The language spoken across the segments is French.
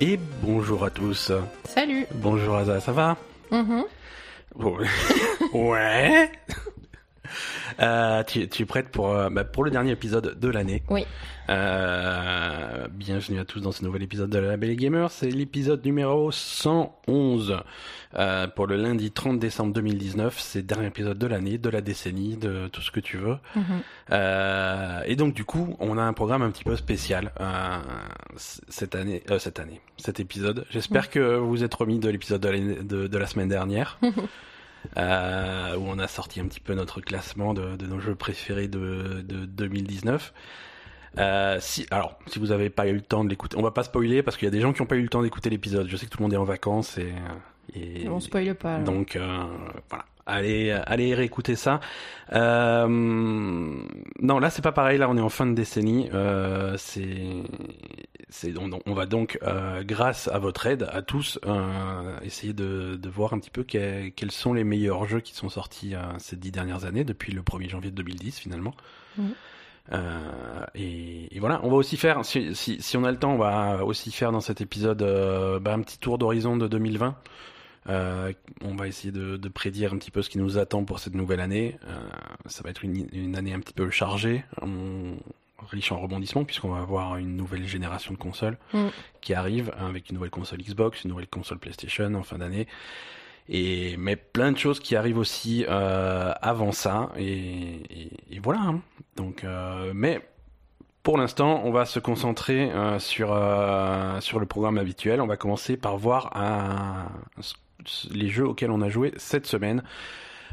Et bonjour à tous. Salut. Bonjour Aza, ça va? Bon, Ouais. Euh, tu, tu es prête pour, euh, bah, pour le dernier épisode de l'année Oui. Euh, bienvenue à tous dans ce nouvel épisode de La Belle Gamer. C'est l'épisode numéro 111 euh, pour le lundi 30 décembre 2019. C'est le dernier épisode de l'année, de la décennie, de tout ce que tu veux. Mhm. Euh, et donc du coup, on a un programme un petit peu spécial euh, cette année, euh, cette année, cet épisode. J'espère que vous vous êtes remis de l'épisode de, l'année- de, de la semaine dernière, euh, où on a sorti un petit peu notre classement de, de nos jeux préférés de, de 2019. Euh, si, alors, si vous n'avez pas eu le temps de l'écouter, on va pas spoiler parce qu'il y a des gens qui n'ont pas eu le temps d'écouter l'épisode. Je sais que tout le monde est en vacances et, et On spoile pas. alors. donc euh, voilà, allez, allez réécouter ça. Euh, non, là c'est pas pareil. Là on est en fin de décennie. Euh, c'est, c'est on, on va donc, euh, grâce à votre aide, à tous, euh, essayer de, de voir un petit peu que- quels sont les meilleurs jeux qui sont sortis euh, ces dix dernières années depuis le 1er janvier 2010 finalement. Mhm. Euh, et, et voilà, on va aussi faire, si, si, si on a le temps, on va aussi faire dans cet épisode euh, bah, un petit tour d'horizon de 2020. Euh, on va essayer de, de prédire un petit peu ce qui nous attend pour cette nouvelle année. Euh, ça va être une, une année un petit peu chargée, on- riche en rebondissements, puisqu'on va avoir une nouvelle génération de consoles Mm. qui arrive hein, avec une nouvelle console Xbox, une nouvelle console PlayStation en fin d'année. Et mais plein de choses qui arrivent aussi euh, avant ça et, et- et voilà. hein. Donc, mais pour l'instant, on va se concentrer euh, sur euh, sur le programme habituel. On va commencer par voir un- les jeux auxquels on a joué cette semaine.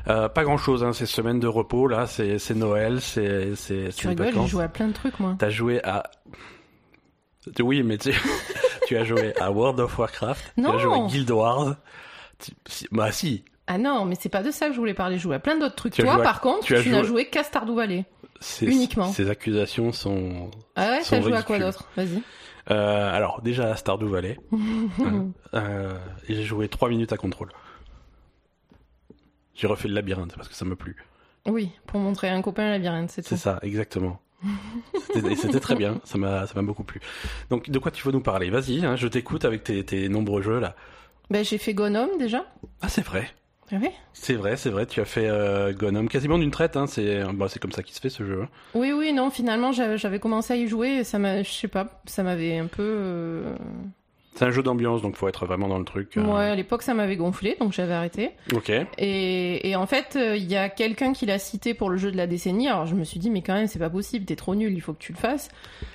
Euh, pas grand chose, hein, ces semaines de repos là, c'est Noël, c'est c'est Tu les rigoles, j'ai joué à plein de trucs moi. T'as joué à oui, mais tu, tu as joué à World of Warcraft, tu as Non. joué à Guild Wars. Tu- bah si, Ah non, mais c'est pas de ça que je voulais parler. Je jouais à plein d'autres trucs. Tu Toi, à- par contre, tu tu, as n'as joué- joué qu'à Stardew Valley. Uniquement. ces accusations sont. Ah ouais, t'as joué à quoi d'autre? Vas-y. Euh, alors déjà à Stardew Valley, euh, et j'ai joué 3 minutes à contrôle. J'ai refait le labyrinthe parce que ça me plu. oui, pour montrer à un copain un labyrinthe, c'est C'est tout. ça, exactement. C'était et c'était très bien, ça m'a ça m'a beaucoup plu. Donc de quoi tu veux nous parler? Vas-y, hein, je t'écoute avec tes, tes nombreux jeux là. Ben, j'ai fait Gone Home déjà. Ah c'est vrai. Ah C'est vrai, c'est vrai, tu as fait euh, quasiment d'une traite, hein, c'est bah, c'est comme ça qu'il se fait ce jeu. hein. Oui, oui, non, finalement, j'avais j'avais commencé à y jouer et ça m'a, je sais pas, ça m'avait un peu. euh, C'est un jeu d'ambiance, donc faut être vraiment dans le truc. euh. Ouais, à l'époque, ça m'avait gonflé, donc j'avais arrêté. Ok. Et, et en fait, euh, il y a quelqu'un qui l'a cité pour le jeu de la décennie. Alors je me suis dit, mais quand même, c'est pas possible, t'es trop nul, il faut que tu le fasses.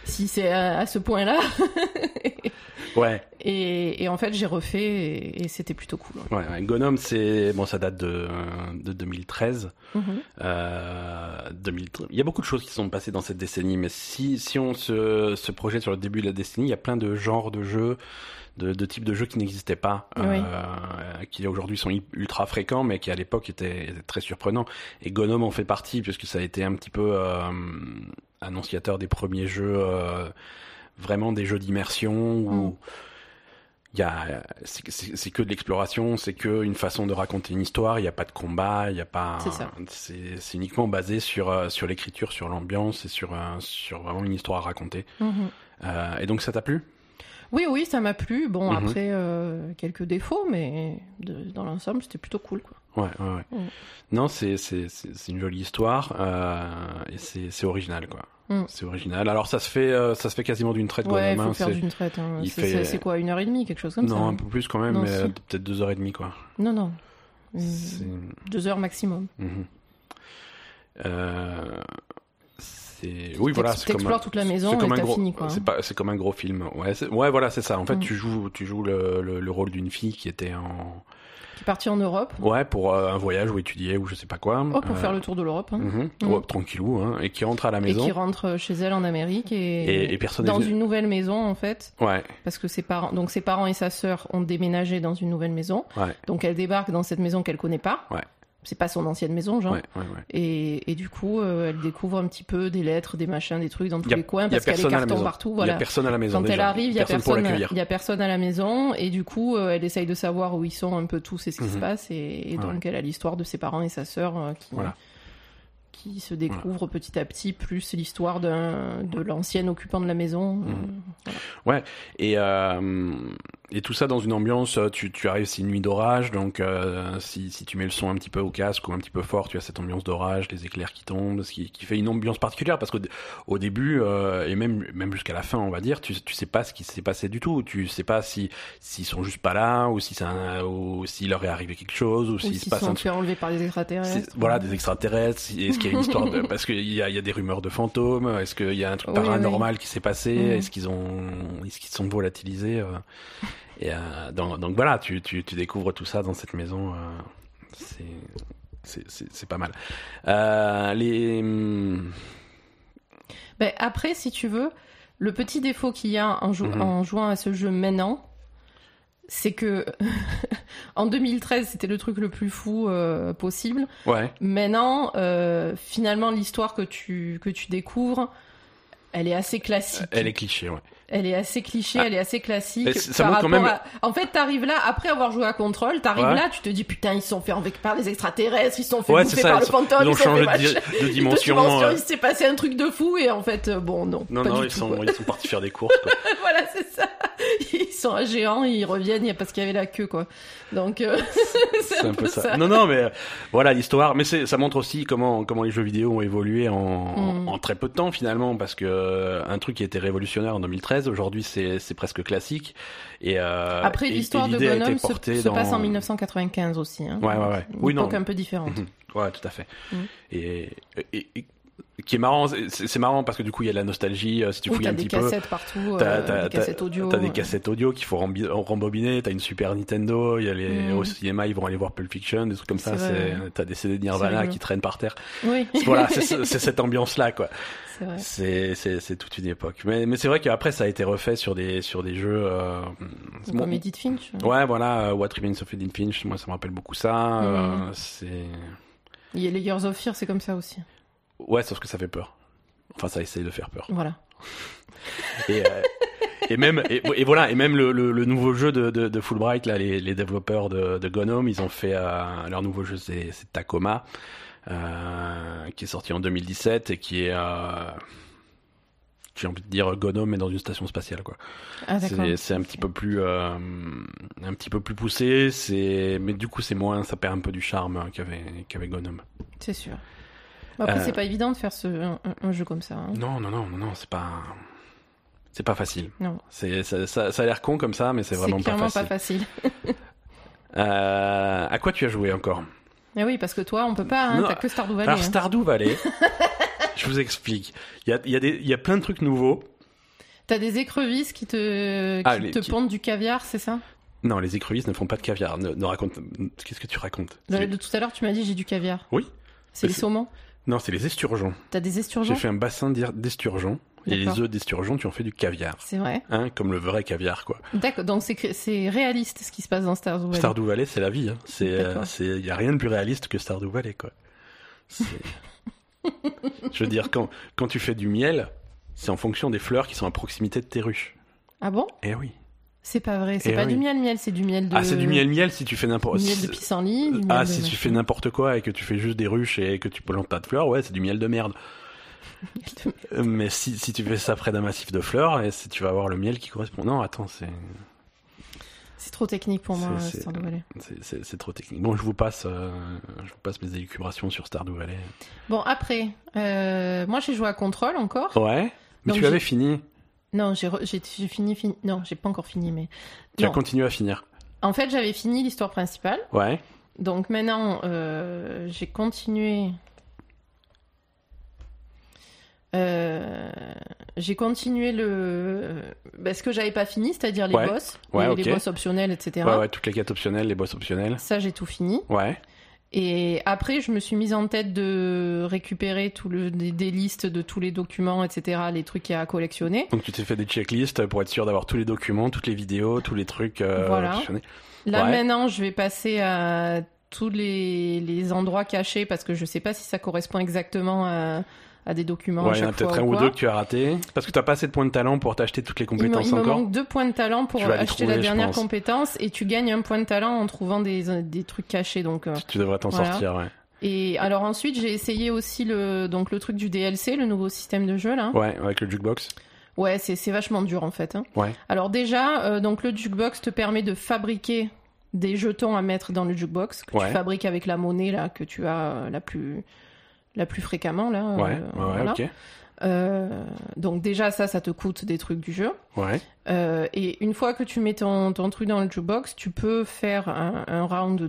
Si c'est à, à ce point-là. Ouais, et, et en fait, j'ai refait et, et c'était plutôt cool. ouais, ouais. C'est bon, ça date de, de 2013. Mhm. Euh, 2013. Il y a beaucoup de choses qui sont passées dans cette décennie, mais si si on se, se projette sur le début de la décennie, il y a plein de genres de jeux. De, de types de jeux qui n'existaient pas, Oui. euh, qui aujourd'hui sont ultra fréquents, mais qui à l'époque étaient, étaient très surprenants. Et Gone Home en fait partie, puisque ça a été un petit peu euh, annonciateur des premiers jeux, euh, vraiment des jeux d'immersion où Mm. il c'est- que de l'exploration, c'est que une façon de raconter une histoire. Il n'y a pas de combat, il n'y a pas. C'est uniquement basé sur euh, sur l'écriture, sur l'ambiance et sur euh, sur vraiment une histoire à raconter. Mhm. Euh, et donc ça t'a plu? Oui, oui, ça m'a plu. Bon, Mhm. après, euh, quelques défauts, mais de- dans l'ensemble, c'était plutôt cool. Quoi. Ouais, ouais, ouais. Mm. Non, c'est une jolie histoire euh, et c'est original quoi. Mm. C'est original. Alors ça se fait euh, ça se fait quasiment d'une traite. Ouais, il faut faire c'est- d'une traite. hein. C'est fait- quoi, une heure et demie, quelque chose comme Non, ça un hein peu plus quand même, Non, mais si. peut-être deux heures et demie quoi. Non, non. Deux heures maximum. Mhm. Euh, c'est oui voilà c'est comme un- toute la maison c'est comme et un gros fini, quoi, c'est pas c'est comme un gros film ouais ouais voilà c'est ça en fait Mm. tu joues tu joues le, le, le rôle d'une fille qui était en Qui est parti en Europe. ouais pour euh, un voyage ou étudier ou je sais pas quoi Oh, pour Euh, faire le tour de l'Europe. hein. mhm. Mm. Tranquillou hein, et qui rentre à la Et maison qui rentre chez elle en Amérique et, Et- et personne dans une nouvelle maison en fait, ouais parce que ses parents, donc ses parents et sa sœur ont déménagé dans une nouvelle maison. ouais Donc elle débarque dans cette maison qu'elle connaît pas. Ouais. C'est pas son ancienne maison, genre. ouais ouais, ouais. Et, et du coup, euh, elle découvre un petit peu des lettres, des machins, des trucs dans tous a- les coins parce qu'il y a des personne à la cartons maison. partout. il y Voilà. a personne à la maison Quand elle arrive, il y a personne, il y a personne à la maison et du coup, euh, elle essaye de savoir où ils sont un peu tous et ce qui se Mhm. passe et, et donc elle a l'histoire de ses parents et sa sœur euh, qui, Voilà. qui se découvre petit à petit, plus l'histoire de l'ancien occupant de la maison. Mhm. Ouais, et, et tout ça dans une ambiance, euh, tu, tu arrives, c'est une nuit d'orage, donc euh, si, si tu mets le son un petit peu au casque ou un petit peu fort, tu as cette ambiance d'orage, les éclairs qui tombent, ce qui, qui fait une ambiance particulière, parce qu'au au début, euh, et même, même jusqu'à la fin, on va dire, tu, tu sais pas ce qui s'est passé du tout, tu sais pas si s'ils sont juste pas là, ou si ça, ou s'il leur est arrivé quelque chose, ou ou s'il se s'ils passe un sont truc. fait enlever par des extraterrestres. Voilà, des extraterrestres. Est-ce qu'il y a une histoire de... Parce qu'il y a, il y a des rumeurs de fantômes. Est-ce qu'il y a un truc Oui, paranormal qui s'est passé Mhm. Est-ce qu'ils ont... Est-ce qu'ils sont volatilisés euh, Et euh, donc, donc voilà, tu, tu, tu découvres tout ça dans cette maison. euh, c'est... Pas mal. Euh, les... hum, Ben, après, si tu veux, le petit défaut qu'il y a en, jou- Mhm. en jouant à ce jeu maintenant, c'est que en 2013, c'était le truc le plus fou euh, possible. Ouais. Maintenant, euh, finalement, l'histoire que tu, que tu découvres, elle est assez classique. Elle est cliché, ouais. Elle est assez cliché, Ah. elle est assez classique. Et ça par montre quand même- à- En fait, t'arrives là, après avoir joué à Control, t'arrives Ouais. là, tu te dis putain, ils sont fait enlever par les extraterrestres, ils sont fait Ouais, bouffer c'est ça, par ils le fantôme, Ils ont changé de, di- de de dimension. dimension, euh, il s'est passé un truc de fou et en fait, euh, bon, non. Non, pas non, du ils tout, sont, quoi. ils sont partis faire des courses. Quoi. voilà, c'est ça. Ils sont un géant, ils reviennent parce qu'il y avait la queue, quoi. Donc, euh, c'est un, peu ça. Non, non, mais euh, voilà l'histoire. Mais ça montre aussi comment comment les jeux vidéo ont évolué en, Mm. en très peu de temps finalement, parce que un truc qui était révolutionnaire en 2013, aujourd'hui c'est presque classique. Et euh, Après, l'histoire de Bonhomme se, se dans- passe en 1995 aussi. Hein. Ouais, ouais, ouais. Une Oui, non. époque un peu différente. Mhm. Ouais, tout à fait. Mm. Et, et, et- qui est marrant, c'est, marrant parce que du coup il y a de la nostalgie. euh, Si tu Oui, fouilles t'as un des petit peu. cassettes partout, T'as, euh, t'as- des cassettes audio. T'as des euh. cassettes audio qu'il faut rembobiner, t'as une Super Nintendo, il y a les, Mm. au cinéma ils vont aller voir Pulp Fiction, des trucs comme ça, t'as des CD de Nirvana qui traînent par terre. Oui, Voilà, c'est, ce- c'est cette ambiance-là, quoi. C'est. C'est, c'est, c'est toute une époque. Mais, mais c'est vrai qu'après ça a été refait sur des, sur des jeux, euh, Comme bon, Edith Finch. Ouais, voilà, euh, What Remains of Edith Finch, moi ça me rappelle beaucoup ça, euh, Mm. c'est, Il y a les Years of Fear, c'est comme ça aussi. ouais, sauf que ça fait peur. Enfin, ça essaye de faire peur. Voilà. Et, euh, et même et, et voilà et même le, le, le nouveau jeu de, de, de Fulbright là les, les développeurs de, de Gnome ils ont fait euh, leur nouveau jeu c'est c'est Tacoma euh, qui est sorti en 2017 et qui est euh, j'ai envie de dire Gnome mais dans une station spatiale quoi Ah, c'est c'est un petit peu plus euh, un petit peu plus poussé c'est mais du coup c'est moins ça perd un peu du charme qu'avait qu'avait Gnome C'est sûr. Après, Euh, c'est pas évident de faire ce, un, un jeu comme ça. hein. non non non non non c'est pas c'est pas facile Non. c'est ça, ça, ça a l'air con comme ça mais c'est vraiment pas clairement facile pas facile. Euh, à quoi tu as joué encore? Mais oui, parce que toi, on peut pas, hein, t'as que Stardew Valley. Alors hein. Stardew Valley, je vous explique. Il y a, y, a y a plein de trucs nouveaux. T'as des écrevisses qui te, qui Ah, les- te qui- pondent du caviar, c'est ça? Non, les écrevisses ne font pas de caviar. Ne, ne raconte. Qu'est-ce que tu racontes? De, C'est- de tout à l'heure, tu m'as dit j'ai du caviar. Oui. C'est Mais les saumons Non, c'est les esturgeons. T'as des J'ai esturgeons? fait un bassin d'esturgeons. Et les œufs d'esturgeons, tu en fais du caviar. C'est vrai. Hein, comme le vrai caviar, quoi. D'accord, donc c'est réaliste ce qui se passe dans Stardew Valley. Stardew Valley, c'est la vie. Hein. C'est, euh, D'accord. c'est, il y a rien de plus réaliste que Stardew Valley, quoi. Je veux dire, quand, quand tu fais du miel, c'est en fonction des fleurs qui sont à proximité de tes ruches. Ah bon? Eh oui. C'est pas vrai, c'est Eh pas oui. du miel miel, c'est du miel de... Ah, c'est du miel miel si tu fais n'importe. miel de pissenlit. du miel Ah, de si tu fais n'importe quoi et que tu fais juste des ruches et que tu plantes pas de fleurs, ouais, c'est du miel de merde. Euh, Mais si, si tu fais ça près d'un massif de fleurs, et si tu vas avoir le miel qui correspond. Non, attends, c'est C'est trop technique pour moi, Stardew Valley. c'est- trop technique. Bon, je vous passe, euh, je vous passe mes élucubrations sur Stardew Valley. Bon, après, euh, moi j'ai joué à Control encore. Ouais. Mais Donc tu avais fini. Non, j'ai re- fini, fini. Non, j'ai pas encore fini, mais. Tu as Non. continué à finir. En fait, j'avais fini l'histoire principale. Ouais. Donc maintenant, euh, j'ai continué. Euh, j'ai continué le bah, ce que j'avais pas fini, c'est-à-dire les Ouais. boss, Ouais, les, ok. les boss optionnels, etc. Ouais, ouais, toutes les quêtes optionnelles, les boss optionnels. Ça, j'ai tout fini. Ouais. Et après, je me suis mise en tête de récupérer tout le, des, des listes de tous les documents, etc., les trucs qu'il y a à collectionner. Donc tu t'es fait des checklists pour être sûr d'avoir tous les documents, toutes les vidéos, tous les trucs euh, Voilà. Là, Ouais. maintenant, je vais passer à tous les, les endroits cachés parce que je sais pas si ça correspond exactement à, à des documents. Ouais, il y en a peut-être un ou deux que tu as raté. Parce que tu pas assez de points de talent pour t'acheter toutes les Il me, compétences il me encore. manque deux points de talent pour acheter trouver, la dernière compétence et tu gagnes un point de talent en trouvant des, des trucs cachés. Donc, euh, Tu- devrais t'en Voilà. sortir, ouais. Et alors ensuite, j'ai essayé aussi le donc le truc du DLC, le nouveau système de jeu là. Ouais, avec le jukebox. Ouais, c'est c'est vachement dur en fait. hein. Ouais. Alors déjà, euh, donc le jukebox te permet de fabriquer des jetons à mettre dans le jukebox que Ouais. tu fabriques avec la monnaie là que tu as euh, la plus la plus fréquemment là. Ouais, euh, ouais, ouais, voilà. ok. Euh, donc déjà ça, ça te coûte des trucs du jeu. Ouais. Euh, et une fois que tu mets ton, ton truc dans le jukebox, tu peux faire un, un round de,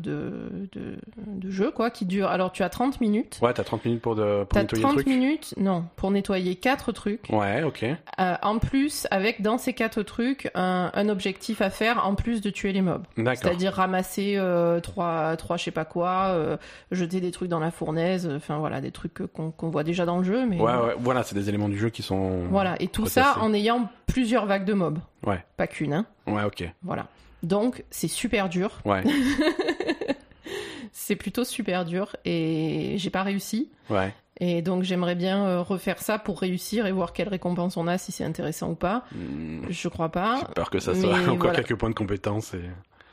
de, de jeu quoi qui dure. Alors tu as 30 minutes. Ouais, t'as 30 minutes pour, de, pour nettoyer 30 le truc. minutes, non, pour nettoyer quatre trucs. Ouais, ok. Euh, en plus, avec dans ces quatre trucs, un, un objectif à faire en plus de tuer les mobs. D'accord. C'est-à-dire ramasser euh, trois, trois je sais pas quoi, euh, jeter des trucs dans la fournaise, enfin voilà, des trucs qu'on voit déjà dans le jeu. Mais Ouais, ouais, voilà, c'est des éléments du jeu qui sont. Voilà, et tout ça en ayant plusieurs vagues de mobs. Ouais. Pas qu'une, hein. Ouais, ok. Voilà. Donc, c'est super dur. Ouais, C'est plutôt super dur. Et j'ai pas réussi. ouais. Et donc, j'aimerais bien euh, refaire ça pour réussir et voir quelle récompense on a, si c'est intéressant ou pas. Hmm, Je crois pas. J'ai peur que ça soit encore voilà. quelques points de compétence et.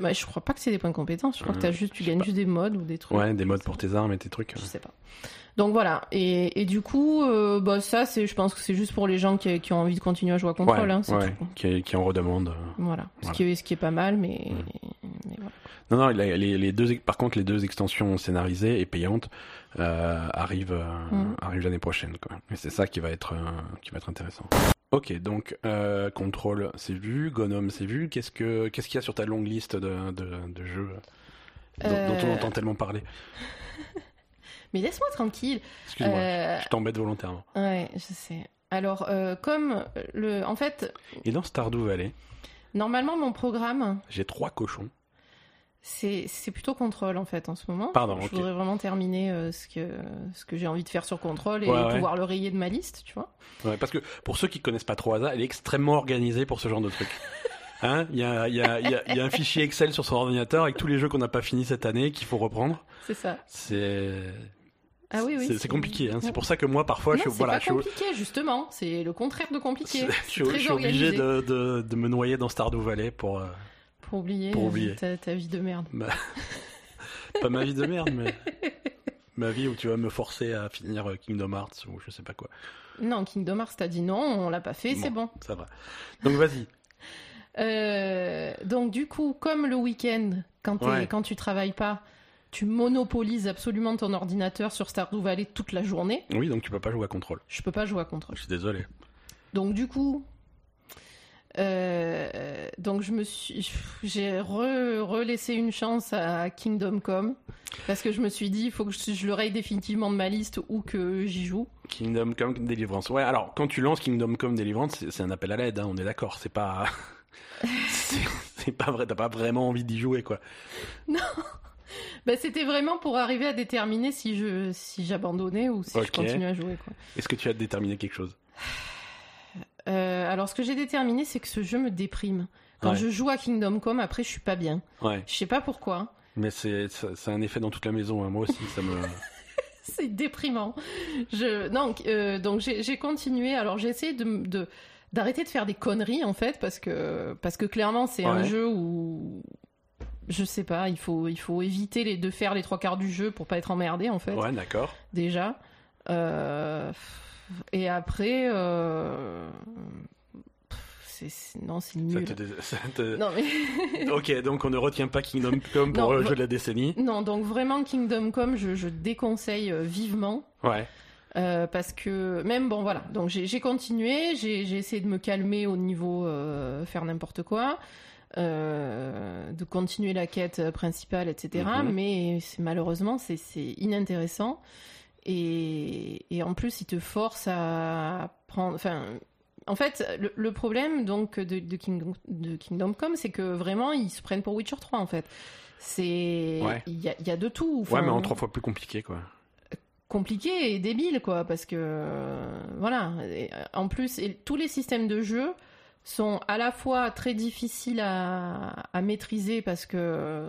Bah, je crois pas que c'est des points de compétence. Je crois que Euh, t'as juste, tu gagnes pas. juste des modes ou des trucs. Ouais, des modes pour tes armes et tes trucs. Je sais pas. Donc voilà. Et, et du coup, euh, bah, ça, c'est, je pense que c'est juste pour les gens qui, qui ont envie de continuer à jouer à contrôle. ouais, hein, ouais, qui, qui en redemande. Voilà. Ce. Qui est, ce qui est pas mal, mais, Mm. mais voilà. Non, non, les, deux, par contre, les deux extensions scénarisées et payantes euh, arrivent, euh, Mm. arrivent l'année prochaine. Quoi. Et c'est ça qui va être, euh, qui va être intéressant. Ok, donc euh, Control, c'est vu, Gnome, c'est vu. Qu'est-ce que, qu'est-ce qu'il y a sur ta longue liste de, de, de jeux dont, Euh. dont on entend tellement parler? Mais laisse-moi tranquille. Excuse-moi, Euh, je t'embête volontairement. Ouais, je sais. Alors, euh, comme le, en fait, Et dans Stardew Valley, normalement mon programme, j'ai trois cochons. C'est plutôt contrôle en fait en ce moment. Pardon, Je voudrais vraiment terminer euh, ce que ce que j'ai envie de faire sur contrôle et Ouais, ouais. pouvoir le rayer de ma liste, tu vois. Ouais, parce que pour ceux qui connaissent pas trop Asa, elle est extrêmement organisée pour ce genre de truc. Hein Il y, a, il y, a, il y, a, un fichier Excel sur son ordinateur avec tous les jeux qu'on n'a pas fini cette année qu'il faut reprendre. C'est ça. C'est Ah oui, oui. c'est- compliqué. Hein. C'est pour ça que moi parfois non, je, suis- c'est voilà, pas je, compliqué justement. C'est le contraire de compliqué. je, suis- je suis obligé de, de me noyer dans Stardew Valley pour euh, Pour oublier, Pour oublier. Ta, ta vie de merde. ma- pas ma vie de merde, mais ma vie où tu vas me forcer à finir euh, Kingdom Hearts ou je sais pas quoi. Non, Kingdom Hearts, t'as dit non, on l'a pas fait, c'est bon. Ça va. Donc vas-y. Euh, donc du coup, comme le week-end, quand, Ouais. quand tu travailles pas, tu monopolises absolument ton ordinateur sur Stardew Valley toute la journée. Oui, donc tu peux pas jouer à contrôle. Je peux pas jouer à contrôle. Je suis désolé. Donc du coup, euh, donc je me suis, j'ai re- relaissé une chance à Kingdom Come parce que je me suis dit, il faut que je, je le raye définitivement de ma liste ou que j'y joue. Kingdom Come Deliverance. Ouais, alors quand tu lances Kingdom Come Deliverance, c'est un appel à l'aide, hein, on est d'accord. C'est pas, c'est pas vrai. T'as pas vraiment envie d'y jouer, quoi. Bah, c'était vraiment pour arriver à déterminer si je, si j'abandonnais ou si je continuais à jouer. Est-ce que tu as déterminé quelque chose? Euh, alors, ce que j'ai déterminé, c'est que ce jeu me déprime. Quand Ouais. je joue à Kingdom Come, après, je suis pas bien. Ouais, Je sais pas pourquoi. mais c'est un effet dans toute la maison. hein. Moi aussi, ça me. C'est déprimant. Je... Non, euh, donc j'ai continué. Alors, j'ai essayé de, d'arrêter de faire des conneries, en fait, parce que, parce que clairement, c'est un jeu où. Je sais pas, il faut, il faut éviter les, de faire les trois quarts du jeu pour pas être emmerdé, en fait. Ouais, d'accord. déjà. Euh, Et après, euh, c'est- non, c'est Ça nul. te dés- ça te- Non, mais... Ok, donc on ne retient pas Kingdom Come pour Non, le va- jeu de la décennie. non, donc vraiment Kingdom Come, je, je déconseille euh, vivement. Ouais. euh, parce que même bon voilà donc j'ai continué j'ai essayé de me calmer au niveau euh, faire n'importe quoi euh, de continuer la quête principale etc Mhm. mais malheureusement c'est inintéressant et, et en plus il te force à prendre enfin en fait le, le problème donc de, de, King- de Kingdom Come c'est que vraiment ils se prennent pour Witcher 3 en fait c'est Ouais. il y, a, il y a de tout Ouais, mais en trois fois plus compliqué, quoi. compliqué et débile quoi parce que euh, voilà Et, en plus et tous les systèmes de jeu sont à la fois très difficiles à, à maîtriser parce que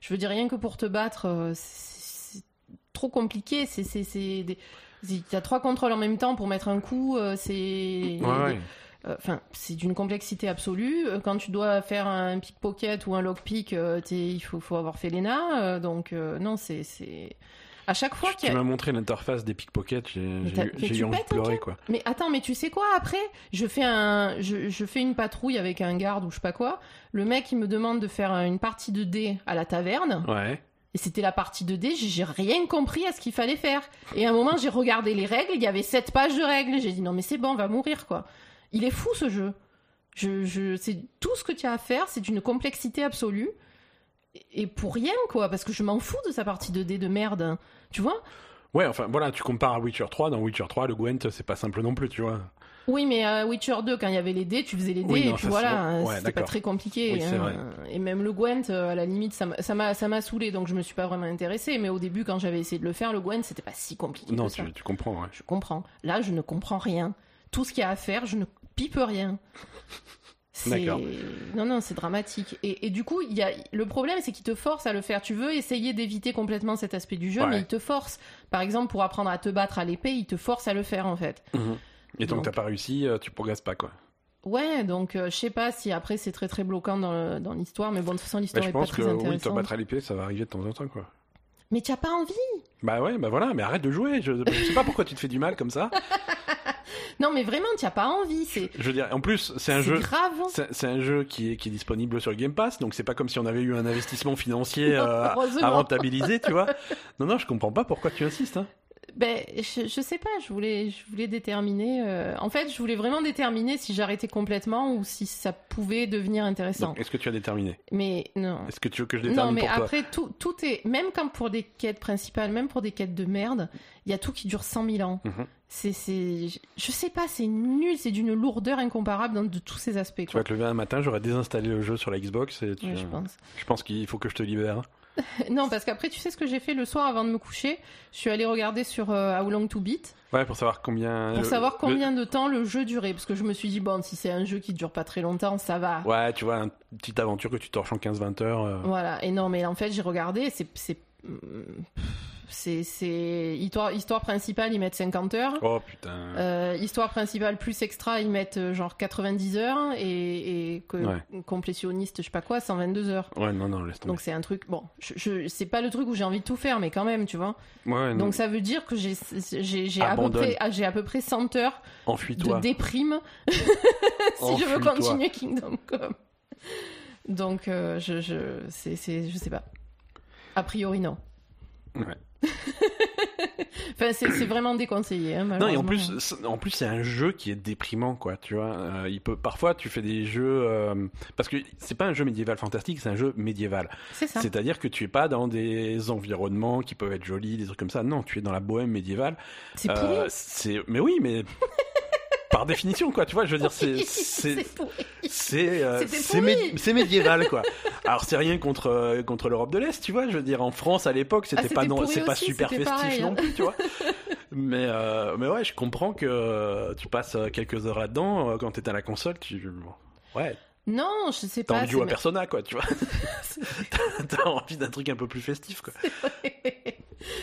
je veux dire rien que pour te battre euh, trop compliqué c'est c'est c'est des a trois contrôles en même temps pour mettre un coup euh, c'est Ouais, ouais. euh, Enfin, c'est d'une complexité absolue. Euh, Quand tu dois faire un pickpocket ou un lockpick, il faut, faut avoir fait l'ENA. donc, non, c'est, c'est, À chaque fois Tu, m'as montré l'interface des pickpockets, j'ai j'ai t'as- j'ai eu envie de pleurer quoi. Mais attends, mais tu sais quoi après Je fais un, je, je fais une patrouille avec un garde ou je sais pas quoi. Le mec il me demande de faire une partie de dés à la taverne Ouais. Et c'était la partie de dés. J'ai j'ai rien compris à ce qu'il fallait faire. Et à un moment j'ai regardé les règles. Il y avait sept pages de règles. J'ai dit non mais c'est bon, on va mourir quoi. Il est fou ce jeu. Je, je, c'est tout ce que tu as à faire, c'est d'une complexité absolue. Et- pour rien quoi, parce que je m'en fous de sa partie de dés de merde. Tu vois? Ouais, enfin voilà, tu compares à Witcher 3, dans Witcher 3, le Gwent, c'est pas simple non plus, tu vois. Oui, mais à Witcher 2, quand il y avait les dés, tu faisais les dés Oui, non, et puis voilà, hein, ouais, c'était pas très compliqué. Oui, hein. Et même le Gwent, euh, à la limite, ça m'a- ça saoulé, donc je me suis pas vraiment intéressée. Mais au début, quand j'avais essayé de le faire, le Gwent, c'était pas si compliqué Non, que ça. tu, tu comprends, ouais. Je comprends. Là, je ne comprends rien. Tout ce qu'il y a à faire, je ne pipe rien. D'accord. Non, non, c'est dramatique. Et, et du coup, il y a... le problème, c'est qu'il te force à le faire. Tu veux essayer d'éviter complètement cet aspect du jeu, Ouais. mais il te force. Par exemple, pour apprendre à te battre à l'épée, il te force à le faire, en fait. Mhm. Et tant Donc- que t'as pas réussi, euh, tu progresses pas, quoi. Ouais, donc euh, je sais pas si après c'est très très bloquant dans, dans l'histoire, mais bon, de toute façon, l'histoire je est pas pense que très oui, te intéressante. battre à l'épée, ça va arriver de temps en temps, quoi. Mais tu as pas envie Bah ouais, bah voilà, mais arrête de jouer. Je, je sais pas pourquoi tu te fais du mal comme ça. Non, mais vraiment, tu as pas envie. C'est Je veux dire, en plus, c'est un jeu. grave. C'est un jeu qui est, qui est disponible sur le Game Pass, donc c'est pas comme si on avait eu un investissement financier euh, à rentabiliser, tu vois. Non, non, je comprends pas pourquoi tu insistes. Hein. Ben, je, je sais pas, je voulais, je voulais déterminer. euh, En fait, je voulais vraiment déterminer si j'arrêtais complètement ou si ça pouvait devenir intéressant. Est-ce que tu as déterminé? Mais non. Est-ce que tu veux que je Non, détermine mais pour toi? après, tout, tout est. Même comme pour des quêtes principales, même pour des quêtes de merde, il y a tout qui dure 100 000 ans. Mhm. C'est, c'est. Je sais pas, c'est nul, c'est d'une lourdeur incomparable dans de tous ces aspects. Tu Quoi. vas te lever un matin, j'aurais désinstallé le jeu sur la Xbox et tu... Ouais, je pense. je pense qu'il faut que je te libère. Non, parce qu'après, tu sais ce que j'ai fait le soir avant de me coucher? Je suis allée regarder sur euh, How Long to Beat Ouais, pour savoir combien. pour le- savoir le- combien de temps le jeu durait. Parce que je me suis dit, bon, si c'est un jeu qui dure pas très longtemps, ça va. Ouais, tu vois, une petite aventure que tu torches en 15-20 heures. euh. Voilà. Et non, mais en fait, j'ai regardé, c'est. C'est... Histoire, histoire principale, ils mettent 50 heures. Oh putain. Euh, histoire principale plus extra, ils mettent euh, genre 90 heures et, et que, Ouais. complétionniste, je sais pas quoi, 122 heures. Ouais, non, non, laisse tomber. Donc c'est un truc. Bon, je, je- c'est pas le truc où j'ai envie de tout faire, mais quand même, tu vois. Ouais, non. Donc ça veut dire que j'ai j'ai à peu près ah, j'ai à peu près 100 heures de déprime si je veux continuer Kingdom Come. Donc euh, je je c'est c'est je sais pas. A priori non. Ouais. Enfin c'est vraiment déconseillé hein, Non, et en plus, c'est- en plus, c'est un jeu qui est déprimant, quoi. Tu vois, Euh, il peut parfois tu fais des jeux euh, parce que c'est pas un jeu médiéval fantastique, c'est un jeu médiéval. c'est ça. C'est-à-dire que tu es pas dans des environnements qui peuvent être jolis, des trucs comme ça. Non, tu es dans la bohème médiévale. C'est Euh, mais oui, mais par définition, quoi. Tu vois, je veux dire, c'est, c'est, C'est euh, mé- médiéval, quoi. Alors c'est rien contre euh, contre l'Europe de l'Est, tu vois. Je veux dire, en France à l'époque, c'était Ah, pas non, c'est pas super festif pareil, hein. non plus, tu vois. mais euh, mais ouais, je comprends que euh, tu passes euh, quelques heures là-dedans quand t'es à la console, tu ouais, Non, je sais t'as pas. envie de jouer à Persona, quoi, tu vois. T'as- T'as envie d'un truc un peu plus festif, quoi.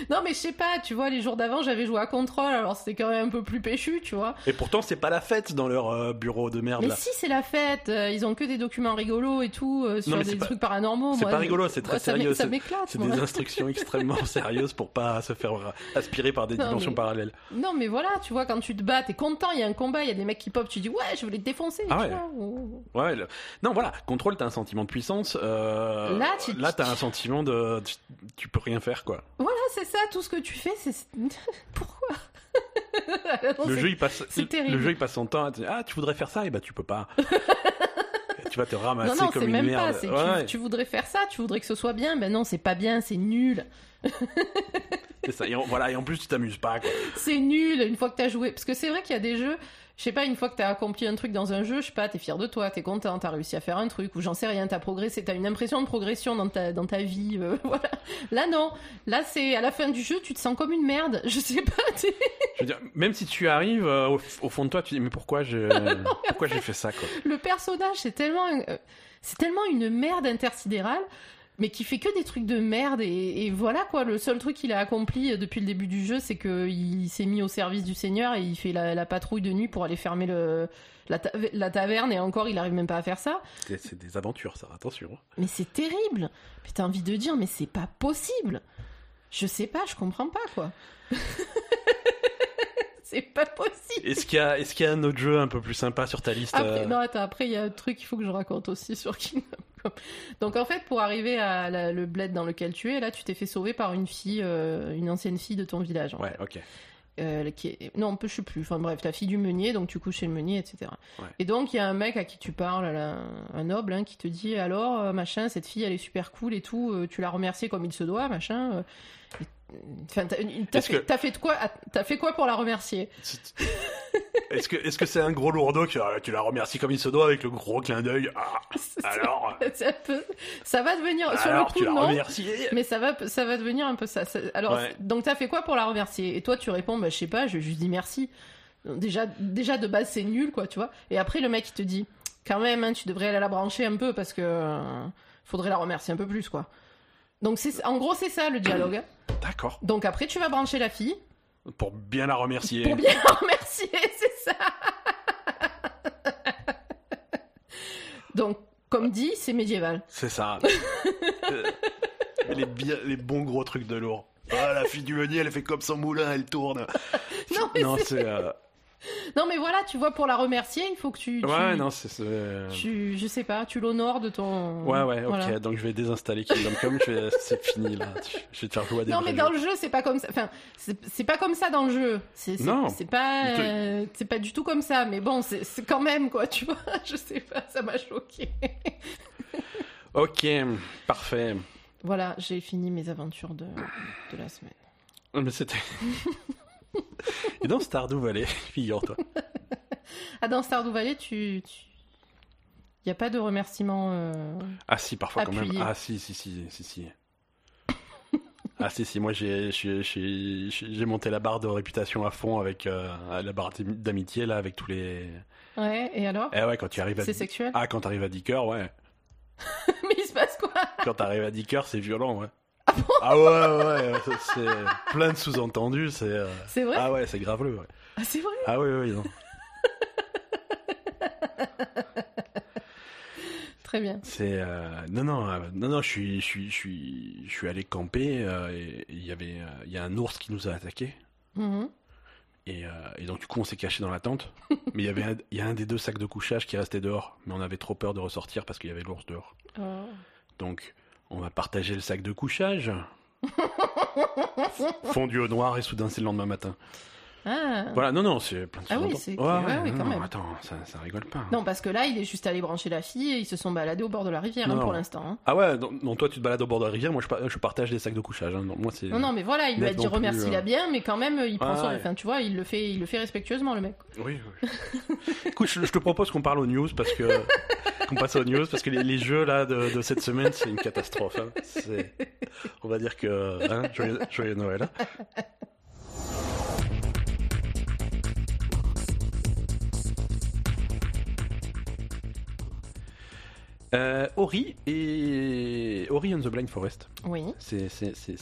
non mais je sais pas, tu vois, les jours d'avant j'avais joué à Control, alors c'était quand même un peu plus péchu, tu vois. Et pourtant, c'est pas la fête dans leur euh, bureau de merde Mais là. si c'est la fête, euh, ils ont que des documents rigolos et tout euh, sur des pas- trucs paranormaux. c'est pas rigolo, c'est très moi, sérieux, Ça c'est- m'éclate. C'est des instructions extrêmement sérieuses pour pas se faire aspirer par des Non, dimensions mais- parallèles. Non mais voilà, tu vois, quand tu te bats, t'es content, il y a un combat, il y a des mecs qui pop, tu dis ouais, je vais les défoncer. Ah tu ouais. vois, ou- Ouais, le- non, voilà, contrôle, t'as un sentiment de puissance. euh, Là, tu- là, t'as un sentiment de, tu, tu peux rien faire, quoi. Voilà, c'est ça, tout ce que tu fais, c'est pourquoi? Non, le jeu, il passe, le jeu, il passe son temps à te dire, ah, tu voudrais faire ça, et bah, tu peux pas. Tu vas te Non, ramasser non, comme c'est une même merde. pas. Ouais, tu, tu voudrais faire ça, tu voudrais que ce soit bien. Ben non, c'est pas bien, c'est nul. c'est ça. Et en- voilà, et en plus, tu t'amuses pas, quoi. C'est nul une fois que t'as joué. Parce que c'est vrai qu'il y a des jeux, je sais pas, une fois que t'as accompli un truc dans un jeu, je sais pas, t'es fier de toi, t'es content, t'as réussi à faire un truc, ou j'en sais rien, t'as progressé, t'as une impression de progression dans ta, dans ta vie, euh, voilà. Là, non. Là, c'est à la fin du jeu, tu te sens comme une merde. Je sais pas, t'es- Je veux dire, même si tu arrives euh, au, au fond de toi, tu dis, mais pourquoi j'ai, pourquoi j'ai fait ça, quoi? le personnage, c'est tellement, euh, c'est tellement une merde intersidérale. Mais qui fait que des trucs de merde et, et voilà quoi. Le seul truc qu'il a accompli euh, depuis le début du jeu, c'est qu'il s'est mis au service du Seigneur et il fait la, la patrouille de nuit pour aller fermer le, la, ta- la taverne et encore il arrive même pas à faire ça. C'est, des aventures, ça, attention. Mais c'est terrible. T'as envie de dire, mais c'est pas possible. Je sais pas, je comprends pas quoi. c'est pas possible. Est-ce qu'il y, a, est qu'il y a un autre jeu un peu plus sympa sur ta liste Après, euh non, attends, après, il y a un truc qu'il faut que je raconte aussi sur Kingdom Come. Donc, en fait, pour arriver à la- le bled dans lequel tu es, là, tu t'es fait sauver par une fille, euh, une ancienne fille de ton village. en Ouais, ok. euh, qui est... non, je sais plus. Enfin bref, la fille du meunier, donc tu couches chez le meunier, etc. Ouais. Et donc il y a un mec à qui tu parles, là, un noble, hein, qui te dit alors machin, cette fille elle est super cool et tout, tu l'as remerciée comme il se doit, machin. Euh, Enfin, t'as fait, que- t'as fait de quoi T'as fait quoi pour la remercier? Est-ce que est-ce que c'est un gros lourdeau que ah, tu la remercies comme il se doit avec le gros clin d'œil? Ah, alors peu- ça va devenir sur le coup non, remercié mais ça va, ça va devenir un peu ça. Ça- Alors Ouais. donc t'as fait quoi pour la remercier? Et toi tu réponds bah je sais pas, je lui dis merci. Déjà de base c'est nul quoi, tu vois. Et après le mec il te dit quand même hein, tu devrais aller la brancher un peu parce que euh, faudrait la remercier un peu plus quoi. Donc c'est en gros c'est ça le dialogue. D'accord. Donc après tu vas brancher la fille Pour bien la remercier. pour bien la remercier, c'est ça. Donc comme dit c'est médiéval. C'est ça. Euh, les, bien- les bons gros trucs de lourd. Ah, la fille du meunier, elle fait comme son moulin, elle tourne. Non, mais non c'est- c'est. euh, Non mais voilà tu vois pour la remercier il faut que tu, tu- Ouais, non, c'est. tu je sais pas tu l'honores de ton. Ouais, ouais, ok. Voilà. Donc je vais désinstaller Kingdom Come. vais- C'est fini là. Je vais te faire jouer à des Non, mais dans jeux. le jeu, c'est pas comme ça. Enfin, c'est pas comme ça dans le jeu. C'est c'est- Non. c'est pas, euh, c'est pas du tout comme ça. Mais bon, c'est c'est quand même quoi, tu vois. Je sais pas, ça m'a choqué. Ok, parfait. voilà, j'ai fini mes aventures de, de la semaine. Mais c'était. Et dans Stardew Valley, figure-toi. Ah, dans Stardew Valley, tu, tu... y a pas de remerciement. euh, Ah si, parfois quand même. Ah si, si, si, si, si. Ah si, si, moi j'ai j'ai- j'ai- j'ai monté la barre de réputation à fond avec euh, la barre d'amitié là, avec tous les... Ouais. Et alors? Eh ouais, quand tu arrives à... C'est sexuel? Ah, quand t'arrives à 10 cœurs, ouais. Mais il se passe quoi? Quand t'arrives à 10 cœurs, c'est violent, ouais. Ah bon Ah ouais, ouais, ouais, c'est plein de sous-entendus, c'est... euh, C'est vrai Ah ouais, c'est graveleux, ouais. Ah, c'est vrai Ah oui, oui, non. Très bien. C'est euh, non non euh, non non je suis je suis je suis je suis allé camper euh, et il y avait euh, il y a un ours qui nous a attaqué Mhm. et, euh, et donc du coup on s'est caché dans la tente mais il y avait un, il y a un des deux sacs de couchage qui restait dehors mais on avait trop peur de ressortir parce qu'il y avait l'ours dehors Oh. donc on va partager le sac de couchage. Fondu au noir et soudain c'est le lendemain matin Ah. voilà non non c'est plein de Ah oui, c'est- ouais, ouais, oui, non, quand non, même. attends ça ça rigole pas Non, parce que là, il est juste allé brancher la fille et ils se sont baladés au bord de la rivière hein, pour l'instant. hein. ah ouais non, non, toi tu te balades au bord de la rivière moi je, je partage des sacs de couchage hein. Non, moi c'est Non, non, mais voilà, il lui a dit remercie-la euh, bien, mais quand même, il prend son. ouais. Enfin, tu vois, il le fait, il le fait respectueusement, le mec. Oui, oui. Écoute, je, je te propose qu'on parle aux news parce que qu'on passe aux news parce que les, les jeux là de, de cette semaine c'est une catastrophe. hein. On va dire que hein, joyeux, joyeux Noël. Euh, Ori et Ori and the Blind Forest. Oui. C'est,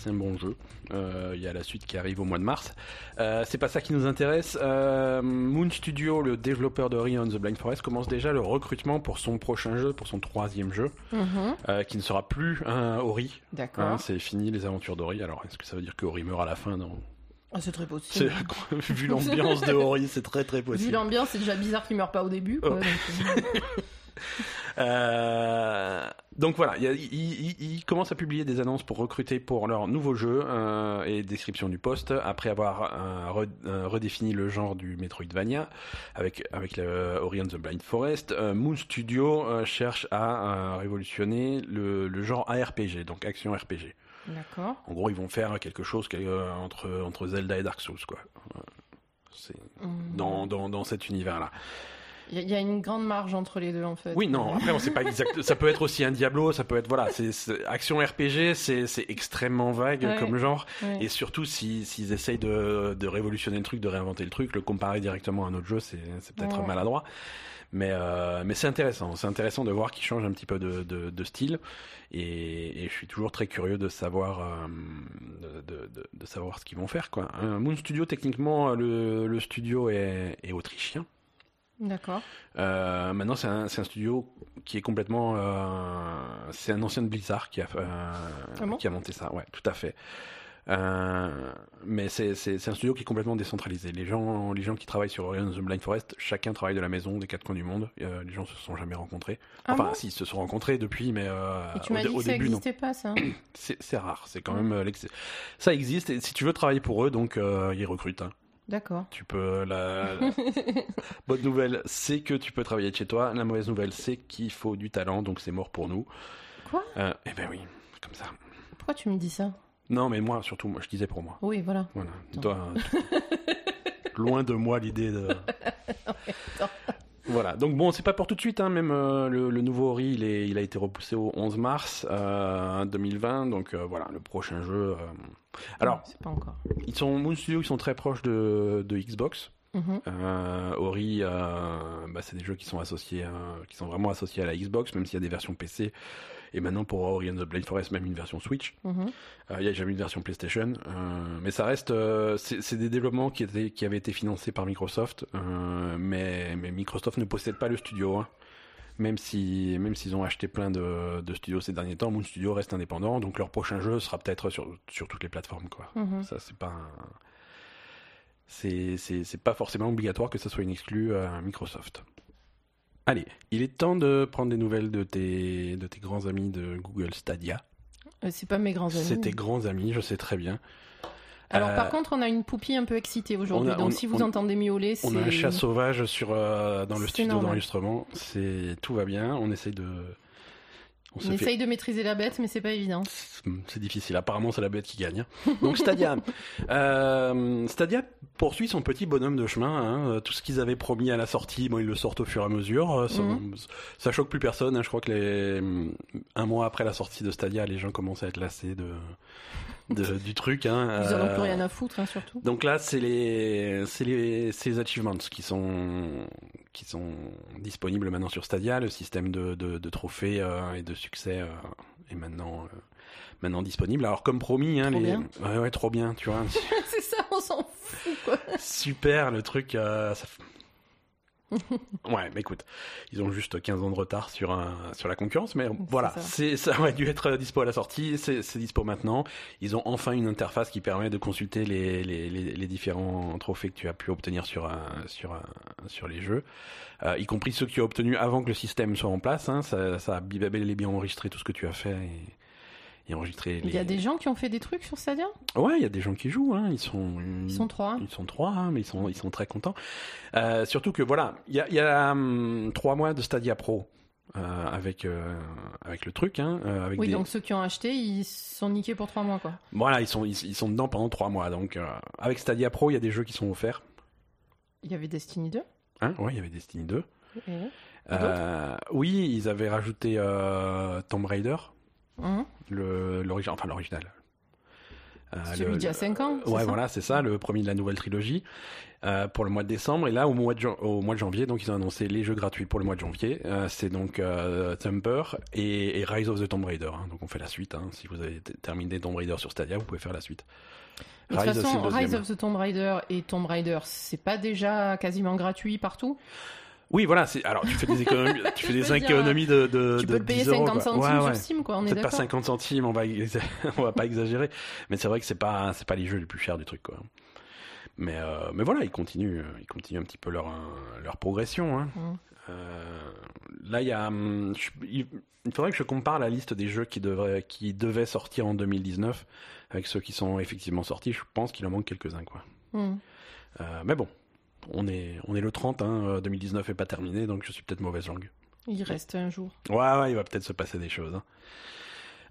un bon jeu. Euh, Il y a la suite qui arrive au mois de mars. Euh, c'est pas ça qui nous intéresse. Moon Studio, le développeur de Ori and the Blind Forest, commence déjà le recrutement pour son prochain jeu, pour son troisième jeu, Mhm. qui ne sera plus un Ori. D'accord. Hein, c'est fini les aventures d'Ori. Alors, est-ce que ça veut dire que Ori meurt à la fin Non. Ah, c'est très possible. vu l'ambiance de Ori, c'est très très Vu possible. l'ambiance, c'est déjà bizarre qu'il meure pas au début. Quoi, Oh. donc, euh, donc voilà, il, y a- il- il- il commence à publier des annonces pour recruter pour leur nouveau jeu euh, et description du poste après avoir euh, re- redéfini le genre du Metroidvania avec avec le Ori and the Blind Forest. Moon Studio cherche à révolutionner le, le genre ARPG, donc action RPG. D'accord. En gros, ils vont faire quelque chose entre entre Zelda et Dark Souls quoi. C'est Mhm. dans, dans dans cet univers là. Il y, a- il y a une grande marge entre les deux, en fait. Oui, non, après on sait pas exact. Ça peut être aussi un Diablo, ça peut être voilà, c'est action RPG, c'est extrêmement vague Ouais. comme genre, Ouais. et surtout si s'ils essayent de, de révolutionner le truc, de réinventer le truc, le comparer directement à un autre jeu, c'est peut-être Ouais. maladroit. Mais euh, mais c'est intéressant, c'est intéressant de voir qu'ils changent un petit peu de, de, de style, et, et je suis toujours très curieux de savoir euh, de, savoir ce qu'ils vont faire quoi. Un Moon Studio, techniquement, le, le studio est, est autrichien. D'accord. Euh, maintenant, c'est un, studio qui est complètement. euh, c'est un ancien de Blizzard qui a, euh, Ah bon qui a monté ça, ouais, tout à fait. Mais c'est un studio qui est complètement décentralisé. Les gens, les gens qui travaillent sur Horizon the Blind Forest, chacun travaille de la maison, des quatre coins du monde. Les gens se sont jamais rencontrés. Ah enfin, bon si, ils se sont rencontrés depuis, mais Et tu au, dit au que ça début, non. n'existait pas, ça. C'est c'est rare. C'est quand Mm. même ça existe. Et si tu veux travailler pour eux, donc ils recrutent. hein. D'accord. Tu peux. La, la bonne nouvelle, c'est que tu peux travailler de chez toi. La mauvaise nouvelle, c'est qu'il faut du talent, donc c'est mort pour nous. Quoi? Euh, Eh ben oui, comme ça. Pourquoi tu me dis ça? Non, mais moi, surtout, moi, je disais pour moi. Oui, voilà. Voilà. Toi, loin de moi l'idée de. Voilà. Donc bon, c'est pas pour tout de suite. Hein. Même euh, le, le nouveau Ori, il, est- il a été repoussé au 11 mars euh, 2020. Donc euh, voilà, le prochain jeu. Alors, pas encore. ils sont Moon Studio, ils sont très proches de, de Xbox. Mhm. Euh, Ori, euh, bah, c'est des jeux qui sont associés, euh, qui sont vraiment associés à la Xbox, même s'il y a des versions PC. Et maintenant pour Ori and the Blind Forest, même une version Switch. Mhm. Euh, Il y a jamais une version PlayStation, mais ça reste, c'est des développements qui étaient, qui avaient été financés par Microsoft, mais, mais Microsoft ne possède pas le studio. hein. Même si, même s'ils ont acheté plein de, de studios ces derniers temps, Moon Studio reste indépendant, donc leur prochain jeu sera peut-être sur, sur toutes les plateformes, quoi. Mhm. Ça, c'est pas, un- c'est, c'est, c'est pas forcément obligatoire que ça soit une exclue à Microsoft. Allez, il est temps de prendre des nouvelles de tes, de tes grands amis de Google Stadia. Euh, C'est pas mes grands amis. C'est tes grands amis, je sais très bien. Alors, Euh, par contre, on a une poupie un peu excitée aujourd'hui. Donc, on- si vous on- entendez miauler, c'est. On a un chat sauvage sur, euh, dans le studio d'enregistrement. C'est, tout va bien. On essaye de. On fait- essaye de maîtriser la bête, mais c'est pas évident. C'est difficile. Apparemment, c'est la bête qui gagne. hein. Donc Stadia. Euh, Stadia poursuit son petit bonhomme de chemin. hein. Tout ce qu'ils avaient promis à la sortie, bon, ils le sortent au fur et à mesure. Euh, Ça, Mhm. ça choque plus personne. hein. Je crois que les... un mois après la sortie de Stadia, les gens commencent à être lassés de, de- du truc. Hein. Ils en ont Euh, plus rien à foutre, hein, surtout. donc là, c'est les, c'est les, les achievements qui sont, qui sont disponibles maintenant sur Stadia. Le système de, de, de trophées euh, et de succès euh, est maintenant, euh, maintenant disponible. Alors comme promis, hein, Trop les, bien. ouais, ouais, trop bien, tu vois, c'est ça, on s'en fout, quoi. super le truc. euh, ça Ouais, mais écoute, ils ont juste 15 ans de retard sur un, sur la concurrence, mais voilà, ça. c'est ça aurait dû être dispo à la sortie, c'est c'est dispo maintenant. Ils ont enfin une interface qui permet de consulter les, les, les, les différents trophées que tu as pu obtenir sur un, sur un, sur les jeux, euh, y compris ceux que tu as obtenus avant que le système soit en place. Hein, ça, ça a bel et bien enregistré tout ce que tu as fait et, et. Les... Il y a des gens qui ont fait des trucs sur Stadia? Ouais, il y a des gens qui jouent. Hein, ils sont Ils sont trois. ils sont trois, hein, mais ils sont, ils sont très contents. Euh, surtout que voilà, il y a, il y a hum, trois mois de Stadia Pro euh, avec avec avec le truc, hein, euh, avec Oui, des... donc ceux qui ont acheté, ils sont niqués pour trois mois, quoi. voilà, ils sont ils, ils sont dedans pendant trois mois. Donc euh, avec Stadia Pro, il y a des jeux qui sont offerts. Il y avait Destiny 2. Hein, ouais, il y avait Destiny 2. Et... Euh, oui, ils avaient rajouté euh, Tomb Raider, Hein le l'original, enfin l'original. Euh, Celui d'il y a 5 ans. Ouais, voilà, c'est ça, le premier de la nouvelle trilogie euh, pour le mois de décembre. Et là, au mois de, au mois de janvier, donc ils ont annoncé les jeux gratuits pour le mois de janvier. Euh, c'est donc Thumper et, et Rise of the Tomb Raider. hein. Donc on fait la suite. hein. Si vous avez terminé Tomb Raider sur Stadia, vous pouvez faire la suite. De toute façon, Rise of the Tomb Raider et Tomb Raider, c'est pas déjà quasiment gratuit partout? Oui, voilà. C'est alors tu fais des économies, tu fais Je des veux dire, économies de, de Tu de peux le payer 10 euros, 50 quoi. centimes Ouais, ouais. sur Steam, quoi, on est Peut-être pas d'accord 50 centimes, on va on va pas exagérer, mais c'est vrai que c'est pas c'est pas les jeux les plus chers du truc quoi. Mais euh, mais voilà, ils continuent ils continuent un petit peu leur leur progression. Hein. Mhm. Euh, là, il y a je- il il faudrait que je compare la liste des jeux qui devraient qui devaient sortir en 2019 avec ceux qui sont effectivement sortis. Je pense qu'il en manque quelques-uns quoi. Hmm. Euh, mais bon, on est on est le 30 hein, euh, 2019 est pas terminé donc je suis peut-être mauvaise langue. Il reste un jour. Ouais, ouais, il va peut-être se passer des choses. hein.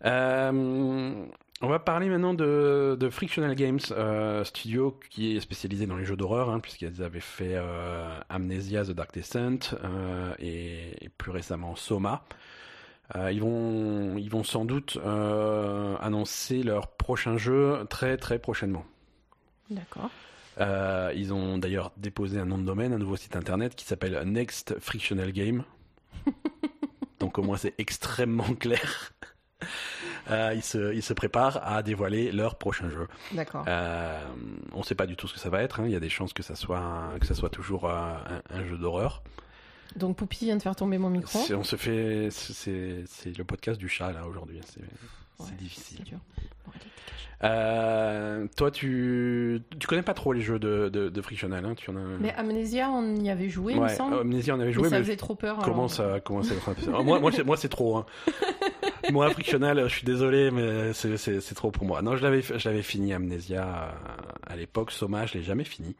Euh, on va parler maintenant de, de Frictional Games, euh, studio qui est spécialisé dans les jeux d'horreur, hein, puisqu'ils avaient fait euh, Amnesia, The Dark Descent euh, et, et plus récemment Soma. Ils vont, ils vont sans doute annoncer leur prochain jeu très très prochainement. D'accord. Euh, ils ont d'ailleurs déposé un nom de domaine, un nouveau site internet qui s'appelle Next Frictional Game. Donc au moins c'est extrêmement clair. Euh, ils, se, ils se préparent à dévoiler leur prochain jeu. D'accord. Euh, on ne sait pas du tout ce que ça va être. hein. Il y a des chances que ça soit, un- que ça soit toujours un, un jeu d'horreur. Donc Poupie vient de faire tomber mon micro. C'est- On se fait, c'est c'est le podcast du chat là aujourd'hui. C'est- c'est difficile. C'est dur. Bon, allez, dégage. Euh, toi, tu tu connais pas trop les jeux de, de, de Frictional, hein Tu en as. Mais Amnesia, on y avait joué, il me ouais, semble. Amnesia, on avait mais joué, ça mais faisait trop peur. comment alors. ça commence à être un peu. Moi, moi, c'est, moi, c'est trop. Hein. moi, Frictional, je suis désolé, mais c'est, c'est, c'est trop pour moi. Non, je l'avais, je l'avais fini Amnesia euh, à l'époque. Soma, je l'ai jamais fini.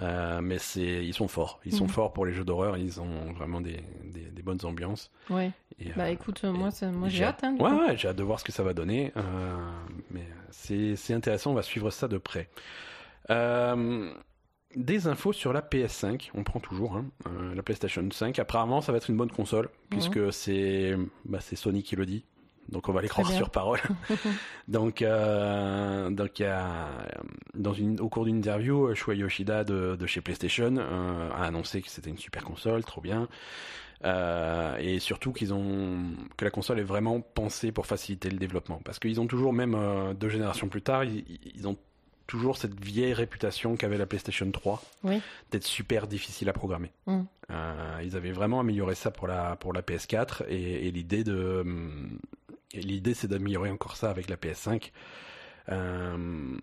Euh, mais c'est, ils sont forts. Ils sont Mhm. forts pour les jeux d'horreur. Ils ont vraiment des, des, des bonnes ambiances. Ouais. Et, Bah euh, écoute, moi, j'ai hâte. Hein, Ouais, j'ai hâte de voir ce que ça va donner. euh, mais c'est intéressant, on va suivre ça de près. Euh, des infos sur la PS5, on prend toujours hein, euh, la PlayStation 5. Apparemment, ça va être une bonne console, puisque c'est bah, c'est Sony qui le dit. Donc on va les croire sur parole. donc euh, donc il y a, dans une, au cours d'une interview, Shuei Yoshida de, de chez PlayStation euh, a annoncé que c'était une super console, trop bien. Euh, et surtout qu'ils ont que la console est vraiment pensée pour faciliter le développement parce qu'ils ont toujours même deux générations plus tard ils, ils ont toujours cette vieille réputation qu'avait la PlayStation 3 Oui. d'être super difficile à programmer Mm. Euh, ils avaient vraiment amélioré ça pour la pour la PS4 et, et l'idée de l'idée c'est d'améliorer encore ça avec la PS5 Euh,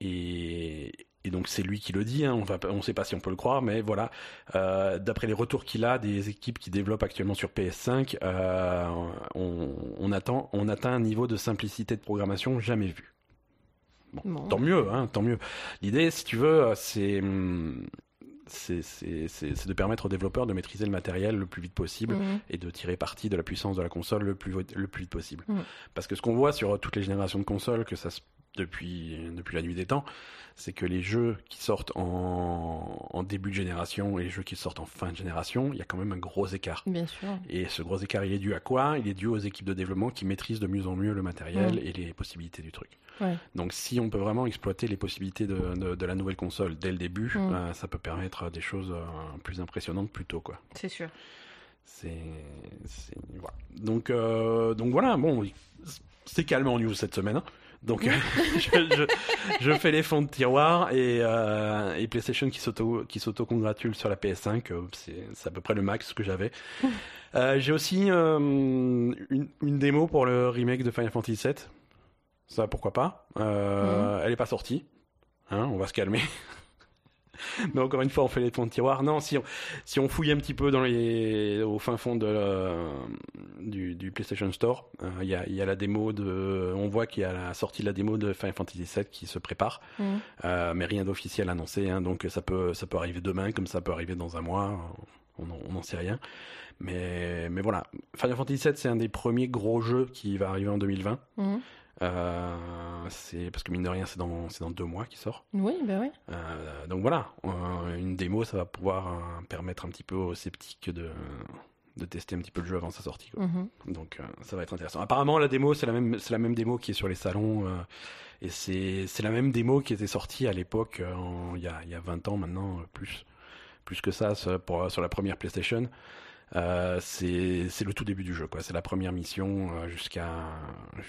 et, et donc c'est lui qui le dit, hein, on on sait pas si on peut le croire, mais voilà, euh, d'après les retours qu'il a des équipes qui développent actuellement sur PS5, euh, on, on attend, on atteint un niveau de simplicité de programmation jamais vu. Bon, Bon. tant mieux, hein, tant mieux. L'idée, si tu veux, c'est hum, c'est de permettre aux développeurs de maîtriser le matériel le plus vite possible Mhm. et de tirer parti de la puissance de la console le plus, le plus vite possible. Mm. Parce que ce qu'on voit sur toutes les générations de consoles, que ça se- depuis, depuis la nuit des temps, c'est que les jeux qui sortent en, en début de génération et les jeux qui sortent en fin de génération, il y a quand même un gros écart. Bien sûr. Et ce gros écart, il est dû à quoi? Il est dû aux équipes de développement qui maîtrisent de mieux en mieux le matériel et les possibilités du truc. Ouais. Donc si on peut vraiment exploiter les possibilités de, de, de la nouvelle console dès le début, Mm. euh, ça peut permettre des choses euh, plus impressionnantes plus tôt. Quoi. C'est sûr. C'est, c'est- voilà. Donc, euh, donc voilà. Bon, c'est calme en news cette semaine. Donc, je, je, je fais les fonds de tiroir et, euh, et PlayStation qui s'auto qui s'auto-congratule sur la PS5. euh, c'est, à peu près le max que j'avais. Euh, j'ai aussi euh, une, une démo pour le remake de Final Fantasy VII. Ça, pourquoi pas. Euh, Elle est pas sortie. Hein, on va se calmer. Mais encore une fois, on fait les fonds de tiroir. Non, si on, si on fouille un petit peu dans les, au fin fond de, la- du, du PlayStation Store, euh, il y, a, il y a la démo de, on voit qu'il y a la sortie de la démo de Final Fantasy VII qui se prépare, Mhm. euh, mais rien d'officiel annoncé. Hein, donc ça peut, ça peut arriver demain, comme ça peut arriver dans un mois. On n'en- sait rien. Mais, mais voilà, Final Fantasy VII, c'est un des premiers gros jeux qui va arriver en 2020. Mhm. Euh, c'est parce que mine de rien, c'est dans, c'est dans deux mois qu'il sort. Oui, ben oui. Euh, donc voilà, euh, une démo, ça va pouvoir permettre un petit peu aux sceptiques de, de tester un petit peu le jeu avant sa sortie. quoi. Mhm. Donc ça va être intéressant. Apparemment, la démo, c'est la même, c'est la même démo qui est sur les salons. et c'est, c'est la même démo qui était sortie à l'époque, il y, a, il y a 20 ans maintenant, plus, plus que ça, pour, sur la première PlayStation. Euh, c'est, le tout début du jeu, quoi. C'est la première mission euh, jusqu'à,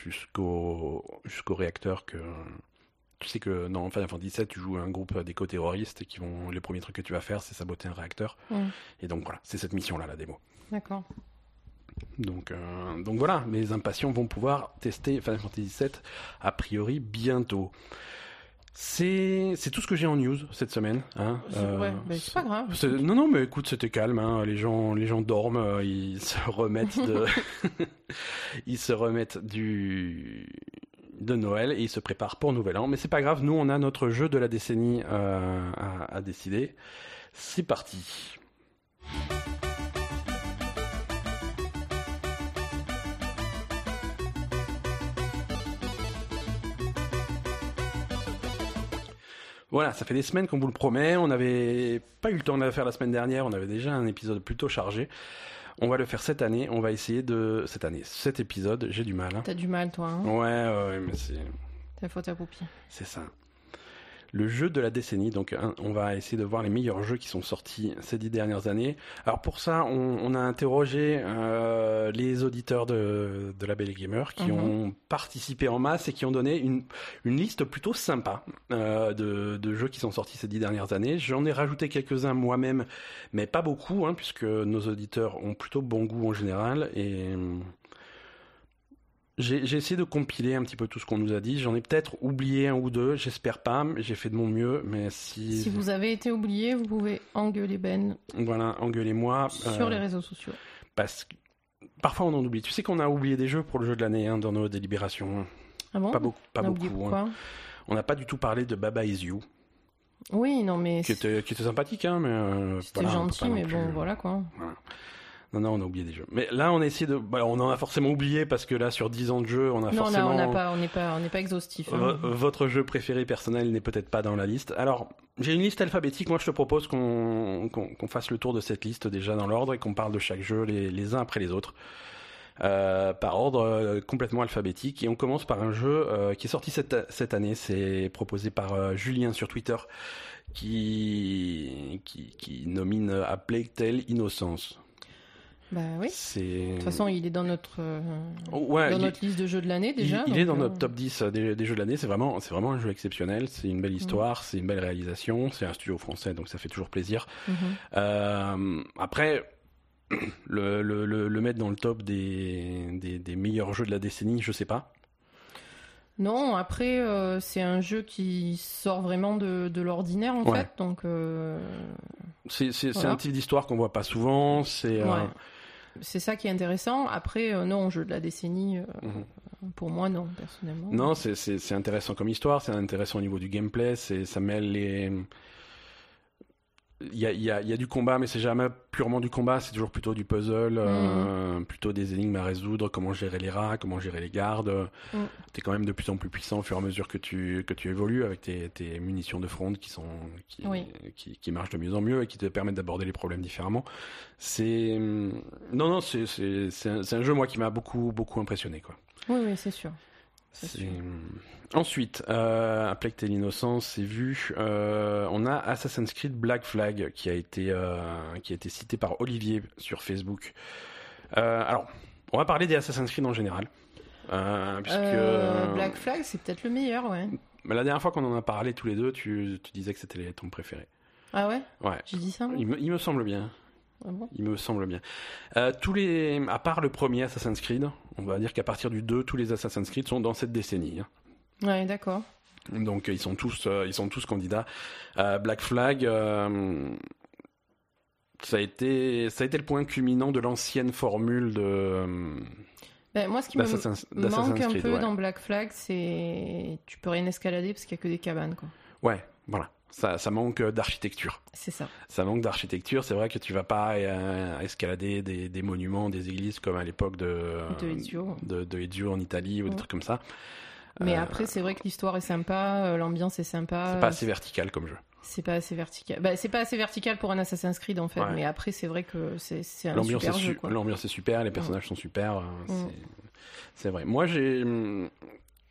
jusqu'au, jusqu'au réacteur que. Tu sais que dans Final Fantasy VII, tu joues un groupe d'éco-terroristes qui vont. Les premiers trucs que tu vas faire, c'est saboter un réacteur. Et donc voilà, c'est cette mission-là, la démo. D'accord. Donc, euh, donc voilà, les impatients vont pouvoir tester Final Fantasy VII a priori bientôt. C'est c'est tout ce que j'ai en news cette semaine. Hein. C'est- Euh, ouais, ben, c'est pas grave. c'est- non, non, mais écoute, c'était calme. Hein. Les gens, les gens dorment, euh, ils se remettent de, ils se remettent du de Noël et ils se préparent pour Nouvel An. Mais c'est pas grave, nous on a notre jeu de la décennie euh, à, à décider. C'est parti. Voilà, ça fait des semaines qu'on vous le promet. On n'avait pas eu le temps de le faire la semaine dernière. On avait déjà un épisode plutôt chargé. On va le faire cette année. On va essayer de cette année, cet épisode. J'ai du mal. hein. T'as du mal, toi. Hein? Ouais, ouais, mais c'est T'as faute à Poupie. c'est ça. Le jeu de la décennie, donc hein, on va essayer de voir les meilleurs jeux qui sont sortis ces dix dernières années. Alors pour ça, on, on a interrogé euh, les auditeurs de, de la Belle Gamer qui Mhm. ont participé en masse et qui ont donné une, une liste plutôt sympa euh, de, de jeux qui sont sortis ces dix dernières années. J'en ai rajouté quelques-uns moi-même, mais pas beaucoup, hein, puisque nos auditeurs ont plutôt bon goût en général et j'ai essayé de compiler un petit peu tout ce qu'on nous a dit. J'en ai peut-être oublié un ou deux, j'espère pas. mais J'ai fait de mon mieux, mais si. Si vous avez été oublié, vous pouvez engueuler Ben Voilà, engueulez-moi. sur euh, les réseaux sociaux. Parce que parfois on en oublie. Tu sais qu'on a oublié des jeux pour le jeu de l'année hein, dans nos délibérations. Ah bon Pas beaucoup, pas On a oublié beaucoup. hein. On n'a pas du tout parlé de Baba Is You, Oui, non, mais qui était, qui était sympathique, hein, mais. euh, c'était voilà, gentil, mais plus- bon, voilà quoi. Non, non, on a oublié des jeux. Mais là, on a essayé de. bah, on en a forcément oublié parce que là, sur 10 ans de jeu, on a non, forcément. là, on n'a pas, on n'est pas, on n'est pas exhaustif. hein. Votre jeu préféré personnel n'est peut-être pas dans la liste. Alors, j'ai une liste alphabétique. Moi, je te propose qu'on fasse le tour de cette liste déjà dans l'ordre et qu'on parle de chaque jeu les, les uns après les autres. Euh, par ordre euh, complètement alphabétique. Et on commence par un jeu euh, qui est sorti cette, cette année. C'est proposé par Julien sur Twitter qui, qui, qui nomine à Plague Tale Innocence. Bah oui. De toute façon, il est dans notre, euh, ouais, dans notre liste de jeux de l'année déjà. il est dans donc, euh, notre top 10 des, des jeux de l'année. C'est vraiment, c'est vraiment un jeu exceptionnel. C'est une belle histoire, c'est une belle réalisation. C'est un studio français, donc ça fait toujours plaisir. mhm. Euh, après, le, le, le, le mettre dans le top des, des, des meilleurs jeux de la décennie, je sais pas. Non, après, euh, c'est un jeu qui sort vraiment de, de l'ordinaire en Ouais. fait. Donc, euh, C'est, Voilà. un type d'histoire qu'on voit pas souvent. C'est, euh. C'est ça qui est intéressant. Après, euh, non, jeu de la décennie, euh, mhm. pour moi, non, personnellement. Non, c'est, intéressant comme histoire, c'est intéressant au niveau du gameplay, c'est, ça mêle les... Il y a, il y, a, il y a du combat, mais c'est jamais purement du combat, c'est toujours plutôt du puzzle, euh, plutôt des énigmes à résoudre, comment gérer les rats, comment gérer les gardes. Mm. T'es quand même de plus en plus puissant au fur et à mesure que tu, que tu évolues avec tes, tes munitions de fronde qui, sont, qui, Oui. qui, qui marchent de mieux en mieux et qui te permettent d'aborder les problèmes différemment. C'est... Non, non, c'est un jeu, moi, qui m'a beaucoup, beaucoup impressionné, quoi. Oui, oui, c'est sûr. Ensuite, euh, à Plague Tale Innocence, c'est vu. euh, on a Assassin's Creed Black Flag qui a été euh, qui a été cité par Olivier sur Facebook. Euh, alors, on va parler des Assassin's Creed en général, puisque Black Flag, c'est peut-être le meilleur, ouais. mais la dernière fois qu'on en a parlé tous les deux, tu, tu disais que c'était ton préféré. Ah ouais? Ouais, J'ai dit ça moi? Il me, il me semble bien. Ah bon Il me semble bien. Euh, tous les, à part le premier Assassin's Creed, on va dire qu'à partir du 2, tous les Assassin's Creed sont dans cette décennie. hein. Ouais, d'accord. Donc euh, ils sont tous, euh, ils sont tous candidats. Euh, Black Flag, ça a été, ça a été le point culminant de l'ancienne formule de Ben, moi, ce qui me manque un Creed. peu ouais. dans Black Flag, c'est tu peux rien escalader parce qu'il y a que des cabanes, quoi. Ouais, voilà. Ça, ça manque d'architecture. C'est ça. Ça manque d'architecture. C'est vrai que tu vas pas euh, escalader des, des monuments, des églises comme à l'époque de De Ezio. de, de Ezio en Italie ou des trucs comme ça. Mais Euh, après, c'est vrai que l'histoire est sympa, euh, l'ambiance est sympa. C'est pas assez vertical comme jeu. C'est pas assez vertical. Bah, c'est pas assez vertical pour un Assassin's Creed en fait. Ouais. Mais après, c'est vrai que c'est un L'ambiance est, super jeu. l'ambiance est super, les personnages sont super. Mm. c'est- C'est vrai. Moi, j'ai.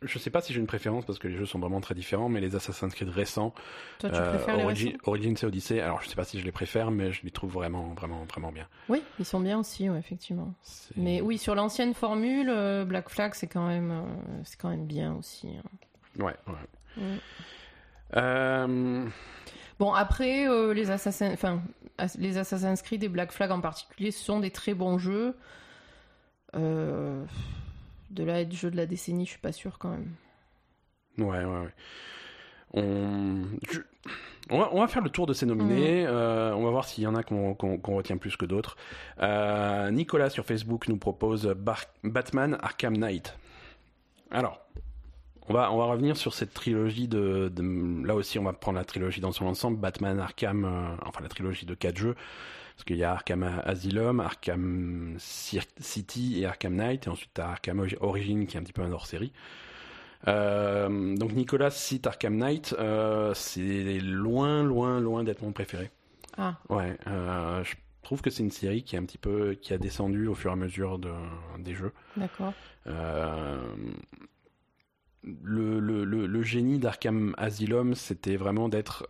Je sais pas si j'ai une préférence parce que les jeux sont vraiment très différents, mais les Assassin's Creed récents, Toi, tu euh, les récents Origins et Odyssey, alors je sais pas si je les préfère, mais je les trouve vraiment, vraiment, vraiment bien. Oui, ils sont bien aussi, ouais, effectivement. Mais oui, sur l'ancienne formule, euh, Black Flag, c'est quand même, euh, c'est quand même bien aussi. hein. Ouais, ouais. Bon, après, les Assassin's, enfin, les Assassin's Creed et Black Flag en particulier sont des très bons jeux. Euh, de là, être jeu de la décennie, je suis pas sûr quand même. Ouais, ouais, ouais. On... je- on, va, on va faire le tour de ces nominés. Euh, on va voir s'il y en a qu'on retient plus que d'autres. Euh, Nicolas sur Facebook nous propose Bar- Batman Arkham Knight. Alors, on va, on va revenir sur cette trilogie de, de- Là aussi, on va prendre la trilogie dans son ensemble. Batman Arkham, euh, enfin la trilogie de quatre jeux. Parce qu'il y a Arkham Asylum, Arkham City et Arkham Knight. Et ensuite, tu as Arkham Origin qui est un petit peu un hors-série. Euh, donc Nicolas cite Arkham Knight, euh, c'est loin, loin, loin d'être mon préféré. Ah, Ouais, euh, je trouve que c'est une série qui est un petit peu, qui a descendu au fur et à mesure de, des jeux. d'accord. Le, le, le, le génie d'Arkham Asylum, c'était vraiment d'être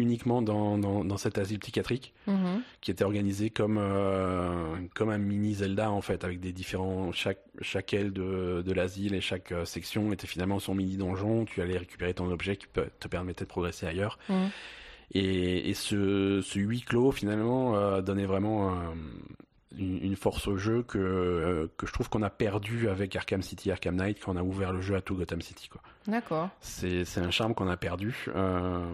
uniquement dans, dans, dans cet asile psychiatrique Mhm. qui était organisé comme euh, comme un mini Zelda en fait avec des différents chaque chaque aile de, de l'asile et chaque euh, section était finalement son mini donjon tu allais récupérer ton objet qui te permettait de progresser ailleurs Mhm. et, et ce, ce huis clos finalement euh, donnait vraiment une, une force au jeu que, euh, que je trouve qu'on a perdu avec Arkham City, Arkham Knight quand on a ouvert le jeu à tout Gotham City. Quoi. D'accord. C'est, c'est un charme qu'on a perdu. Euh,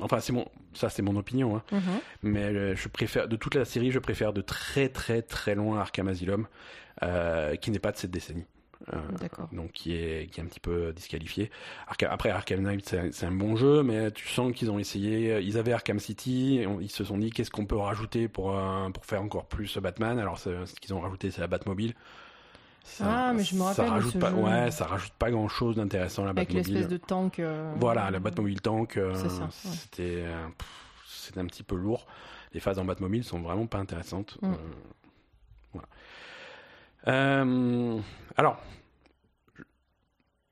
enfin, c'est mon, ça c'est mon opinion. Hein. Mhm. Mais euh, je préfère, de toute la série, je préfère de très très très loin Arkham Asylum, euh, qui n'est pas de cette décennie. Euh, donc qui est qui est un petit peu disqualifié. Arca- après Arkham Knight c'est un- bon jeu, mais tu sens qu'ils ont essayé. Ils avaient Arkham City, et on- ils se sont dit qu'est-ce qu'on peut rajouter pour euh, pour faire encore plus Batman? Alors ce qu'ils ont rajouté c'est la Batmobile. Ça- Ah, mais je me ça rappelle de rajoute ce pas, jeu. ouais, ça rajoute pas grand chose d'intéressant la Avec Batmobile. l'espèce de tank. euh, Voilà, la Batmobile tank, euh, ça, ouais. c'était euh, c'était un petit peu lourd. Les phases en Batmobile sont vraiment pas intéressantes. Mm. Euh, voilà. Euh, alors,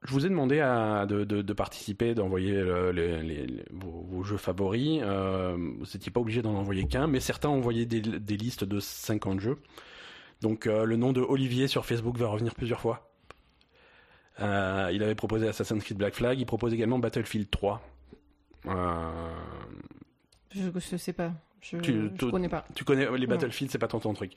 je- vous ai demandé à- de, de- de participer, d'envoyer le- les- les- les- vos, vos jeux favoris. Euh, vous n'étiez pas obligé d'en envoyer qu'un, mais certains ont envoyé des, des listes de 50 jeux. Donc euh, le nom de Olivier sur Facebook va revenir plusieurs fois. Euh, il avait proposé Assassin's Creed Black Flag, il propose également Battlefield 3. Euh, Je, je sais pas. Je, Tu- je connais pas. tu connais les. Battlefield, c'est pas tant ton truc.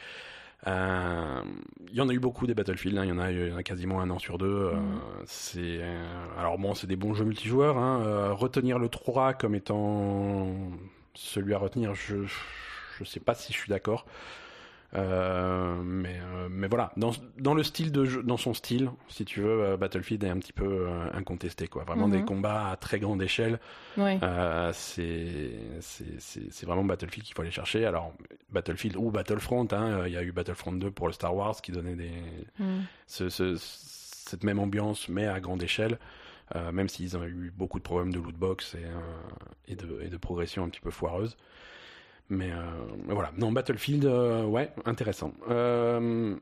Euh, Il y en a eu beaucoup des Battlefield, hein, il y en a, il y en a quasiment un an sur deux. euh, Mhm. c'est euh, alors bon, c'est des bons jeux multijoueurs. Hein, euh, retenir le 3 comme étant celui à retenir, je je sais pas si je suis d'accord. Euh, mais euh, mais voilà, dans dans le style de jeu, dans son style, si tu veux, euh, Battlefield est un petit peu incontesté quoi. Vraiment Mhm. des combats à très grande échelle. Ouais. C'est vraiment Battlefield qu'il faut aller chercher. Alors, Battlefield ou Battlefront, hein, il y a eu Battlefront 2 pour le Star Wars qui donnait des, Mm. ce- ce- cette même ambiance, mais à grande échelle. Euh, même s'ils ont eu beaucoup de problèmes de et, euh, et, de, et de progression un petit peu foireuse. Mais, euh, voilà, non, Battlefield, euh, ouais, intéressant. Euh,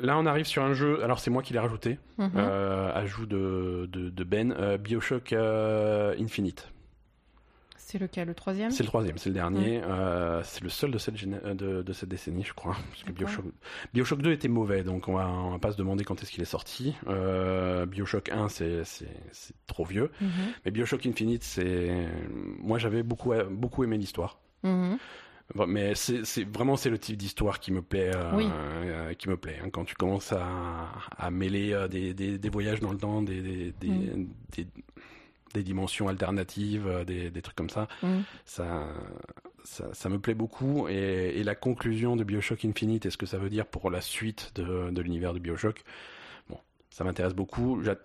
là, on arrive sur un jeu, alors c'est moi qui l'ai rajouté, Mhm. ajout de, de, de Ben, Bioshock Infinite. C'est lequel Le troisième? C'est le troisième, c'est le dernier. Euh, c'est le seul de cette, de, de cette décennie, je crois. Parce que. Bioshock, Bioshock 2 était mauvais, donc on va, on va pas se demander quand est-ce qu'il est sorti. Euh, Bioshock 1, c'est, c'est, c'est trop vieux. Mhm. Mais Bioshock Infinite, c'est. Moi, j'avais beaucoup, beaucoup aimé l'histoire. Mhm. Mais c'est, vraiment c'est le type d'histoire qui me plaît, euh, Oui. euh, qui me plaît. hein. Quand tu commences à, à mêler euh, des, des, des voyages dans le temps, des, des, des, des, des dimensions alternatives, des, des trucs comme ça, Mhm. ça, ça, ça me plaît beaucoup. Et, et la conclusion de Bioshock Infinite et ce que ça veut dire pour la suite de, de l'univers de Bioshock, bon, ça m'intéresse beaucoup. J'a-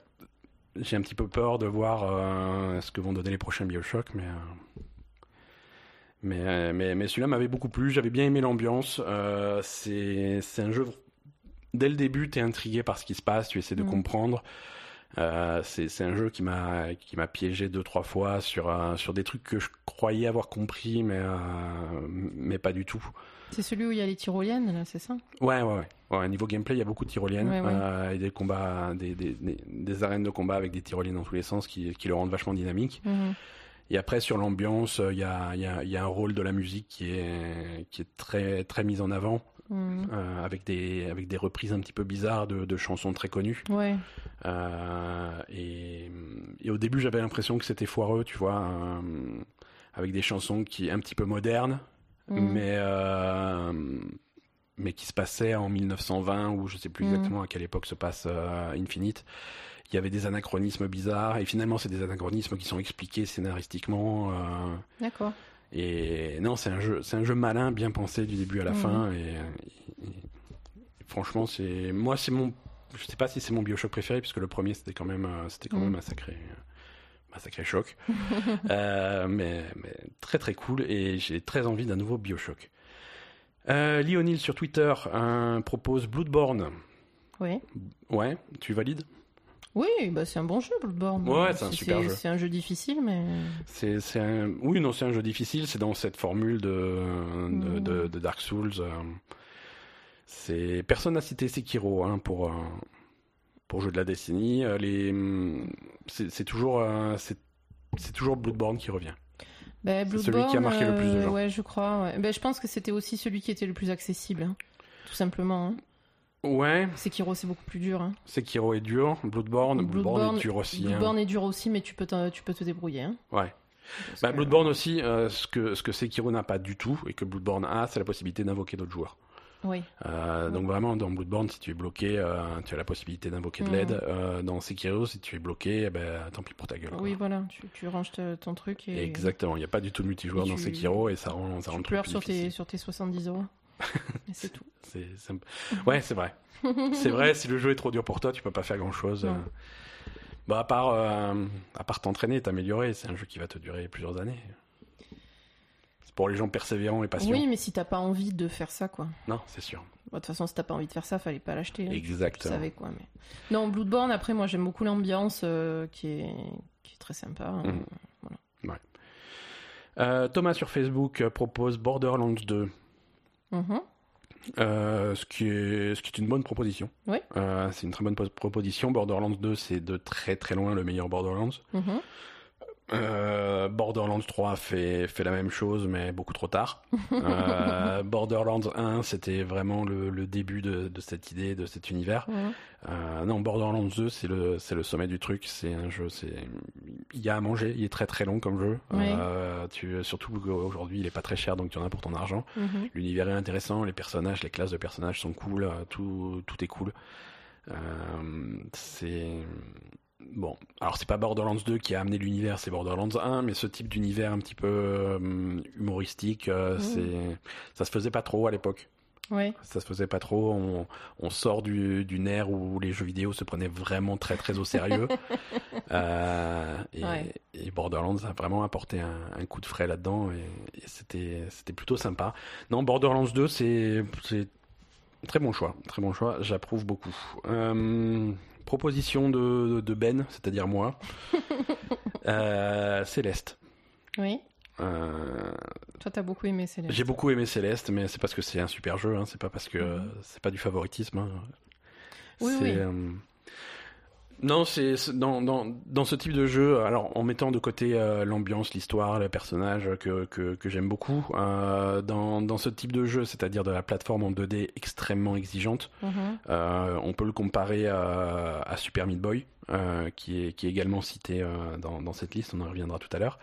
J'ai un petit peu peur de voir ce que vont donner les prochains Bioshock, mais. Euh, mais, mais, mais celui-là m'avait beaucoup plu, j'avais bien aimé l'ambiance. Euh, c'est un jeu. Dès le début, tu es intrigué par ce qui se passe, tu essaies de Mhm. comprendre. Euh, c'est un jeu qui m'a qui m'a piégé deux trois fois sur euh, sur des trucs que je croyais avoir compris mais euh, mais pas du tout. C'est celui où il y a les tyroliennes, là, c'est ça? Ouais ouais ouais. Ouais, niveau gameplay, il y a beaucoup de tyroliennes Ouais, ouais. et des combats, des, des, des, des arènes de combat avec des tyroliennes dans tous les sens qui, qui le rendent vachement dynamique. Mhm. Et après sur l'ambiance, euh, il y a, il y, a, il y a un rôle de la musique qui est qui est très très mis en avant Mhm. euh, avec des avec des reprises un petit peu bizarres de, de chansons très connues. Ouais. Euh, et, et au début, j'avais l'impression que c'était foireux, tu vois, euh, avec des chansons qui un petit peu modernes, Mhm. mais mais qui se passaient en 1920 ou je sais plus Mhm. exactement à quelle époque se passe Infinite. Il y avait des anachronismes bizarres et finalement, c'est des anachronismes qui sont expliqués scénaristiquement. euh, D'accord. et non, c'est un jeu, c'est un jeu malin, bien pensé du début à la Mhm. fin. Et, et- et franchement, c'est moi, c'est mon, je sais pas si c'est mon Bioshock préféré puisque le premier c'était quand même, euh, c'était quand Mhm. même un sacré, un sacré choc. Euh, mais, mais très très cool et j'ai très envie d'un nouveau Bioshock. Euh, O'Neill sur Twitter propose Bloodborne. Oui. Ouais, tu valides? Oui, bah c'est un bon jeu, Bloodborne. Ouais, c'est un super jeu. C'est un jeu difficile, mais. C'est, c'est un... Oui, non, c'est un jeu difficile. C'est dans cette formule de, de, de- de Dark Souls. euh, C'est personne n'a cité Sekiro hein, pour euh, pour jeu de la décennie. Euh, Les c'est, c'est toujours c'est, c'est toujours Bloodborne qui revient. C'est Bloodborne, celui qui a marqué le plus de gens. Ouais, je crois. ouais. Bah, je pense que c'était aussi celui qui était le plus accessible, hein, tout simplement. hein. Ouais, Sekiro, c'est beaucoup plus dur. Hein. Sekiro est dur. Bloodborne, Bloodborne, est dur aussi. hein. Bloodborne est dur aussi, mais tu peux, tu peux te débrouiller. Hein, Ouais. Bah, que- Bloodborne aussi, euh, ce que ce que Sekiro n'a pas du tout et que Bloodborne a, c'est la possibilité d'invoquer d'autres joueurs. Oui. Euh, donc vraiment, dans Bloodborne, si tu es bloqué, euh, tu as la possibilité d'invoquer de Mhm. l'aide. Dans Sekiro, si tu es bloqué, eh ben, tant pis pour ta gueule. quoi. Oui, voilà, tu, tu ranges te- ton truc et Exactement, il n'y a pas du tout de multijoueur Et dans tu- Sekiro et ça rend, ça rend tu le truc plus sur tes, sur tes 70 euros. C'est tout. C'est, Ouais, c'est vrai. c'est vrai, si le jeu est trop dur pour toi, tu peux pas faire grand chose. Non. Bah, à part, euh, à part t'entraîner et t'améliorer, c'est un jeu qui va te durer plusieurs années. C'est pour les gens persévérants et patients. Oui, mais si t'as pas envie de faire ça, quoi. Non, c'est sûr. Bon, De toute façon, si t'as pas envie de faire ça, fallait pas l'acheter. hein. Tu Exactement. savais quoi, mais. Non, Bloodborne, après, moi, j'aime beaucoup l'ambiance euh, qui, est... qui est très sympa. Mhm. Euh, Thomas sur Facebook euh, propose Borderlands 2. Mhm. Euh, ce, qui est, ce qui est une bonne proposition. Oui. Euh, c'est une très bonne po- proposition. Borderlands 2, c'est de très très loin le meilleur Borderlands. Mhm. Euh, Borderlands 3 fait, fait la même chose, mais beaucoup trop tard. Euh, Borderlands 1, c'était vraiment le, le début de, de cette idée, de cet univers. Euh, non, Borderlands 2, c'est le, c'est le sommet du truc. C'est un jeu, c'est, il y a à manger. Il est très très long comme jeu. Oui. Tu, surtout aujourd'hui, il est pas très cher, donc tu en as pour ton argent. Mhm. L'univers est intéressant, les personnages, les classes de personnages sont cool, tout, tout est cool. Euh, c'est bon. Alors c'est pas Borderlands 2 qui a amené l'univers, c'est Borderlands 1, mais ce type d'univers un petit peu euh, humoristique, euh, Mhm. c'est ça se faisait pas trop à l'époque. Ouais. Ça se faisait pas trop. On, on sort du, d'une ère où les jeux vidéo se prenaient vraiment très très au sérieux. Euh, et, Ouais. et Borderlands a vraiment apporté un, un coup de frais là-dedans et, et c'était c'était plutôt sympa. Non, Borderlands 2, c'est c'est très bon choix, très bon choix. J'approuve beaucoup. Euh, proposition de, de Ben, c'est-à-dire moi. Euh, Céleste. Oui. Euh, Toi, t'as beaucoup aimé Céleste. j'ai beaucoup aimé Céleste, mais c'est parce que c'est un super jeu, hein, c'est pas parce que euh, Mhm. c'est pas du favoritisme. hein. Oui, oui. euh, Non, c'est dans, dans, dans ce type de jeu, alors en mettant de côté euh, l'ambiance, l'histoire, les personnages que, que, que j'aime beaucoup, euh, dans, dans ce type de jeu, c'est-à-dire de la plateforme en 2D extrêmement exigeante, Mhm. euh, on peut le comparer à, à Super Meat Boy, qui, est, qui est également cité dans, dans cette liste, on en reviendra tout à l'heure.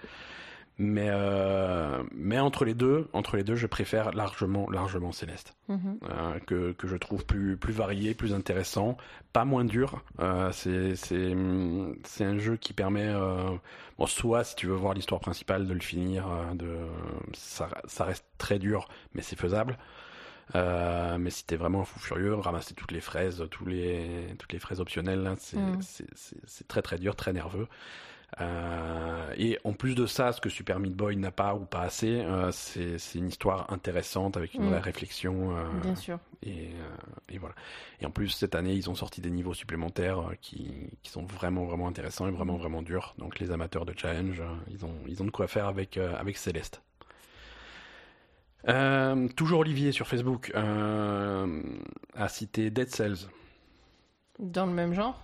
Mais, euh, mais entre les deux, entre les deux, je préfère largement, largement Céleste, Mhm. euh, que, que je trouve plus, plus varié, plus intéressant, pas moins dur. Euh, c'est, un jeu qui permet, euh, bon, soit si tu veux voir l'histoire principale, de le finir, euh, de, ça, ça reste très dur, mais c'est faisable. Euh, mais si t'es vraiment un fou furieux, ramasser toutes les fraises, tous les, toutes les fraises optionnelles, c'est, Mm. c'est très très dur, très nerveux. Euh, et en plus de ça, ce que Super Meat Boy n'a pas ou pas assez, euh, c'est, une histoire intéressante avec une Mm. vraie réflexion. euh, Bien sûr. et, et voilà. Et en plus, cette année, ils ont sorti des niveaux supplémentaires qui, qui sont vraiment, vraiment intéressants et vraiment, vraiment durs. Donc, les amateurs de challenge, ils ont, ils ont de quoi faire avec, avec Céleste. Toujours Olivier sur Facebook a cité Dead Cells. Dans le même genre?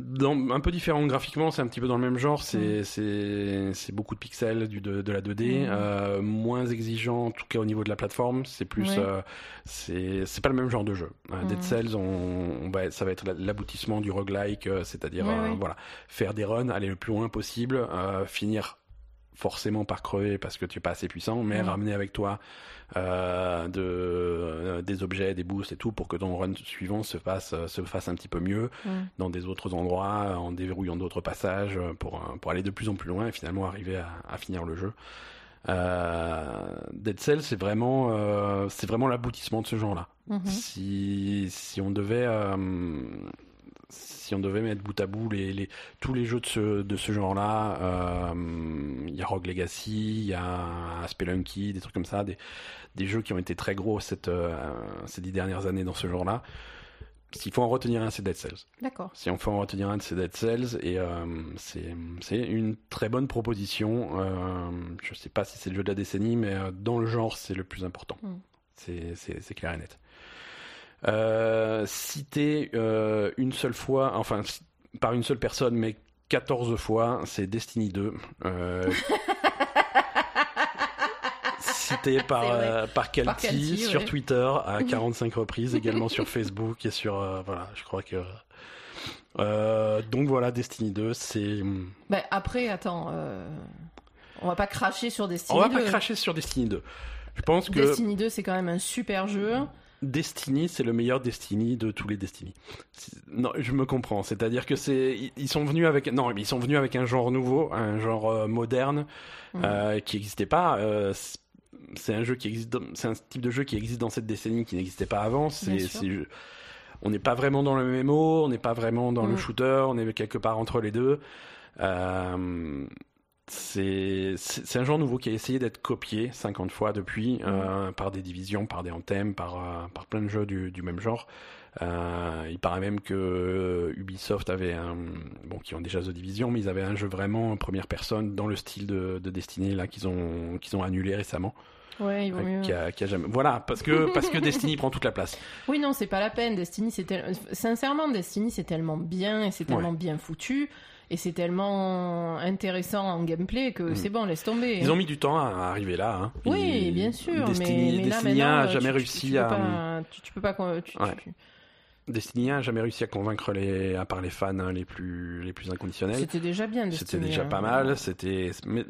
Dans, un peu différent graphiquement, c'est un petit peu dans le même genre. Mm. C'est c'est beaucoup de pixels, du, de, de la 2D, Mhm. euh, moins exigeant en tout cas au niveau de la plateforme. C'est plus, euh, c'est pas le même genre de jeu. Euh, Dead Mhm. Cells, on, on va, ça va être la- l'aboutissement du roguelike, c'est-à-dire voilà, faire des runs, aller le plus loin possible, finir forcément par crever parce que tu es pas assez puissant, mais ramener avec toi euh, de, euh, des objets, des boosts et tout pour que ton run suivant se fasse, euh, se fasse un petit peu mieux dans des autres endroits, en déverrouillant d'autres passages pour, pour aller de plus en plus loin et finalement arriver à, à finir le jeu. Euh, Dead Cell, c'est vraiment, euh, c'est vraiment l'aboutissement de ce genre-là. Mhm. Si, si on devait, euh, si on devait mettre bout à bout les, les, tous les jeux de ce, de ce genre-là, euh, il y a Rogue Legacy, il y a Spelunky, des trucs comme ça, des, des jeux qui ont été très gros cette, euh, ces dix dernières années dans ce genre-là. S'il faut en retenir un, c'est Dead Cells. D'accord. Si on fait en retenir un, c'est Dead Cells et euh, c'est une très bonne proposition. Je sais pas si c'est le jeu de la décennie, mais dans le genre, c'est le plus important. Mm. C'est c'est clair et net. Euh, cité euh, une seule fois, enfin par une seule personne, mais 14 fois, c'est Destiny 2. Euh, cité par, euh, par Par sur ouais. Twitter à 45 reprises, également sur Facebook et sur... euh, voilà, je crois que... Euh, donc voilà, Destiny 2, c'est... Bah, après, attends. On va pas cracher sur Destiny On va 2. pas cracher sur Destiny 2. Je pense que... Destiny 2, c'est quand même un super jeu. Destiny, c'est le meilleur Destiny de tous les Destiny. Non, je me comprends. C'est-à-dire que c'est, ils sont venus avec, non, ils sont venus avec un genre nouveau, un genre euh, moderne Mhm. euh, qui n'existait pas. Euh, c'est un jeu qui existe, dans- c'est un type de jeu qui existe dans cette décennie qui n'existait pas avant. C'est, on n'est pas vraiment dans le MMO, on n'est pas vraiment dans le Mhm. shooter, on est quelque part entre les deux. C'est un genre nouveau qui a essayé d'être copié 50 fois depuis euh, par des divisions, par des anthèmes, par, euh, par plein de jeux du, du même genre. Euh, il paraît même que Ubisoft avait un bon qui ont déjà The Division, mais ils avaient un jeu vraiment en première personne dans le style de, de Destiny là qu'ils ont qu'ils ont annulé récemment, Ouais, il vaut euh, mieux. qui a, qui a jamais voilà parce que parce que Destiny prend toute la place. Oui, non, c'est pas la peine. Destiny, c'est tel- sincèrement, Destiny, c'est tellement bien et c'est tellement bien foutu et c'est tellement intéressant en gameplay que Mm. c'est bon, laisse tomber. Ils ont mis du temps à arriver là. Hein. Oui, bien sûr, Destiny, mais, mais là Destiny maintenant, a euh, jamais tu- réussi tu à pas- tu, peux pas. Ouais. Destiny a jamais réussi à convaincre les à part les fans hein, les plus les plus inconditionnels. C'était déjà bien. Destiny, C'était déjà hein. pas mal. C'était, mais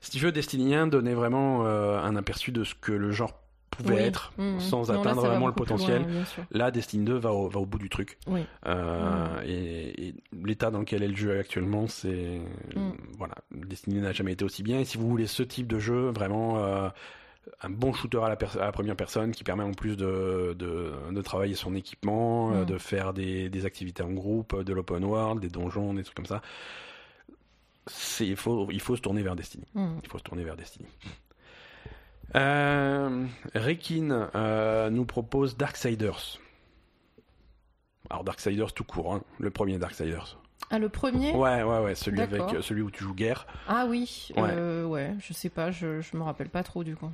si tu veux, Destiny 1 donnait vraiment euh, un aperçu de ce que le genre pouvait Oui. être, Mm, mm. sans Non, atteindre vraiment le potentiel. loin. Là, Destiny 2 va au, va au bout du truc. Oui. Euh, et, et l'état dans lequel est le jeu actuellement, c'est Mm. voilà, Destiny n'a jamais été aussi bien. Et si vous voulez ce type de jeu, vraiment. euh, un bon shooter à la, pers- à la première personne qui permet en plus de, de, de travailler son équipement, euh, de faire des, des activités en groupe, de l'open world, des donjons, des trucs comme ça. Il, faut, il faut se tourner vers Destiny. Il faut se tourner vers Destiny. Euh, Rekin euh, nous propose Darksiders. Alors Darksiders tout court, hein, le premier Darksiders. Ah, le premier? Ouais, ouais, ouais, celui avec euh, celui où tu joues guerre. Ah oui. Ouais. euh, ouais, je sais pas, je, je me rappelle pas trop du coup.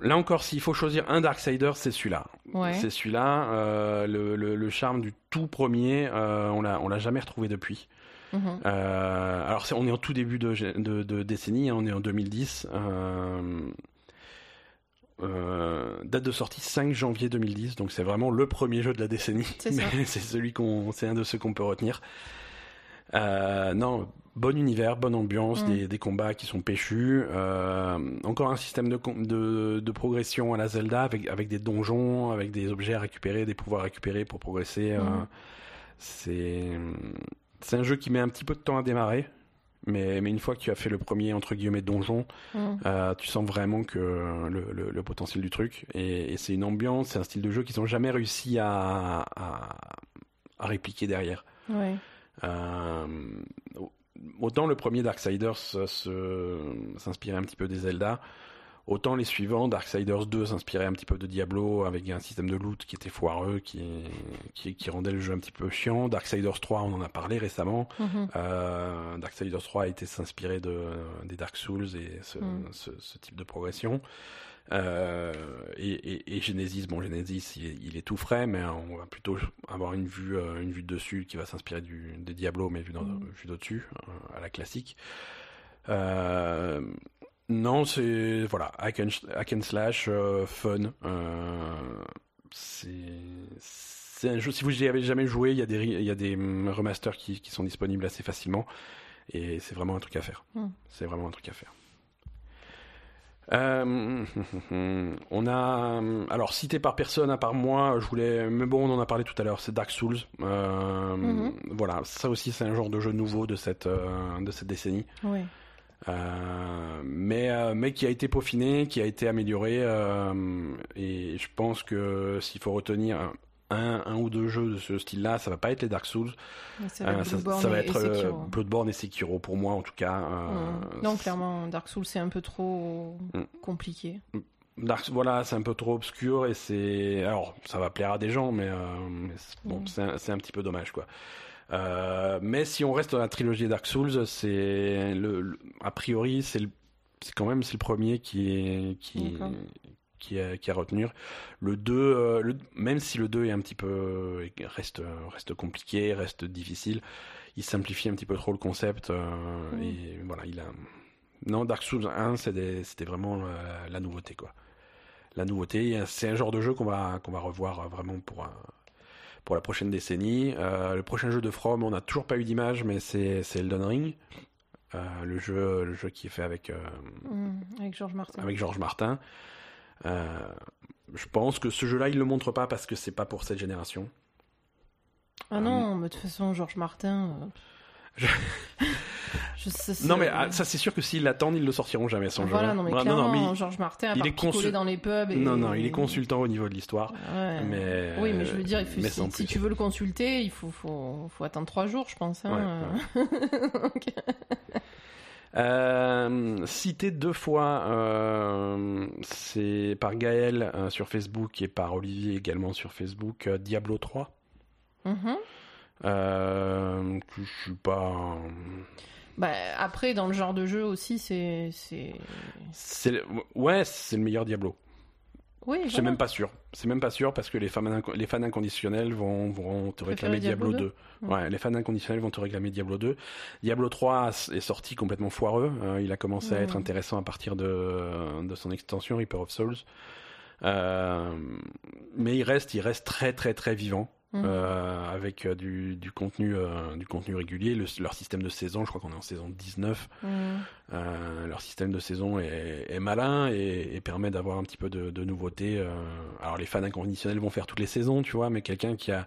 Là encore, s'il faut choisir un Darksiders, c'est celui-là. Ouais. C'est celui-là. euh, le, le- le charme du tout premier, euh, on l'a, on l'a jamais retrouvé depuis. Mhm. Euh, alors, c'est- on est en tout début de, de décennie, hein, on est en 2010. Euh, date de sortie 5 janvier 2010, donc c'est vraiment le premier jeu de la décennie. C'est celui qu'on, c'est un de ceux qu'on peut retenir. Euh, non, bon univers, bonne ambiance, Mm. des, des combats qui sont péchus. euh, encore un système de, com- de, de progression à la Zelda avec, avec des donjons, avec des objets à récupérer, des pouvoirs à récupérer pour progresser. Mm. c'est, c'est un jeu qui met un petit peu de temps à démarrer. Mais, mais une fois que tu as fait le premier entre guillemets donjon, Mm. euh, tu sens vraiment que le, le- le potentiel du truc. Et, et c'est une ambiance, c'est un style de jeu qu'ils n'ont jamais réussi à, à, à répliquer derrière. Ouais. Euh, autant le premier Darksiders s'inspirait un petit peu des Zelda, autant les suivants, Darksiders 2 s'inspirait un petit peu de Diablo avec un système de loot qui était foireux, qui, qui, qui rendait le jeu un petit peu chiant. Darksiders 3, on en a parlé récemment. Mhm. Euh, Darksiders 3 a été s'inspirer de, des Dark Souls et ce, Mm. ce, ce type de progression. Euh, et, et, et Genesis, bon Genesis, il, est- il est tout frais, mais on va plutôt avoir une vue, euh, une vue de dessus qui va s'inspirer du de Diablo, mais vue, Mm. vue d'au-dessus, euh, à la classique. Euh, non, c'est voilà, hack and, hack and slash, euh, fun. Euh, c'est un jeu. Si vous n'y avez jamais joué, il y a des il y a des hum, remasters qui, qui sont disponibles assez facilement, et c'est vraiment un truc à faire. Mm. C'est vraiment un truc à faire. Euh, on a alors cité par personne à part moi, je voulais mais bon on en a parlé tout à l'heure, c'est Dark Souls. Euh, Mhm. Voilà, ça aussi c'est un genre de jeu nouveau de cette de cette décennie. Ouais. Euh, mais, euh, mais qui a été peaufiné, qui a été amélioré. euh, et je pense que s'il faut retenir un, un ou deux jeux de ce style-là, ça va pas être les Dark Souls. Ça va être ça, Bloodborne ça va et- Sekiro. Bloodborne et Sekiro pour moi en tout cas. Mm. Non, clairement, Dark Souls, c'est un peu trop Mm. compliqué. Dark, voilà, c'est un peu trop obscur et c'est. Alors, ça va plaire à des gens, mais, bon, Mm. c'est un, c'est un petit peu dommage, quoi. Euh, mais si on reste dans la trilogie Dark Souls, c'est le, le- a priori c'est quand même c'est le premier qui est qui qui a, qui a retenu. Le 2 euh, le- même si le 2 est un petit peu reste reste compliqué, reste difficile, il simplifie un petit peu trop le concept euh, Mm. et voilà, il a non Dark Souls 1 c'était c'était vraiment la, la nouveauté quoi. La nouveauté, c'est un genre de jeu qu'on va qu'on va revoir vraiment pour un- pour la prochaine décennie. Euh, le prochain jeu de From, on n'a toujours pas eu d'image, mais c'est Elden Ring, Euh, le jeu le jeu qui est fait avec euh, Mm. Avec George Martin. avec Georges Martin. Je pense que ce jeu-là, il le montre pas parce que c'est pas pour cette génération. Ah non, mais de toute façon, Georges Martin. Je sais, Non, mais ah, ça, c'est sûr que s'ils l'attendent, ils le sortiront jamais son Voilà, jeu. non, mais clairement, mais il- Georges Martin, à il est consul- dans les pubs. Et... non, non, il est consultant au niveau de l'histoire. Ouais. Mais, Oui, mais je veux dire, il faut- mais si, sans tu veux le consulter, il faut, faut, faut attendre trois jours, je pense. hein. Euh, cité deux fois, euh, c'est par Gaël euh, sur Facebook et par Olivier également sur Facebook, Diablo 3. mhm. Euh, que je suis pas. Bah, après, dans le genre de jeu aussi, c'est. c'est- C'est le- ouais, c'est le meilleur Diablo. Oui, C'est même pas sûr. C'est même pas sûr parce que les fans, les fans inconditionnels vont, vont te réclamer Diablo, Diablo 2. Mm. Ouais, les fans inconditionnels vont te réclamer Diablo 2. Diablo 3 est sorti complètement foireux. Euh, il a commencé à être intéressant à partir de, de son extension Reaper of Souls. Euh, mais il reste, il reste très très très vivant. Mhm. euh, avec euh, du, du contenu euh, du contenu régulier Le- leur système de saison je crois qu'on est en saison 19 Mhm. euh, leur système de saison est, est malin et, et permet d'avoir un petit peu de, de nouveauté. euh. Alors les fans inconditionnels vont faire toutes les saisons, tu vois, mais quelqu'un qui a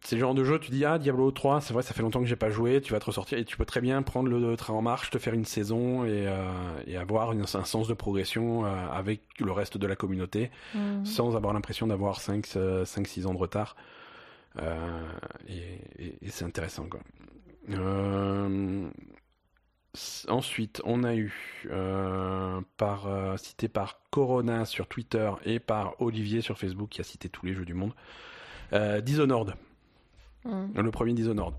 c'est le genre de jeu, tu dis ah Diablo 3, c'est vrai, ça fait longtemps que j'ai pas joué, tu vas te ressortir et tu peux très bien prendre le train en marche, te faire une saison et, euh, et avoir une- un sens de progression euh, avec le reste de la communauté Mhm. sans avoir l'impression d'avoir 5-6 ans de retard. Euh, et et- et c'est intéressant, quoi. Euh, ensuite, on a eu, euh, par, euh, cité par Corona sur Twitter et par Olivier sur Facebook, qui a cité tous les jeux du monde, euh, Dishonored, Mhm. le premier Dishonored.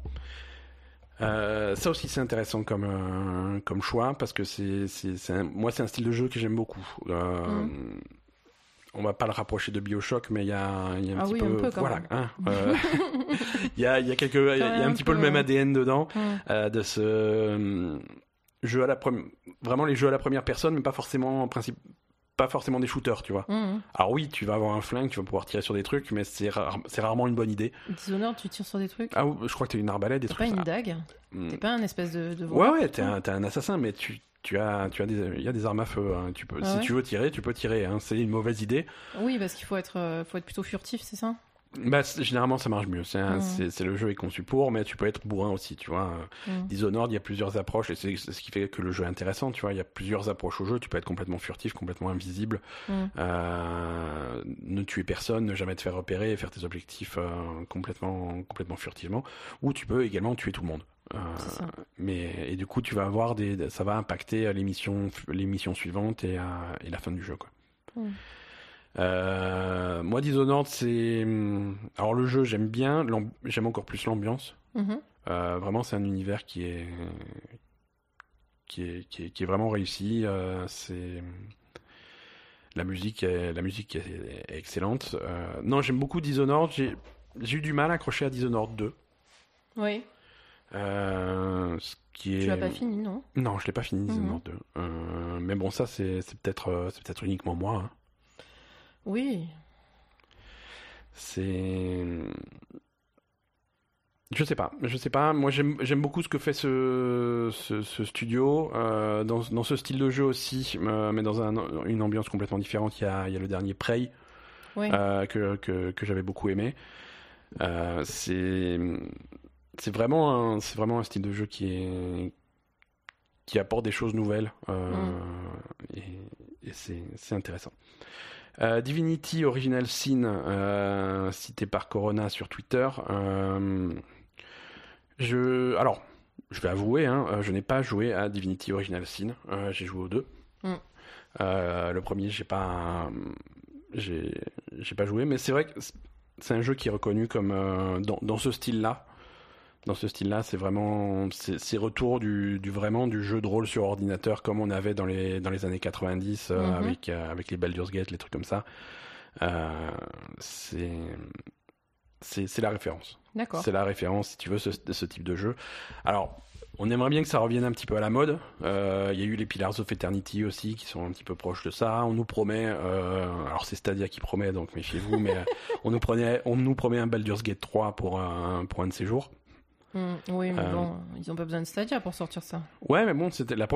Euh, ça aussi c'est intéressant comme euh, comme choix parce que c'est c'est moi c'est un style de jeu que j'aime beaucoup. Euh, Mhm. On va pas le rapprocher de Bioshock, mais il y a, il y a un Ah petit oui, peu, un peu, quand voilà, hein, euh, il y a il y a quelques il y a, il y a un un petit peu le même. ADN dedans euh, de ce jeu à la première vraiment les jeux à la première personne, mais pas forcément en principe pas forcément des shooters, tu vois. Mhm. Alors oui, tu vas avoir un flingue, tu vas pouvoir tirer sur des trucs, mais c'est rare- c'est rarement une bonne idée. Dishonored, tu tires sur des trucs Ah, je crois que t'as une arbalète, des trucs. pas une dague hmm. T'es pas un espèce de, de Ouais, ouais, t'es un, t'es un assassin, mais tu, tu as, tu as des, il y a des armes à feu. hein. Tu peux, Ah si ouais tu veux tirer, tu peux tirer. Hein. C'est une mauvaise idée. Oui, parce qu'il faut être, euh, faut être plutôt furtif, c'est ça? Bah, généralement, ça marche mieux. C'est, c'est le jeu est conçu pour, mais tu peux être bourrin aussi, tu vois. Mhm. Dishonored, il y a plusieurs approches, et c'est, ce qui fait que le jeu est intéressant, tu vois. Il y a plusieurs approches au jeu. Tu peux être complètement furtif, complètement invisible, Mhm. euh, ne tuer personne, ne jamais te faire repérer, faire tes objectifs euh, complètement, complètement furtivement. Ou tu peux également tuer tout le monde. Euh, C'est ça. mais et du coup, tu vas avoir des, ça va impacter les missions, les missions suivantes et, euh, et la fin du jeu, quoi. Euh, moi, Dishonored, c'est hum, alors le jeu, j'aime bien, j'aime encore plus l'ambiance. Mhm. Euh, vraiment, c'est un univers qui est qui est, qui est, qui est vraiment réussi. Euh, c'est la musique, est, la musique est, excellente. Non, j'aime beaucoup Dishonored. J'ai eu du mal à accrocher à Dishonored 2. Oui. Euh, ce qui est... Tu l'as pas fini, non? Non, je l'ai pas fini, Mhm. Dishonored 2. Euh, mais bon, ça, c'est peut-être peut-être uniquement moi. hein. Oui. C'est. Je sais pas, je sais pas. Moi, j'aime beaucoup ce que fait ce, ce, ce studio euh, dans, dans ce style de jeu aussi, euh, mais dans un- une ambiance complètement différente. Il y a, il y a le dernier Prey Oui. euh, que, que, que j'avais beaucoup aimé. Euh, c'est c'est vraiment un c'est vraiment un style de jeu qui est qui apporte des choses nouvelles euh, et, c'est intéressant. Euh, Divinity Original Sin, euh, cité par Corona sur Twitter. Euh, je, alors, je vais avouer, hein, je n'ai pas joué à Divinity Original Sin. J'ai joué aux deux. Mm. Le premier, j'ai pas, j'ai, j'ai pas joué, mais c'est vrai que c'est un jeu qui est reconnu comme dans, dans ce style-là. Dans ce style-là, c'est vraiment c'est retour du, du vraiment du jeu de rôle sur ordinateur comme on avait dans les dans les années 90 euh, Mhm. avec euh, avec les Baldur's Gate, les trucs comme ça. Euh, c'est c'est la référence. D'accord. C'est la référence si tu veux ce, ce type de jeu. Alors on aimerait bien que ça revienne un petit peu à la mode. Euh, Il y a eu les Pillars of Eternity aussi qui sont un petit peu proches de ça. On nous promet, euh, alors c'est Stadia qui promet donc méfiez-vous, mais on nous prenait, on nous promet un Baldur's Gate 3 pour un pour un de ces jours. Mm, oui, mais bon, ils ont pas besoin de Stadia pour sortir ça. Ouais, mais bon, c'était la,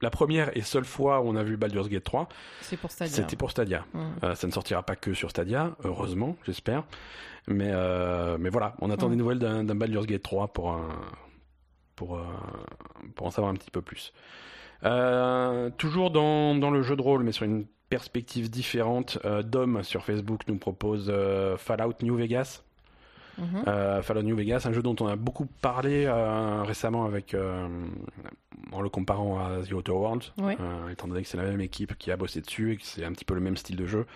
la, première et seule fois où on a vu Baldur's Gate 3. C'est pour Stadia. C'était pour Stadia. Mm. ça ne sortira pas que sur Stadia, heureusement, j'espère. Mais, mais voilà, on attend mm. des nouvelles d'un Baldur's Gate 3 pour, pour, pour en savoir un petit peu plus. toujours dans, dans le jeu de rôle, mais sur une perspective différente, euh, Dom sur Facebook nous propose euh, Fallout New Vegas. Mhm. Euh, Fallout New Vegas, un jeu dont on a beaucoup parlé récemment avec, en le comparant à The Outer World, étant donné que c'est la même équipe qui a bossé dessus et que c'est un petit peu le même style de jeu.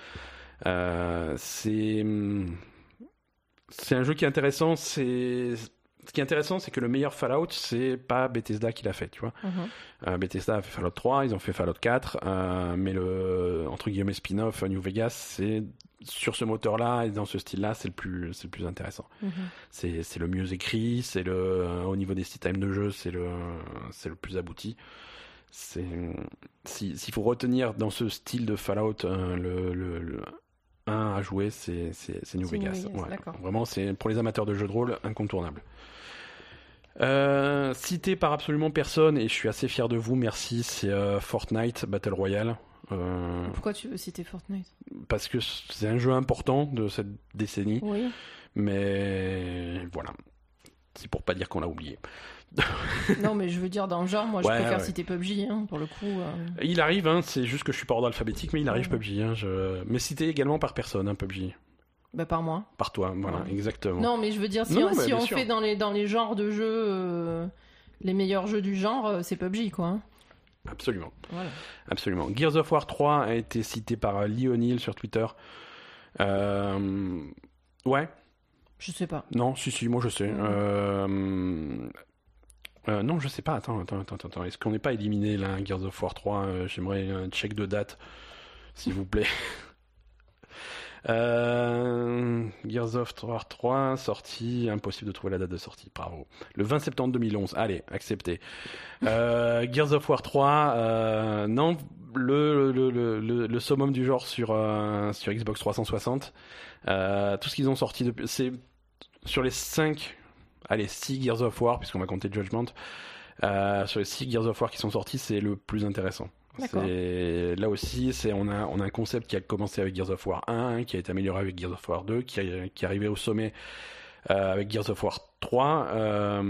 c'est c'est un jeu qui est intéressant. C'est ce qui est intéressant, c'est que le meilleur Fallout, c'est pas Bethesda qui l'a fait, tu vois. Mhm. Euh, Bethesda a fait Fallout 3, ils ont fait Fallout 4, euh, mais le entre guillemets spin-off New Vegas, c'est sur ce moteur-là et dans ce style-là, c'est le plus c'est le plus intéressant. Mhm. C'est c'est le mieux écrit, c'est le euh, au niveau des systèmes de jeu, c'est le c'est le plus abouti. C'est s'il faut retenir dans ce style de Fallout le, le, 1 à jouer, c'est New Vegas. Vraiment, c'est pour les amateurs de jeux de rôle incontournable. Euh, cité par absolument personne, et je suis assez fier de vous, merci, c'est euh, Fortnite Battle Royale. Euh, Pourquoi tu veux citer Fortnite? Parce que c'est un jeu important de cette décennie. Oui. Mais voilà. C'est pour pas dire qu'on l'a oublié. non, mais je veux dire, dans le genre, moi je préfère citer PUBG, hein, pour le coup. Il arrive, hein, c'est juste que je suis pas ordre alphabétique, mais il arrive PUBG. Hein, je... Mais cité également par personne, PUBG. Bah, par moi. Par toi, voilà, exactement. Non, mais je veux dire, si, on, si on fait dans les, dans les genres de jeux, euh, les meilleurs jeux du genre, euh, c'est PUBG, quoi. Hein. Absolument. Voilà. Absolument. Gears of War 3 a été cité par euh, Lionel sur Twitter. Ouais. Je sais pas. Non, si, si, moi je sais. non, je sais pas. Attends, attends, attends, attends. Est-ce qu'on n'est pas éliminé là, Gears of War 3 J'aimerais un check de date, s'il vous plaît. Euh, Gears of War 3, sortie, impossible de trouver la date de sortie, bravo. Le 20 septembre 2011, allez, accepté. Euh, Gears of War 3, euh, non, le, le, le, le, summum du genre sur, sur Xbox 360. Euh, tout ce qu'ils ont sorti depuis, c'est sur les 5, allez, 6 Gears of War, puisqu'on va compter Judgment. Sur les 6 Gears of War qui sont sortis, c'est le plus intéressant. Là aussi, c'est on a on a un concept qui a commencé avec Gears of War 1, qui a été amélioré avec Gears of War 2, qui, qui est arrivé au sommet euh, avec Gears of War 3. Euh,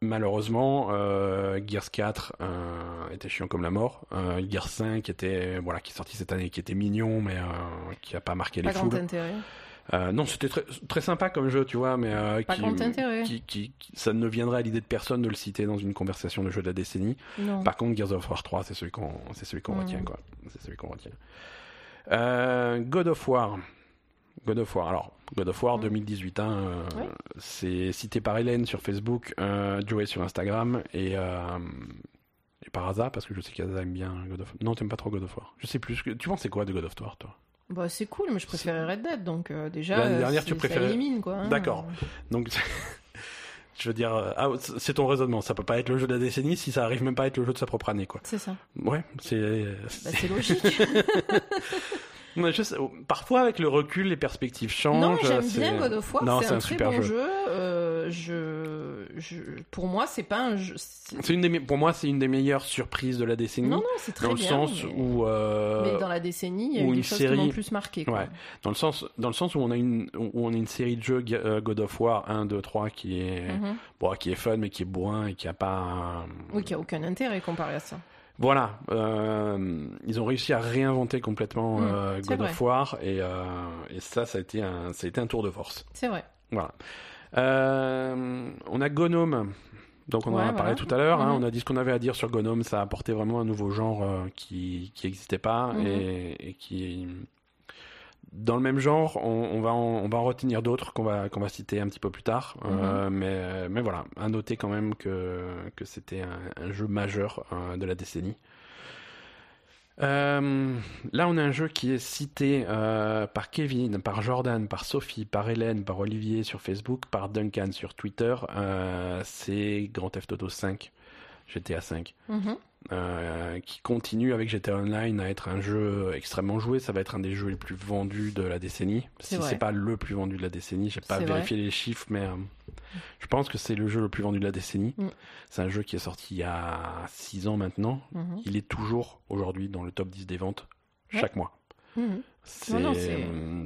malheureusement, euh, Gears 4 euh, était chiant comme la mort. Gears 5 était voilà qui est sorti cette année, qui était mignon, mais qui a pas marqué les foules. Intérêt. Euh, non, c'était très, très sympa comme jeu, tu vois, mais euh, qui, qui, ça ne viendrait à l'idée de personne de le citer dans une conversation de jeu de la décennie. Par contre, Gears of War 3, c'est celui qu'on, c'est celui qu'on retient, quoi. C'est celui qu'on retient. Euh, God of War. God of War. Alors, God of War 2018, hein, euh, c'est cité par Hélène sur Facebook, euh, Joey sur Instagram et, et par hasard, parce que je sais qu'Aza aime bien God of War. Non, t'aimes pas trop God of War. Je sais plus. Tu penses c'est quoi de God of War, toi? Bah, c'est cool, mais je préférais Red Dead, donc euh, déjà. L'année dernière, tu préférais. élimine, quoi. Hein. D'accord. Donc, je veux dire, euh, ah, c'est ton raisonnement. Ça peut pas être le jeu de la décennie si ça arrive même pas à être le jeu de sa propre année, quoi. C'est ça. Ouais, c'est. Bah, c'est logique. parfois, avec le recul, les perspectives changent. Non, j'aime bien God of War. C'est un, très bon jeu. Euh, je, je, pour moi, c'est pas un jeu. C'est une des, pour moi, c'est une des meilleures surprises de la décennie. Non, non, c'est très dans bien. Dans le sens où. Euh, mais dans la décennie, il y a eu des choses série... qui m'ont plus marqué. Ouais. Dans le sens, dans le sens où on a une, où on a une série de jeux euh, God of War 1, 2, 3 qui est, mm-hmm. bon, qui est fun, mais qui est bourrin et qui a pas. Oui, qui a aucun intérêt comparé à ça. Voilà, euh, ils ont réussi à réinventer complètement mm, euh, God of War et, euh, et, ça, ça a été un, ça a été un tour de force. C'est vrai. Voilà. On a Gnome, donc on en a parlé tout à l'heure. Hein, mm-hmm. on a dit ce qu'on avait à dire sur Gnome. Ça a apporté vraiment un nouveau genre qui qui n'existait pas mm-hmm. et, et, qui dans le même genre, on, va, en, on va en retenir d'autres qu'on va, qu'on va citer un petit peu plus tard. Euh, mhm. mais, mais voilà, à noter quand même que, que c'était un, jeu majeur euh, de la décennie. Euh, là, on a un jeu qui est cité par Kevin, par Jordan, par Sophie, par Hélène, par Olivier sur Facebook, par Duncan sur Twitter. c'est Grand Theft Auto 5, GTA 5. Euh, qui continue avec GTA Online à être un jeu extrêmement joué. Ça va être un des jeux les plus vendus de la décennie. Si c'est pas le plus vendu de la décennie, j'ai pas vérifié les chiffres, mais euh, Je pense que c'est le jeu le plus vendu de la décennie. Mm. C'est un jeu qui est sorti il y a 6 ans maintenant. Mhm. Il est toujours aujourd'hui dans le top 10 des ventes chaque mois. Mhm.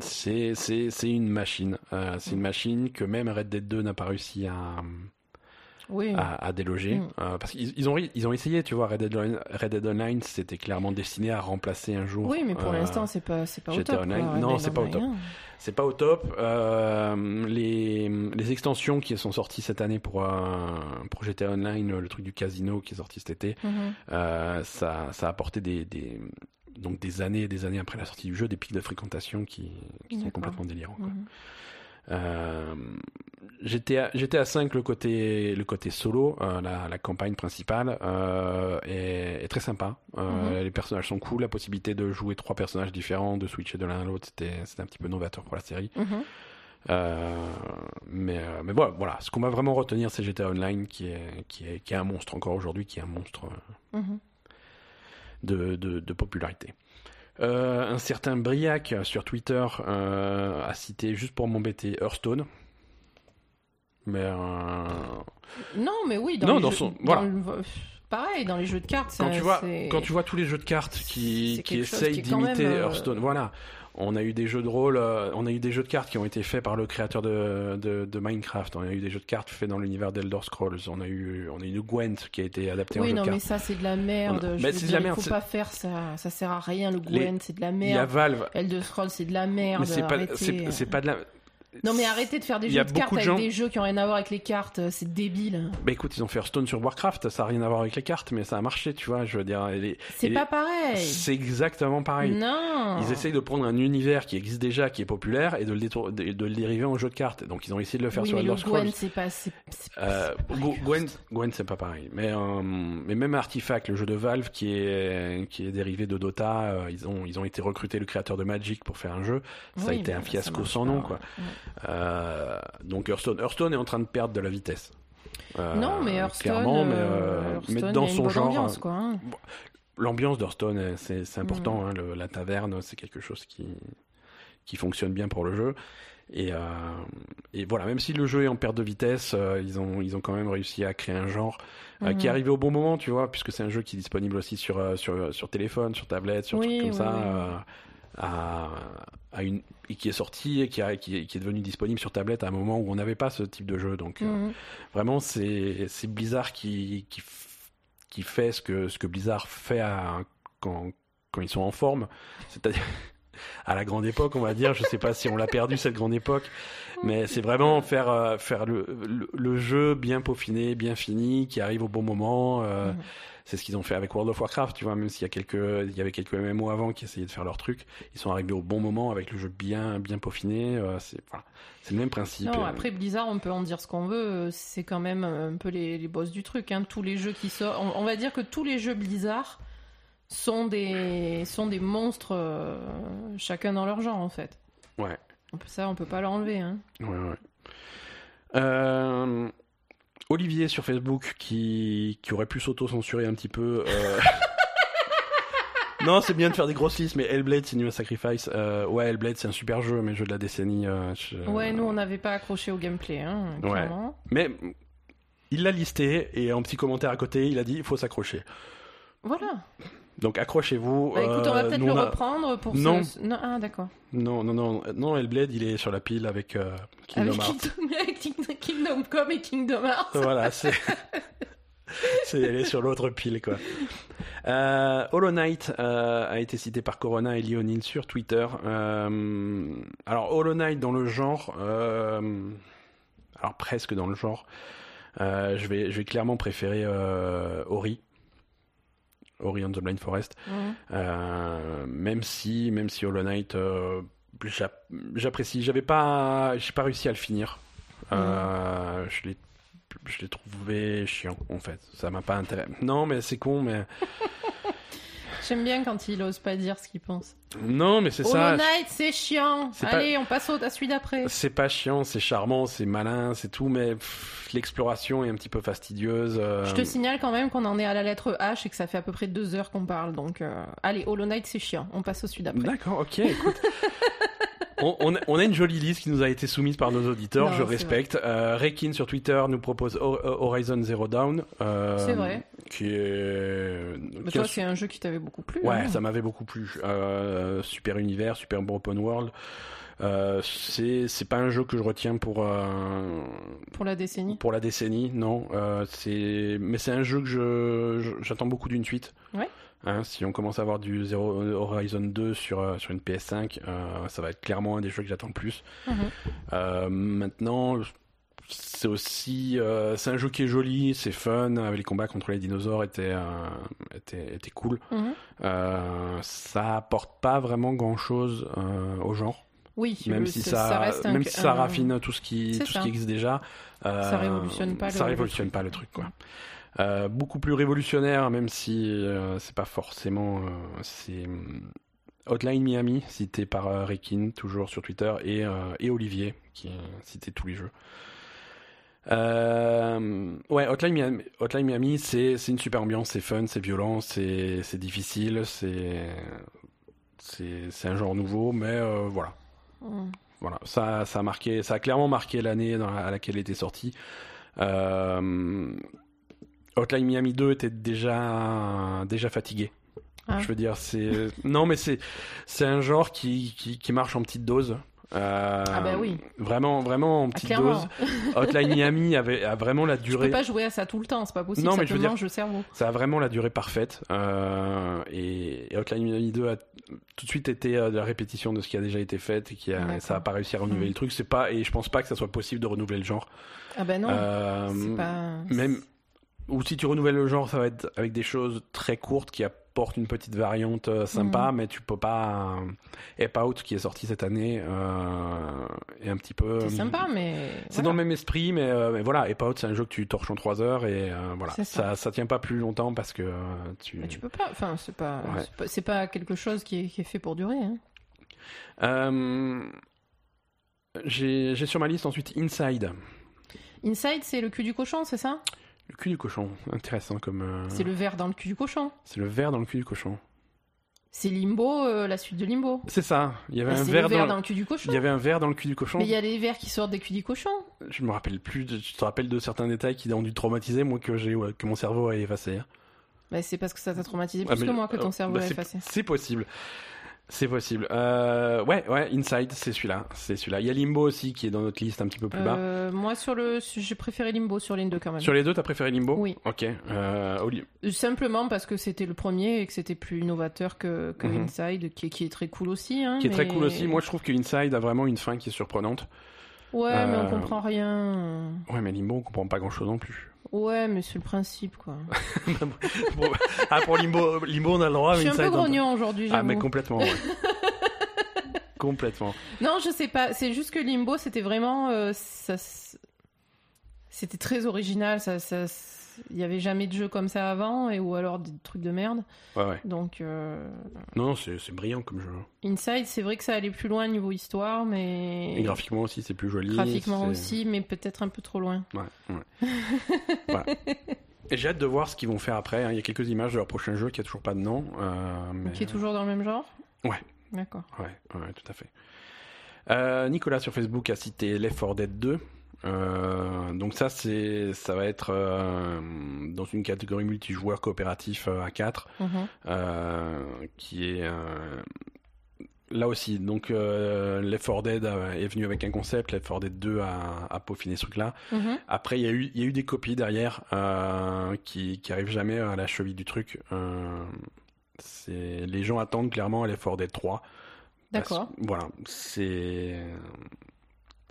C'est c'est- c'est une machine. Euh, c'est une Mm. machine que même Red Dead 2 n'a pas réussi à, Oui. à, à déloger. Mm. Euh, parce qu'ils ils ont, ils ont essayé, tu vois, Red Dead, Online- Red Dead Online, c'était clairement destiné à remplacer un jour. Oui, mais pour euh, l'instant, c'est pas, c'est pas au top. Non, c'est pas au top. C'est pas au top. Les, les extensions qui sont sorties cette année pour, euh, pour GTA Online, le truc du casino qui est sorti cet été, Mhm. euh, ça, ça a apporté des, des, donc des années et des années après la sortie du jeu, des pics de fréquentation qui, qui sont complètement délirants. quoi. Euh, GTA, GTA 5, le côté, le côté solo, euh, la, la campagne principale, euh, est, est très sympa. Euh, Mhm. Les personnages sont cool, la possibilité de jouer trois personnages différents, de switcher de l'un à l'autre, c'était c'était un petit peu novateur pour la série. Mhm. Mais, mais voilà, voilà. ce qu'on va vraiment retenir, c'est GTA Online, qui est, qui, est, qui est un monstre encore aujourd'hui, qui est un monstre Mhm. de, de, de popularité. Euh, un certain Briac sur Twitter euh, a cité, juste pour m'embêter, Hearthstone. Mais euh, Non, mais oui, dans Non, les dans jeux- son- dans le- Pareil, dans les jeux de cartes, quand ça, tu vois, quand tu vois tous les jeux de cartes qui, qui essayent d'imiter euh, Hearthstone, voilà. On a eu des jeux de rôle, euh, on a eu des jeux de cartes qui ont été faits par le créateur de, de, de Minecraft. On a eu des jeux de cartes faits dans l'univers d'Elder Scrolls. On a eu, on a eu Gwent qui a été adapté en Oui, jeu non, de mais cartes. ça, c'est de la merde. A- je mais veux c'est de la merde, Il faut pas faire ça. Ça sert à rien, le Les- Gwent, c'est de la Il y a merde. Valve. Elder Scrolls, c'est de la merde. Mais c'est pas, c'est pas de la. Non, mais arrêtez de faire des jeux de cartes de avec gens- des jeux qui ont rien à voir avec les cartes. C'est débile. Bah écoute, ils ont fait Hearthstone sur Warcraft, ça a rien à voir avec les cartes, mais ça a marché, tu vois. Je veux dire, les- C'est les- pas pareil. c'est exactement pareil. Non. Ils essayent de prendre un univers qui existe déjà, qui est populaire, et de le, détour- de, de le dériver en jeu de cartes. Donc ils ont essayé de le faire oui, sur mais Elder Scrolls. Gwent, c'est pas. c'est- c'est- Euh. Gwent, Gwent c'est pas pareil. Mais, euh, mais même Artifact, le jeu de Valve qui est, qui est dérivé de Dota, euh, ils, ont, ils ont été recrutés le créateur de Magic pour faire un jeu. Ça a été un fiasco sans pas. nom, quoi. Ouais. Euh, donc Hearthstone, Hearthstone est en train de perdre de la vitesse. Euh, non, mais Hearthstone, clairement, mais, euh, Hearthstone, mais dans son genre, ambiance, quoi. hein. l'ambiance d'Hearthstone, c'est c'est important. Mm. hein, le- la taverne, c'est quelque chose qui, qui fonctionne bien pour le jeu. Et, euh, et voilà, même si le jeu est en perte de vitesse, euh, ils, ont, ils ont quand même réussi à créer un genre euh, qui est Mhm. arrivé au bon moment, tu vois, puisque c'est un jeu qui est disponible aussi sur, sur, sur téléphone, sur tablette, sur Oui, trucs comme oui, ça. oui. À, à une, et qui est sorti et qui, a- qui, est- qui est devenu disponible sur tablette à un moment où on n'avait pas ce type de jeu. Donc euh, Mhm. vraiment, c'est c'est Blizzard qui, qui, qui fait ce que, ce que Blizzard fait à- quand, quand ils sont en forme. C'est-à-dire à la grande époque, on va dire. Je sais pas si on l'a perdu cette grande époque, mais c'est vraiment faire, euh, faire le, le, le jeu bien peaufiné, bien fini, qui arrive au bon moment. euh, Mhm. C'est ce qu'ils ont fait avec World of Warcraft, tu vois, même s'il y a quelques, il y avait quelques MMO avant qui essayaient de faire leur truc, ils sont arrivés au bon moment avec le jeu bien, bien peaufiné. euh, c'est, voilà. c'est le même principe. Non, après Blizzard, on peut en dire ce qu'on veut, c'est quand même un peu les, les boss du truc. Hein. Tous les jeux qui sortent, on, on va dire que tous les jeux Blizzard sont des sont des monstres, euh, chacun dans leur genre en fait. Ouais. On peut- Ça, on peut pas l'enlever. Hein. Ouais, ouais. Euh, Olivier sur Facebook qui, qui aurait pu s'auto-censurer un petit peu. euh, non, c'est bien de faire des grosses listes, mais Hellblade, c'est New Sacrifice. Euh, ouais, Hellblade, c'est un super jeu, mais jeu de la décennie. euh, je- Ouais, nous on n'avait pas accroché au gameplay, hein, Ouais. clairement. Mais il l'a listé et en petit commentaire à côté, il a dit il faut s'accrocher. Voilà. Donc accrochez-vous. Bah, écoute, on va euh, peut-être le a- reprendre pour Non. ce... Non, ah d'accord. Non, non, non, non, Hellblade, il est sur la pile avec euh, Kingdom Avec Hearts. Avec Kingdom- Kingdom Come et Kingdom Hearts. voilà, c'est. c'est elle est sur l'autre pile, quoi. Euh, Hollow Knight euh, a été cité par Corona et Lionel sur Twitter. Euh, alors, Hollow Knight dans le genre. alors, presque dans le genre. je, vais, je vais clairement préférer Ori. Ori and the Blind Forest. Euh, même si, même si Hollow Knight, euh, j'app- j'apprécie. J'avais pas, j'ai pas réussi à le finir. Euh, Je l'ai, je l'ai trouvé chiant en fait. Ça m'a pas intéressé. Non, mais c'est con, mais J'aime bien quand il ose pas dire ce qu'il pense. non, mais c'est Hollow ça. Knight, c'est chiant. Pas- Allez, on passe au, à celui d'après. C'est pas chiant, c'est charmant, c'est malin, c'est tout, mais l'exploration est un petit peu fastidieuse. euh, Je te signale quand même qu'on en est à la lettre H et que ça fait à peu près deux heures qu'on parle. Donc, euh, allez, Hollow Knight, c'est chiant. On passe au celui d'après. D'accord, ok, écoute. on, on a- on a une jolie liste qui nous a été soumise par nos auditeurs, Non, je respecte. Euh, Rekin sur Twitter nous propose Ho- Horizon Zero Dawn. euh, C'est vrai. Qui est. Mais qui a- toi, c'est un jeu qui t'avait beaucoup plu. Ouais, hein. ça m'avait beaucoup plu. Euh, super univers, super bon open world. Euh, c'est c'est pas un jeu que je retiens pour euh, Pour la décennie. pour la décennie, non. Euh, c'est mais c'est un jeu que je- j'attends beaucoup d'une suite. Ouais. Hein, si on commence à avoir du Zero Horizon 2 sur euh, sur une PS5, euh, ça va être clairement un des jeux que j'attends le plus. Mhm. Euh, maintenant, c'est aussi euh, c'est un jeu qui est joli, c'est fun. Les combats contre les dinosaures étaient étaient, étaient cool. Euh, ça apporte pas vraiment grand chose aux gens, Oui, même si ça, reste un- même si ça raffine tout ce qui tout ça. ce qui existe déjà. Ça révolutionne pas le- Ça le révolutionne pas le truc quoi. Euh, beaucoup plus révolutionnaire, même si euh, c'est pas forcément. euh, c'est hum, Hotline Miami, cité par Rekin, toujours sur Twitter, et, et Olivier, qui cité tous les jeux. Ouais, Hotline Miami, Hotline Miami c'est une super ambiance, c'est fun, c'est violent, c'est difficile, c'est un genre nouveau, mais voilà. Mhm. Voilà, ça, ça a marqué, ça a clairement marqué l'année à laquelle il était sorti. Euh, Hotline Miami 2 était déjà déjà fatigué. Ah. Je veux dire, c'est non, mais c'est c'est un genre qui, qui qui marche en petite dose. Euh, Ah bah oui. Vraiment, vraiment en Ah, petite dose. Hotline Miami avait a vraiment la Tu durée. peux pas jouer à ça tout le temps, c'est pas possible. Non, ça mais te je veux dire- le cerveau. Ça a vraiment la durée parfaite. Euh, et, et Hotline Miami 2 a tout de suite été euh, de la répétition de ce qui a déjà été fait et qui a, ça a pas réussi à renouveler Mhm. le truc. C'est pas et je pense pas que ça soit possible de renouveler le genre. Ah bah non, Euh, c'est pas. même ou si tu renouvelles le genre, ça va être avec des choses très courtes qui apportent une petite variante euh, sympa, Mhm. mais tu peux pas. euh, Ape Out qui est sorti cette année euh, est un petit peu. C'est sympa, mais. C'est dans le même esprit, mais, euh, mais voilà, Ape Out, c'est un jeu que tu torches en 3 heures et voilà, ça. ça. ça tient pas plus longtemps parce que tu. Mais tu peux pas. Enfin, c'est pas. Ouais. c'est pas- quelque chose qui est, qui est fait pour durer. Hein. J'ai j'ai sur ma liste ensuite Inside, Inside, c'est le cul du cochon, c'est ça? Le cul du cochon, intéressant comme. euh, C'est le verre dans le cul du cochon. C'est le verre dans le cul du cochon. C'est Limbo, euh, la suite de Limbo. C'est ça. Il y avait Bah, un verre le verre dans. dans le cul du cochon. Il y avait un verre dans le cul du cochon. Mais il y a les vers qui sortent des culs du cochon. Je me rappelle plus. de- Tu te rappelles de certains détails qui ont dû traumatiser moi que j'ai ouais, que mon cerveau a effacé. Bah, c'est parce que ça t'a traumatisé Ah, plus mais- que moi que ton euh, cerveau bah, a effacé. C'est possible. C'est possible. Euh, ouais, ouais, Inside, c'est celui-là. C'est celui-là. Il y a Limbo aussi qui est dans notre liste un petit peu plus bas. Euh, moi, sur le, j'ai préféré Limbo sur Ligne 2 quand même. Sur les deux, t'as préféré Limbo Oui. Ok. Euh, Simplement parce que c'était le premier et que c'était plus innovateur que, que Mhm. Inside, qui, est- qui est très cool aussi. hein, qui est très cool aussi. Moi, je trouve que Inside a vraiment une fin qui est surprenante. Ouais, mais on comprend rien. Ouais, mais Limbo, on comprend pas grand-chose non plus. Ouais, mais c'est le principe, quoi. Ah, pour Limbo, Limbo, on a le droit, je suis un peu on- grognon aujourd'hui, Ah, mais complètement. ouais. complètement. Non, je sais pas. C'est juste que Limbo, c'était vraiment. euh, ça, c'était très original. Ça, ça, il y avait jamais de jeu comme ça avant, et ou alors des trucs de merde. Ouais, ouais. Donc, euh, Non, c'est c'est brillant comme jeu. Inside, c'est vrai que ça allait plus loin niveau histoire, mais Et graphiquement aussi, c'est plus joli. graphiquement c'est- aussi, mais peut-être un peu trop loin. Ouais, ouais. voilà. Et j'ai hâte de voir ce qu'ils vont faire après. hein. Il y a quelques images de leur prochain jeu qui a toujours pas de nom. euh, mais... Qui est toujours dans le même genre? Ouais. D'accord. Ouais, ouais, tout à fait. Euh, Nicolas sur Facebook a cité Left 4 Dead 2. Euh, donc ça, c'est, ça va être euh, dans une catégorie multijoueur coopératif euh, à 4, Mhm. euh, qui est euh, là aussi. Donc euh, Left 4 Dead euh, est venu avec un concept, Left 4 Dead 2 a, a peaufiné ce truc-là. Mhm. Après, il y a eu, il y a eu des copies derrière euh, qui, qui arrivent jamais à la cheville du truc. Euh, c'est, les gens attendent clairement Left 4 Dead 3. Parce- D'accord. Voilà, c'est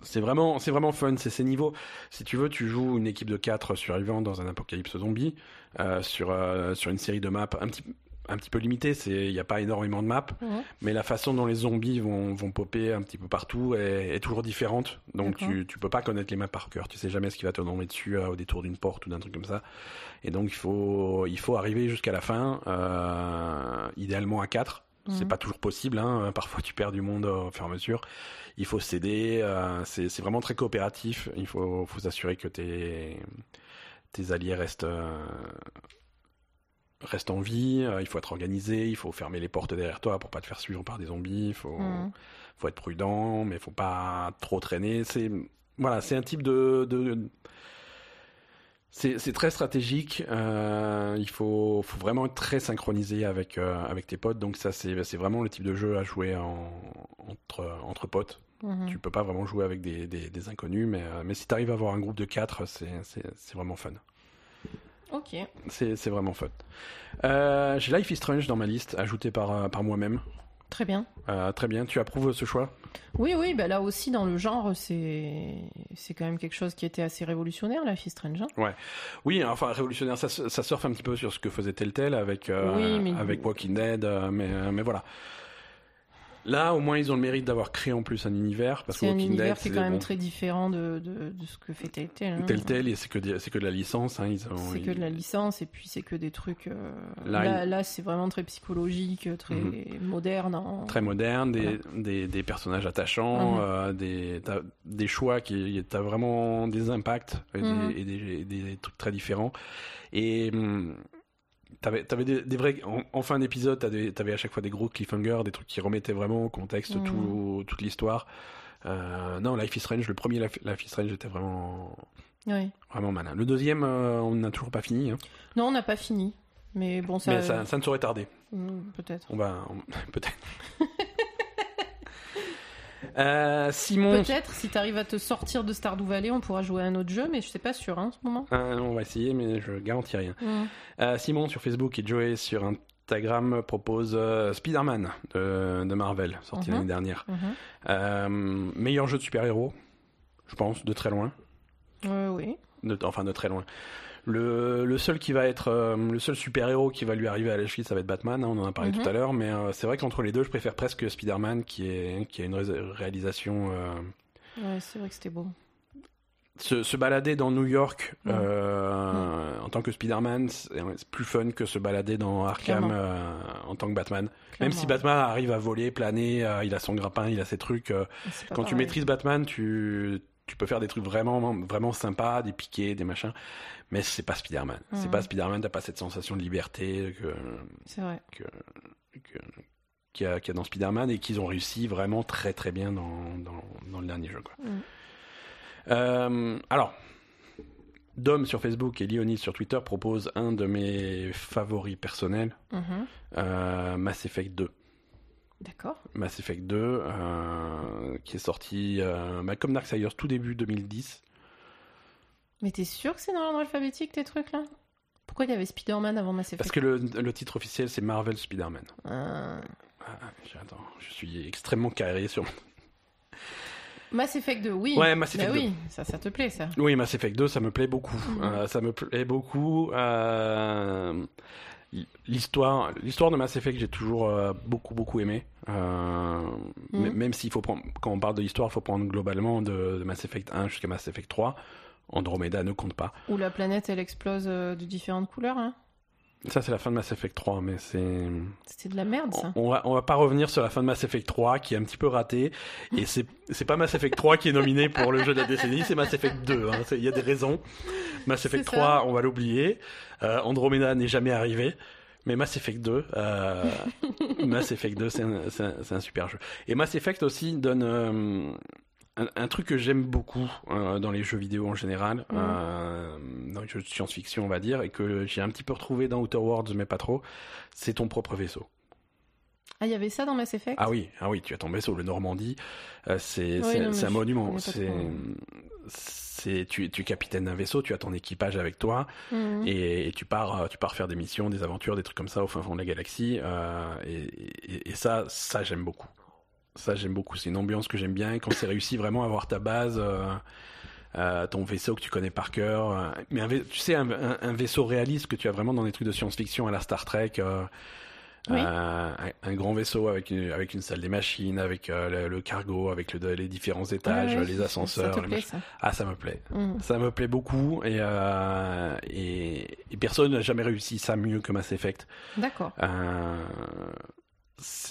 c'est vraiment c'est vraiment fun. C'est ces niveaux. Si tu veux, tu joues une équipe de 4 survivants dans un apocalypse zombie euh, sur euh, sur une série de maps un petit un petit peu limitée. C'est il n'y a pas énormément de maps, mais la façon dont les zombies vont vont popper un petit peu partout est, est toujours différente. Donc tu tu peux pas connaître les maps par cœur. Tu sais jamais ce qui va te tomber dessus euh, au détour d'une porte ou d'un truc comme ça. Et donc il faut il faut arriver jusqu'à la fin, idéalement à 4 c'est Mhm. pas toujours possible, hein. parfois tu perds du monde au fur et à mesure. Il faut s'aider, euh, c'est c'est vraiment très coopératif. Il faut, faut s'assurer que tes, tes alliés restent, euh, reste en vie, euh, il faut être organisé, il faut fermer les portes derrière toi pour pas te faire suivre par des zombies, il faut, Mhm. faut être prudent, mais il faut pas trop traîner. C'est voilà, c'est un type de, de- c'est c'est très stratégique. euh, il faut, faut vraiment être très synchronisé avec euh, avec tes potes. Donc ça, c'est c'est vraiment le type de jeu à jouer en, entre entre potes. Mhm. Tu peux pas vraiment jouer avec des, des, des inconnus, mais euh, mais si tu arrives à avoir un groupe de 4 c'est vraiment fun. Ok. C'est vraiment fun. Euh, J'ai Life is Strange dans ma liste, ajouté par, euh, par moi-même. Très bien. Euh, très bien, tu approuves ce choix? Oui, oui, bah là aussi, dans le genre, c'est c'est quand même quelque chose qui était assez révolutionnaire, la Fille Strange. hein. Oui, enfin révolutionnaire, ça, ça surfe un petit peu sur ce que faisait Telltale avec, euh, Oui, mais- avec Walking Dead, mais, mais voilà. Là, au moins, ils ont le mérite d'avoir créé en plus un univers, parce que C'est un Walking univers Dead, qui est c'est quand même bon, très différent de, de, de ce que fait Telltale. hein. Telltale, et c'est que, des- c'est que de la licence. Hein, ils ont, C'est que de la licence et puis c'est que des trucs. euh, Là, Là, là, c'est vraiment très psychologique, très Mhm. moderne. en- très moderne, des, Voilà. des, des personnages attachants, Mhm. euh, des, t'as des choix qui, t'as vraiment des impacts et, Mhm. des, et des trucs très différents. Et hum, t'avais, t'avais des, des vrais, en, en fin d'épisode, t'avais, t'avais à chaque fois des gros cliffhangers, des trucs qui remettaient vraiment au contexte Mhm. tout, toute l'histoire. Euh, non, Life is Strange, le premier Life, is Strange était vraiment, Oui. vraiment malin. Le deuxième, euh, on n'a toujours pas fini, hein. Non, on n'a pas fini. Mais bon, ça. mais ça, ça ne saurait tarder. Hmm, Peut-être. On va, on- peut-être. Euh, Simon, Peut-être, si tu arrives à te sortir de Stardew Valley, on pourra jouer à un autre jeu, mais je sais pas sûr hein, en ce moment. Euh, on va essayer, mais je garantis rien. Euh, Simon sur Facebook et Joey sur Instagram propose euh, Spider-Man de, de Marvel, sorti Mhm. l'année dernière. Mhm. Euh, meilleur jeu de super-héros, je pense, de très loin. Euh, oui. De- enfin, de très loin. Le, le seul qui va être euh, le seul super-héros qui va lui arriver à la cheville, ça va être Batman. hein, on en a parlé Mhm. tout à l'heure, mais euh, c'est vrai qu'entre les deux, je préfère presque Spider-Man, qui est qui a une ré- réalisation. euh, Ouais, c'est vrai que c'était beau. se, se balader dans New York Mhm. euh, en tant que Spider-Man, c'est plus fun que se balader dans Arkham euh, en tant que Batman. Même si Batman arrive à voler, planer, euh, il a son grappin, il a ses trucs. quand tu maîtrises Batman, tu, tu peux faire des trucs vraiment, vraiment sympas, des piquets, des machins. Mais c'est pas Spider-Man. C'est Mhm. pas Spider-Man, t'as pas cette sensation de liberté que, C'est vrai. que, que- qu'il y, a, qu'il y a dans Spider-Man et qu'ils ont réussi vraiment très très bien dans, dans, dans le dernier jeu. Quoi. Mm. Euh, alors, Dom sur Facebook et Leonis sur Twitter proposent un de mes favoris personnels, Mhm. euh, Mass Effect 2. D'accord. Mass Effect 2, euh, qui est sorti euh, bah, comme Darksiders tout début 2010. Mais t'es sûr que c'est dans l'ordre alphabétique tes trucs là? Pourquoi il y avait Spider-Man avant Mass Effect Parce que le, le titre officiel c'est Marvel Spider-Man. Euh, Ah, j'attends, je suis extrêmement carré sur. Mass Effect 2, oui. Ouais, Mass Effect Bah 2. oui, ça, ça te plaît ça. Oui, Mass Effect 2, ça me plaît beaucoup. Mhm. Euh, ça me plaît beaucoup. euh, L'histoire, l'histoire de Mass Effect, j'ai toujours euh, beaucoup beaucoup aimé. Euh, Mhm. m- Même s'il faut prendre, quand on parle de l'histoire, il faut prendre globalement de, de Mass Effect 1 jusqu'à Mass Effect 3. Andromeda ne compte pas. Où la planète elle explose euh, de différentes couleurs. Hein. Ça, c'est la fin de Mass Effect 3, mais c'est. C'était de la merde On, ça. on va, on va pas revenir sur la fin de Mass Effect 3 qui est un petit peu ratée. Et c'est, c'est pas Mass Effect 3 qui est nominé pour le jeu de la décennie, c'est Mass Effect 2. hein. Il y a des raisons. Mass Effect C'est 3, ça. on va l'oublier. Euh, Andromeda n'est jamais arrivé. Mais Mass Effect 2, euh, Mass Effect 2, c'est un, c'est un- un super jeu. Et Mass Effect aussi donne euh, un, un truc que j'aime beaucoup euh, dans les jeux vidéo en général, Mhm. euh, dans les jeux de science-fiction, on va dire, et que j'ai un petit peu retrouvé dans Outer Worlds, mais pas trop. C'est ton propre vaisseau. Ah, il y avait ça dans Mass Effect? Ah oui, ah oui, tu as ton vaisseau, le Normandie, euh, c'est Oui, un monument. C'est, tu, es- tu es capitaine d'un vaisseau, tu as ton équipage avec toi Mhm. et, et tu pars, tu pars faire des missions, des aventures, des trucs comme ça au fin fond de la galaxie. euh, et, et- et ça, ça j'aime beaucoup. Ça j'aime beaucoup. C'est une ambiance que j'aime bien. Quand c'est réussi vraiment à avoir ta base. euh, euh, ton vaisseau que tu connais par cœur, euh, mais un, tu sais un, un- un vaisseau réaliste que tu as vraiment dans des trucs de science-fiction à la Star Trek, Oui. un, un grand vaisseau avec une, avec une salle des machines, avec le, le cargo, avec le- les différents étages, Ouais, les ascenseurs. Ça te plaît ça Ah, ça me plaît. Mhm. Ça me plaît beaucoup et, et, et personne n'a jamais réussi ça mieux que Mass Effect. D'accord.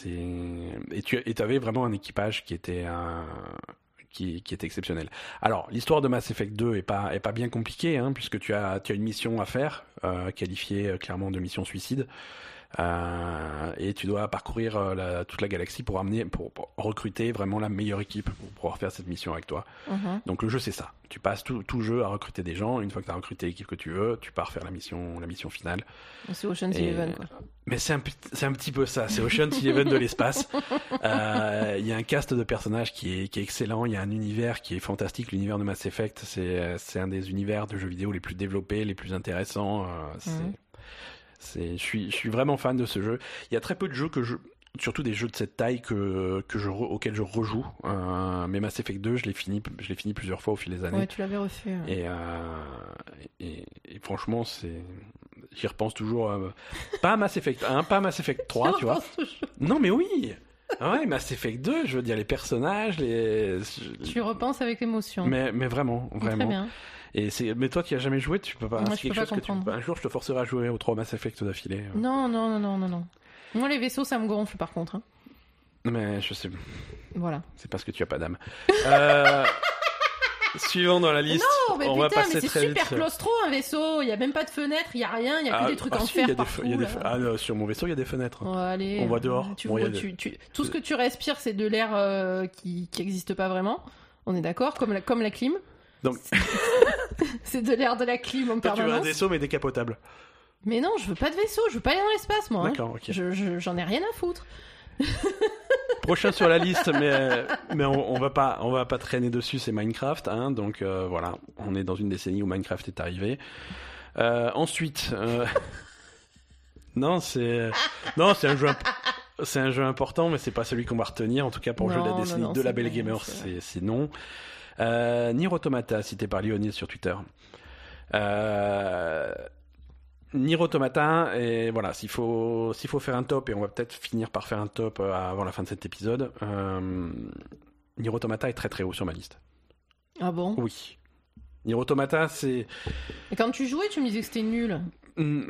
Et tu et avais vraiment un équipage qui était qui, qui exceptionnel. Alors, l'histoire de Mass Effect 2 est pas, est pas bien compliquée, hein, puisque tu as, tu as une mission à faire, euh, qualifiée euh, clairement de mission suicide. Euh, et tu dois parcourir euh, la, toute la galaxie pour amener, pour, pour recruter vraiment la meilleure équipe pour pouvoir faire cette mission avec toi. Mhm. Donc le jeu c'est ça. Tu passes tout, tout jeu à recruter des gens. Une fois que tu as recruté l'équipe que tu veux, tu pars faire la mission, la mission finale. C'est Ocean's Et- Eleven, quoi. Mais c'est un, petit- c'est un petit peu ça. C'est Ocean's Eleven de l'espace. Euh, Il y a un cast de personnages qui est, qui est excellent. Il y a un univers qui est fantastique. L'univers de Mass Effect, c'est un des univers de jeux vidéo les plus développés, les plus intéressants. Euh, Mhm. C'est je suis je suis vraiment fan de ce jeu. Il y a très peu de jeux que je surtout des jeux de cette taille que que je auxquels je rejoue. Euh, mais Mass Effect 2, je l'ai fini je l'ai fini plusieurs fois au fil des années. Ouais, tu l'avais refait. ouais. Et, euh, et, et franchement, c'est. J'y repense toujours. euh, Pas à Mass Effect 1, pas à Mass Effect 3, tu vois. Non, mais oui Ah Ouais, Mass Effect 2, je veux dire, les personnages, les. Tu repenses avec émotion. Mais, mais vraiment, Très vraiment. bien. Et c'est, mais toi qui as jamais joué, tu peux pas. Moi, je quelque peux pas que tu comprendre. Un jour, je te forcerai à jouer aux trois Mass Effect d'affilée. euh. Non, non, non, non, non, non. Moi, les vaisseaux, ça me gonfle, par contre. hein. Mais je sais, Voilà. c'est parce que tu as pas d'âme. Euh, Suivant dans la liste, Oh, mais on va putain, passer mais c'est super vite. claustro, un vaisseau. Il y a même pas de fenêtre, il y a rien, il y a que Ah, des trucs ah, en si, fer partout. des ah, non, sur mon vaisseau, il y a des fenêtres. Allez, On voit dehors. Tu Bon, des- tu- Tout ce que tu respires, c'est de l'air euh, qui n'existe pas vraiment. On est d'accord comme la, comme la clim. Donc- c'est de l'air de la clim en Toi, tu veux un permanence. vaisseau, mais décapotable. Mais non, je veux pas de vaisseau, je veux pas aller dans l'espace, moi. hein. D'accord, ok. Je- je- J'en ai rien à foutre. Prochain sur la liste, mais mais on, on va pas on va pas traîner dessus, c'est Minecraft, hein, donc euh, voilà, on est dans une décennie où Minecraft est arrivé. Euh, ensuite, euh, non c'est non c'est un jeu imp- c'est un jeu important, mais c'est pas celui qu'on va retenir. En tout cas pour le jeu de la décennie non, de la Belle Gamer, c'est c'est c'est non. Euh, Nier Automata, cité par Lionel sur Twitter. Euh, Nier Automata, et voilà, s'il faut, s'il faut faire un top, et on va peut-être finir par faire un top euh, avant la fin de cet épisode, euh, Nier Automata est très très haut sur ma liste. Ah bon? Oui. Nier Automata, c'est... Et quand tu jouais, tu me disais que c'était nul. Hmm,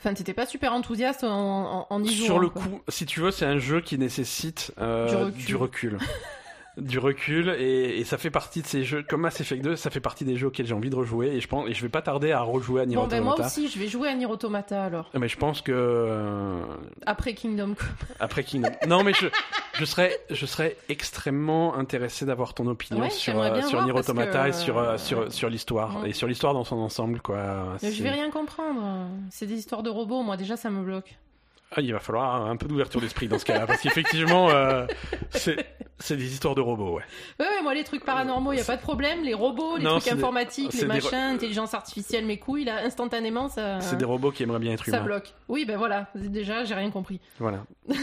Enfin, t'étais pas super enthousiaste en, en, en y jouant. Sur le quoi. coup, si tu veux, c'est un jeu qui nécessite euh, Du du recul. du recul, et, et ça fait partie de ces jeux, comme Mass Effect 2, ça fait partie des jeux auxquels j'ai envie de rejouer, et je pense, et je vais pas tarder à rejouer à Nier Bon, ben Automata. moi aussi, je vais jouer à Nier Automata alors. Mais je pense que euh, Après Kingdom après Kingdom. non, mais je, je serais, je serais extrêmement intéressé d'avoir ton opinion Ouais, sur j'aimerais euh, sur Nier parce Automata que, et sur euh, euh, sur sur l'histoire ouais. et sur l'histoire dans son ensemble quoi. Mais je vais rien comprendre. C'est des histoires de robots, moi déjà ça me bloque. Ah, il va falloir un peu d'ouverture d'esprit dans ce cas-là parce qu'effectivement euh, c'est des histoires de robots ouais. Ouais, ouais, moi les trucs paranormaux, y a pas de problème. Les robots, les Non, trucs des- informatiques, les des- machins, intelligence artificielle, mes couilles, là, instantanément ça. C'est des robots qui aimeraient bien être Ça humains. bloque. Oui, ben voilà. Déjà, j'ai rien compris. Voilà.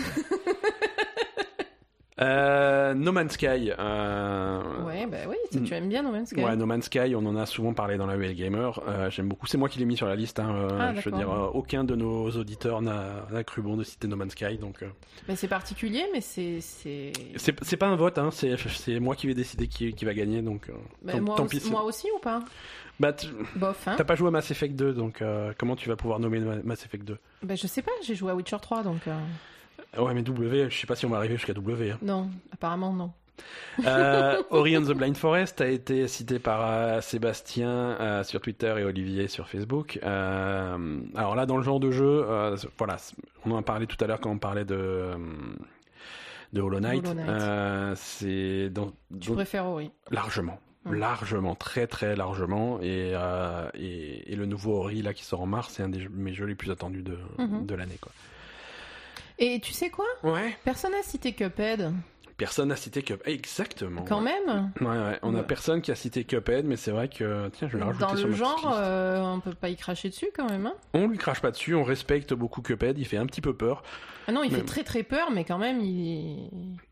Euh, no Man's Sky. euh, Ouais, bah oui, tu, tu aimes bien No Man's Sky. Ouais, No Man's Sky, on en a souvent parlé dans la UL Gamer. Euh, J'aime beaucoup. C'est moi qui l'ai mis sur la liste. hein. Euh, Ah, je veux dire, aucun de nos auditeurs n'a cru bon de citer No Man's Sky. Donc, Mais c'est particulier, mais c'est. c'est... pas un vote. Hein. C'est moi qui vais décider qui, qui va gagner. Donc, Bah, tant, moi, tant aussi, pis. moi aussi ou pas? Bah, Bof, hein t'as pas joué à Mass Effect 2, donc comment tu vas pouvoir nommer Ma- Mass Effect 2 bah, Je sais pas, j'ai joué à Witcher 3, donc. Euh, Ouais, mais W, je sais pas si on va arriver jusqu'à W. hein. Non, apparemment non. Euh, Ori and the Blind Forest a été cité par euh, Sébastien euh, sur Twitter et Olivier sur Facebook. Euh, alors là, dans le genre de jeu, voilà, on en a parlé tout à l'heure quand on parlait de de Hollow Knight. Knight. C'est dans, Tu dans- préfères Ori. largement, Ouais. largement, très très largement. Et, et, et le nouveau Ori là qui sort en mars, c'est un des mes jeux les plus attendus de Mhm. de l'année, quoi. Et tu sais quoi? Ouais. Personne n'a cité Cuphead. Personne n'a cité Cuphead. Exactement. Quand ouais. même? Ouais, ouais. On a Ouais. personne qui a cité Cuphead, mais c'est vrai que tiens, je vais rajouter Dans sur le genre, euh, on peut pas y cracher dessus quand même. Hein? On lui crache pas dessus, on respecte beaucoup Cuphead, il fait un petit peu peur. ah non, il Mais- fait très très peur, mais quand même, il,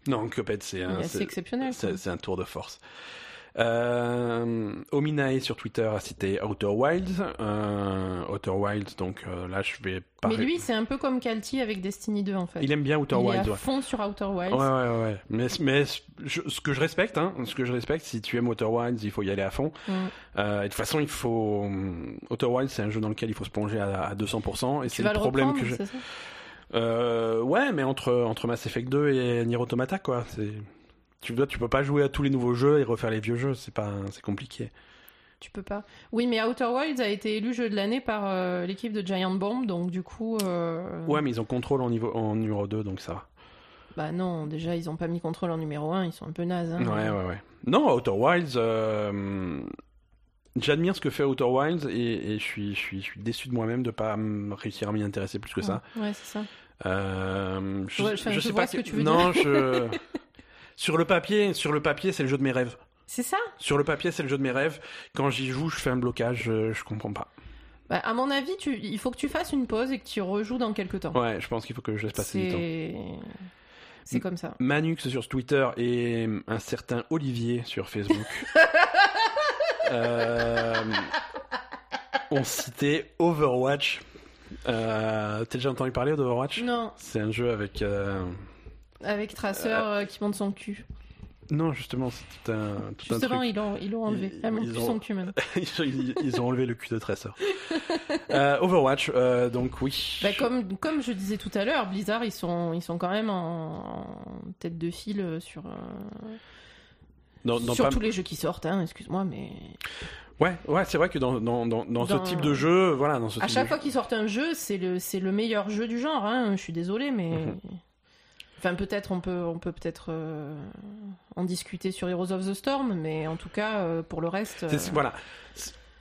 Non, Cuphead, c'est un, c'est, exceptionnel. c'est un tour de force. Euh, Ominae sur Twitter a cité Outer Wilds. Euh, Outer Wilds, donc euh, là je vais pas. Mais lui, c'est un peu comme Calty avec Destiny 2 en fait. il aime bien Outer Il est Wilds. à ouais. fond sur Outer Wilds. Ouais, ouais, ouais. Mais, mais je- ce que je respecte, hein, ce que je respecte, si tu aimes Outer Wilds, il faut y aller à fond. Mm. Euh, et de toute façon, il faut. hum, Outer Wilds, c'est un jeu dans lequel il faut se plonger à, à 200%. Et c'est le le problème que je. ouais, mais entre, entre Mass Effect 2 et Nier Automata, quoi. C'est. Tu tu peux pas jouer à tous les nouveaux jeux et refaire les vieux jeux, c'est pas, c'est compliqué. Tu peux pas. Oui, mais Outer Wilds a été élu jeu de l'année par euh, l'équipe de Giant Bomb, donc du coup. euh, Ouais, mais ils ont contrôle en niveau, en numéro 2, donc ça va. Bah non, déjà ils ont pas mis contrôle en numéro 1, ils sont un peu nazes. hein. Ouais, ouais, ouais. Non, Outer Wilds, euh, j'admire ce que fait Outer Wilds et, et je, suis, je, suis, je suis déçu de moi-même de pas réussir à m'y intéresser plus que ça. Ouais, c'est ça. Euh, je, Ouais, je- je sais vois pas ce que tu veux non, je... sur le papier, sur le papier, c'est le jeu de mes rêves. C'est ça? Sur le papier, c'est le jeu de mes rêves. Quand j'y joue, je fais un blocage, je, je comprends pas. Bah, À mon avis, tu... il faut que tu fasses une pause et que tu rejoues dans quelques temps. Ouais, je pense qu'il faut que je laisse passer du temps. C'est. Comme ça. Manux sur Twitter et un certain Olivier sur Facebook euh, ont cité Overwatch. Euh, T'as déjà entendu parler d'Overwatch? Non, C'est un jeu avec. euh, avec Tracer euh, qui monte son cul. Non, justement, c'est tout un, tout un Justement, truc. ils l'ont ils enlevé. Ils- Elle monte ils plus ont- son cul maintenant. ils, ils ont enlevé le cul de Tracer. Euh, Overwatch, euh, donc oui. Bah, comme, comme je disais tout à l'heure, Blizzard, ils sont, ils sont quand même en, tête de file euh, sur, euh, sur pas- tous les jeux qui sortent, hein, excuse-moi, mais Ouais, ouais, c'est vrai que dans, dans, dans, dans ce type de jeu, voilà, dans ce à type chaque de fois qu'ils sortent un jeu, c'est le, le meilleur jeu du genre, hein, je suis désolée, mais... Mhm. Enfin, peut-être, on peut, on peut peut-être euh, en discuter sur Heroes of the Storm, mais en tout cas, euh, pour le reste... Euh, Voilà.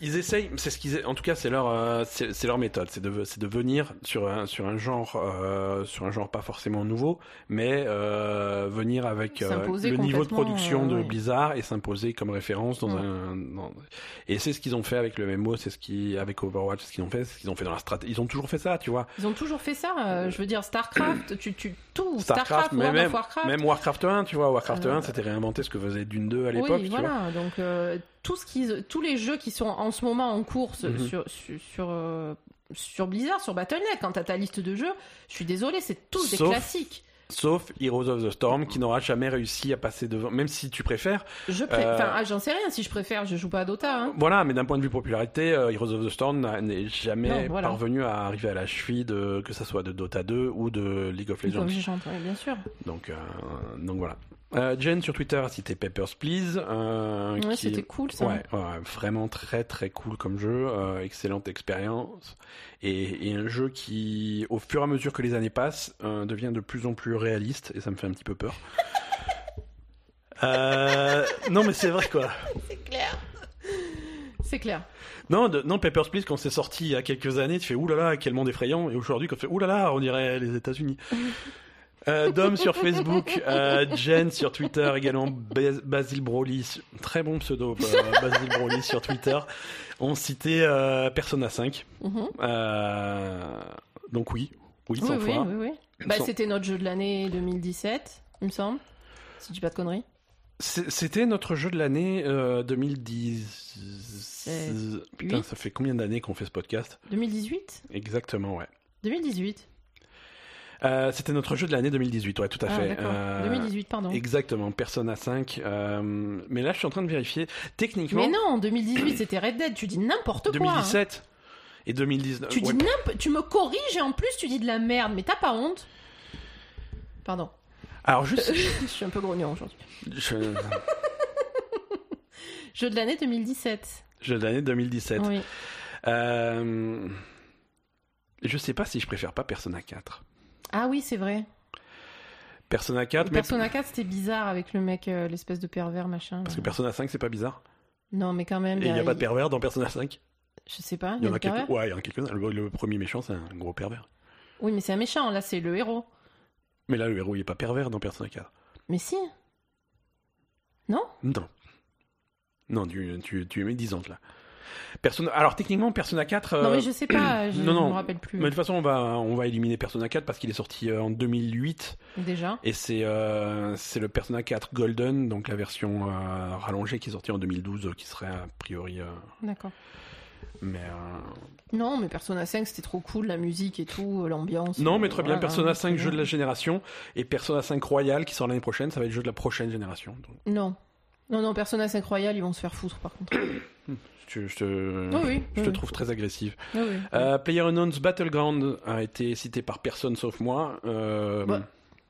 Ils essayent, c'est ce qu'ils, en tout cas, c'est leur, euh, c'est leur méthode, c'est de, c'est de venir sur un, sur un genre, euh, sur un genre pas forcément nouveau, mais euh, venir avec euh, le niveau de production euh, de ouais. Blizzard et s'imposer comme référence dans Ouais. un, dans- et c'est ce qu'ils ont fait avec le MMO, c'est ce qui, avec Overwatch, c'est ce qu'ils ont fait, c'est ce qu'ils ont fait dans la stratégie. Ils ont toujours fait ça, tu vois. Ils ont toujours fait ça, euh, je veux dire, StarCraft, tu, tu, tout, Starcraft, StarCraft, mais World même, of Warcraft... même Warcraft 1, tu vois, Warcraft Euh, 1, c'était réinventer ce que faisait Dune 2 à l'époque, Oui, tu vois. voilà. Donc euh, tout ce qu'ils- tous les jeux qui sont en ce moment en course Mhm. sur sur sur, euh, sur Blizzard, sur Battle.net, quand t'as ta liste de jeux, je suis désolée, c'est tous des classiques. Sauf Heroes of the Storm, qui n'aura jamais réussi à passer devant, même si tu préfères. Je pré- Euh, enfin, ah, j'en sais rien. Si je préfère, je joue pas à Dota. Hein. Voilà, mais d'un point de vue popularité, euh, Heroes of the Storm n'est jamais Non, voilà. parvenu à arriver à la cheville de que ça soit de Dota 2 ou de League of Legends. Comme j'entends, bien sûr. Donc, euh, donc voilà. Euh, Jen sur Twitter a cité Papers Please. euh, Ouais, qui- c'était cool ça. Ouais, ouais, vraiment très très cool comme jeu, euh, excellente expérience et, et un jeu qui, au fur et à mesure que les années passent, euh, devient de plus en plus réaliste et ça me fait un petit peu peur. Euh, non mais c'est vrai quoi. C'est clair. C'est clair. Non, de, non, Papers, Please, quand c'est sorti il y a quelques années, tu fais oulala, quel monde effrayant. Et aujourd'hui, quand tu fais oulala, on dirait les États-Unis. Euh, Dom sur Facebook, euh, Jen sur Twitter également, Bas- Basil Broly, très bon pseudo, euh, Basil Broly sur Twitter, ont cité euh, Persona 5. Mhm. Donc oui, oui, sans oui, foi. oui, oui. Bah, Sans- c'était notre jeu de l'année 2017, il me semble. Si je dis pas de conneries. C'était notre jeu de l'année euh, 2010. Putain, ça fait combien d'années qu'on fait ce podcast? 2018 Exactement, ouais. 2018. Euh, C'était notre jeu de l'année 2018, ouais, tout à Ah, fait. d'accord. Euh, 2018, pardon. Exactement, Persona 5. euh, mais là, je suis en train de vérifier. Techniquement, Mais non, 2018, c'était Red Dead. Tu dis n'importe quoi. hein. 2017 et 2019. Tu ouais. dis n'importe, tu me corriges et en plus tu dis de la merde, mais t'as pas honte Pardon, Alors, juste. je suis un peu grognon aujourd'hui. je... Jeu de l'année 2017. Jeu de l'année 2017. Oui. Euh, Je sais pas si je préfère pas Persona 4. Ah oui, c'est vrai. Persona 4, mais. Persona 4, c'était bizarre avec le mec, euh, l'espèce de pervers machin. Parce que Persona 5, c'est pas bizarre. Non, mais quand même. Et il n'y a pas de pervers dans Persona 5. Je sais pas, Il y en a quelques. Ouais, il y en a quelques-uns. Le, le premier méchant, c'est un gros pervers. Oui, mais c'est un méchant, là c'est le héros. Mais là, le héros, il est pas pervers dans Persona 4. Mais si. Non? Non. Non, tu, tu, tu es médisante là. Persona... Alors techniquement, Persona 4. Non, euh, mais je sais pas, je non, non. me rappelle plus. Mais de toute façon, on va, on va éliminer Persona 4 parce qu'il est sorti euh, en 2008 Déjà. et c'est euh, c'est le Persona 4 Golden, donc la version euh, rallongée qui est sortie en 2012, euh, qui serait a priori. euh, D'accord. mais euh, Non, mais Persona 5, c'était trop cool, la musique et tout, l'ambiance. non, euh, mais très bien. Persona très 5 jeu de la génération et Persona 5 Royal qui sort l'année prochaine, ça va être le jeu de la prochaine génération. Donc, Non. Non, non, Persona 5 Royal, ils vont se faire foutre par contre. je, je te, Oui, oui. je oui, te oui. trouve très agressive. Oui. Euh, PlayerUnknown's Battleground a été cité par personne sauf moi. Euh, Bah.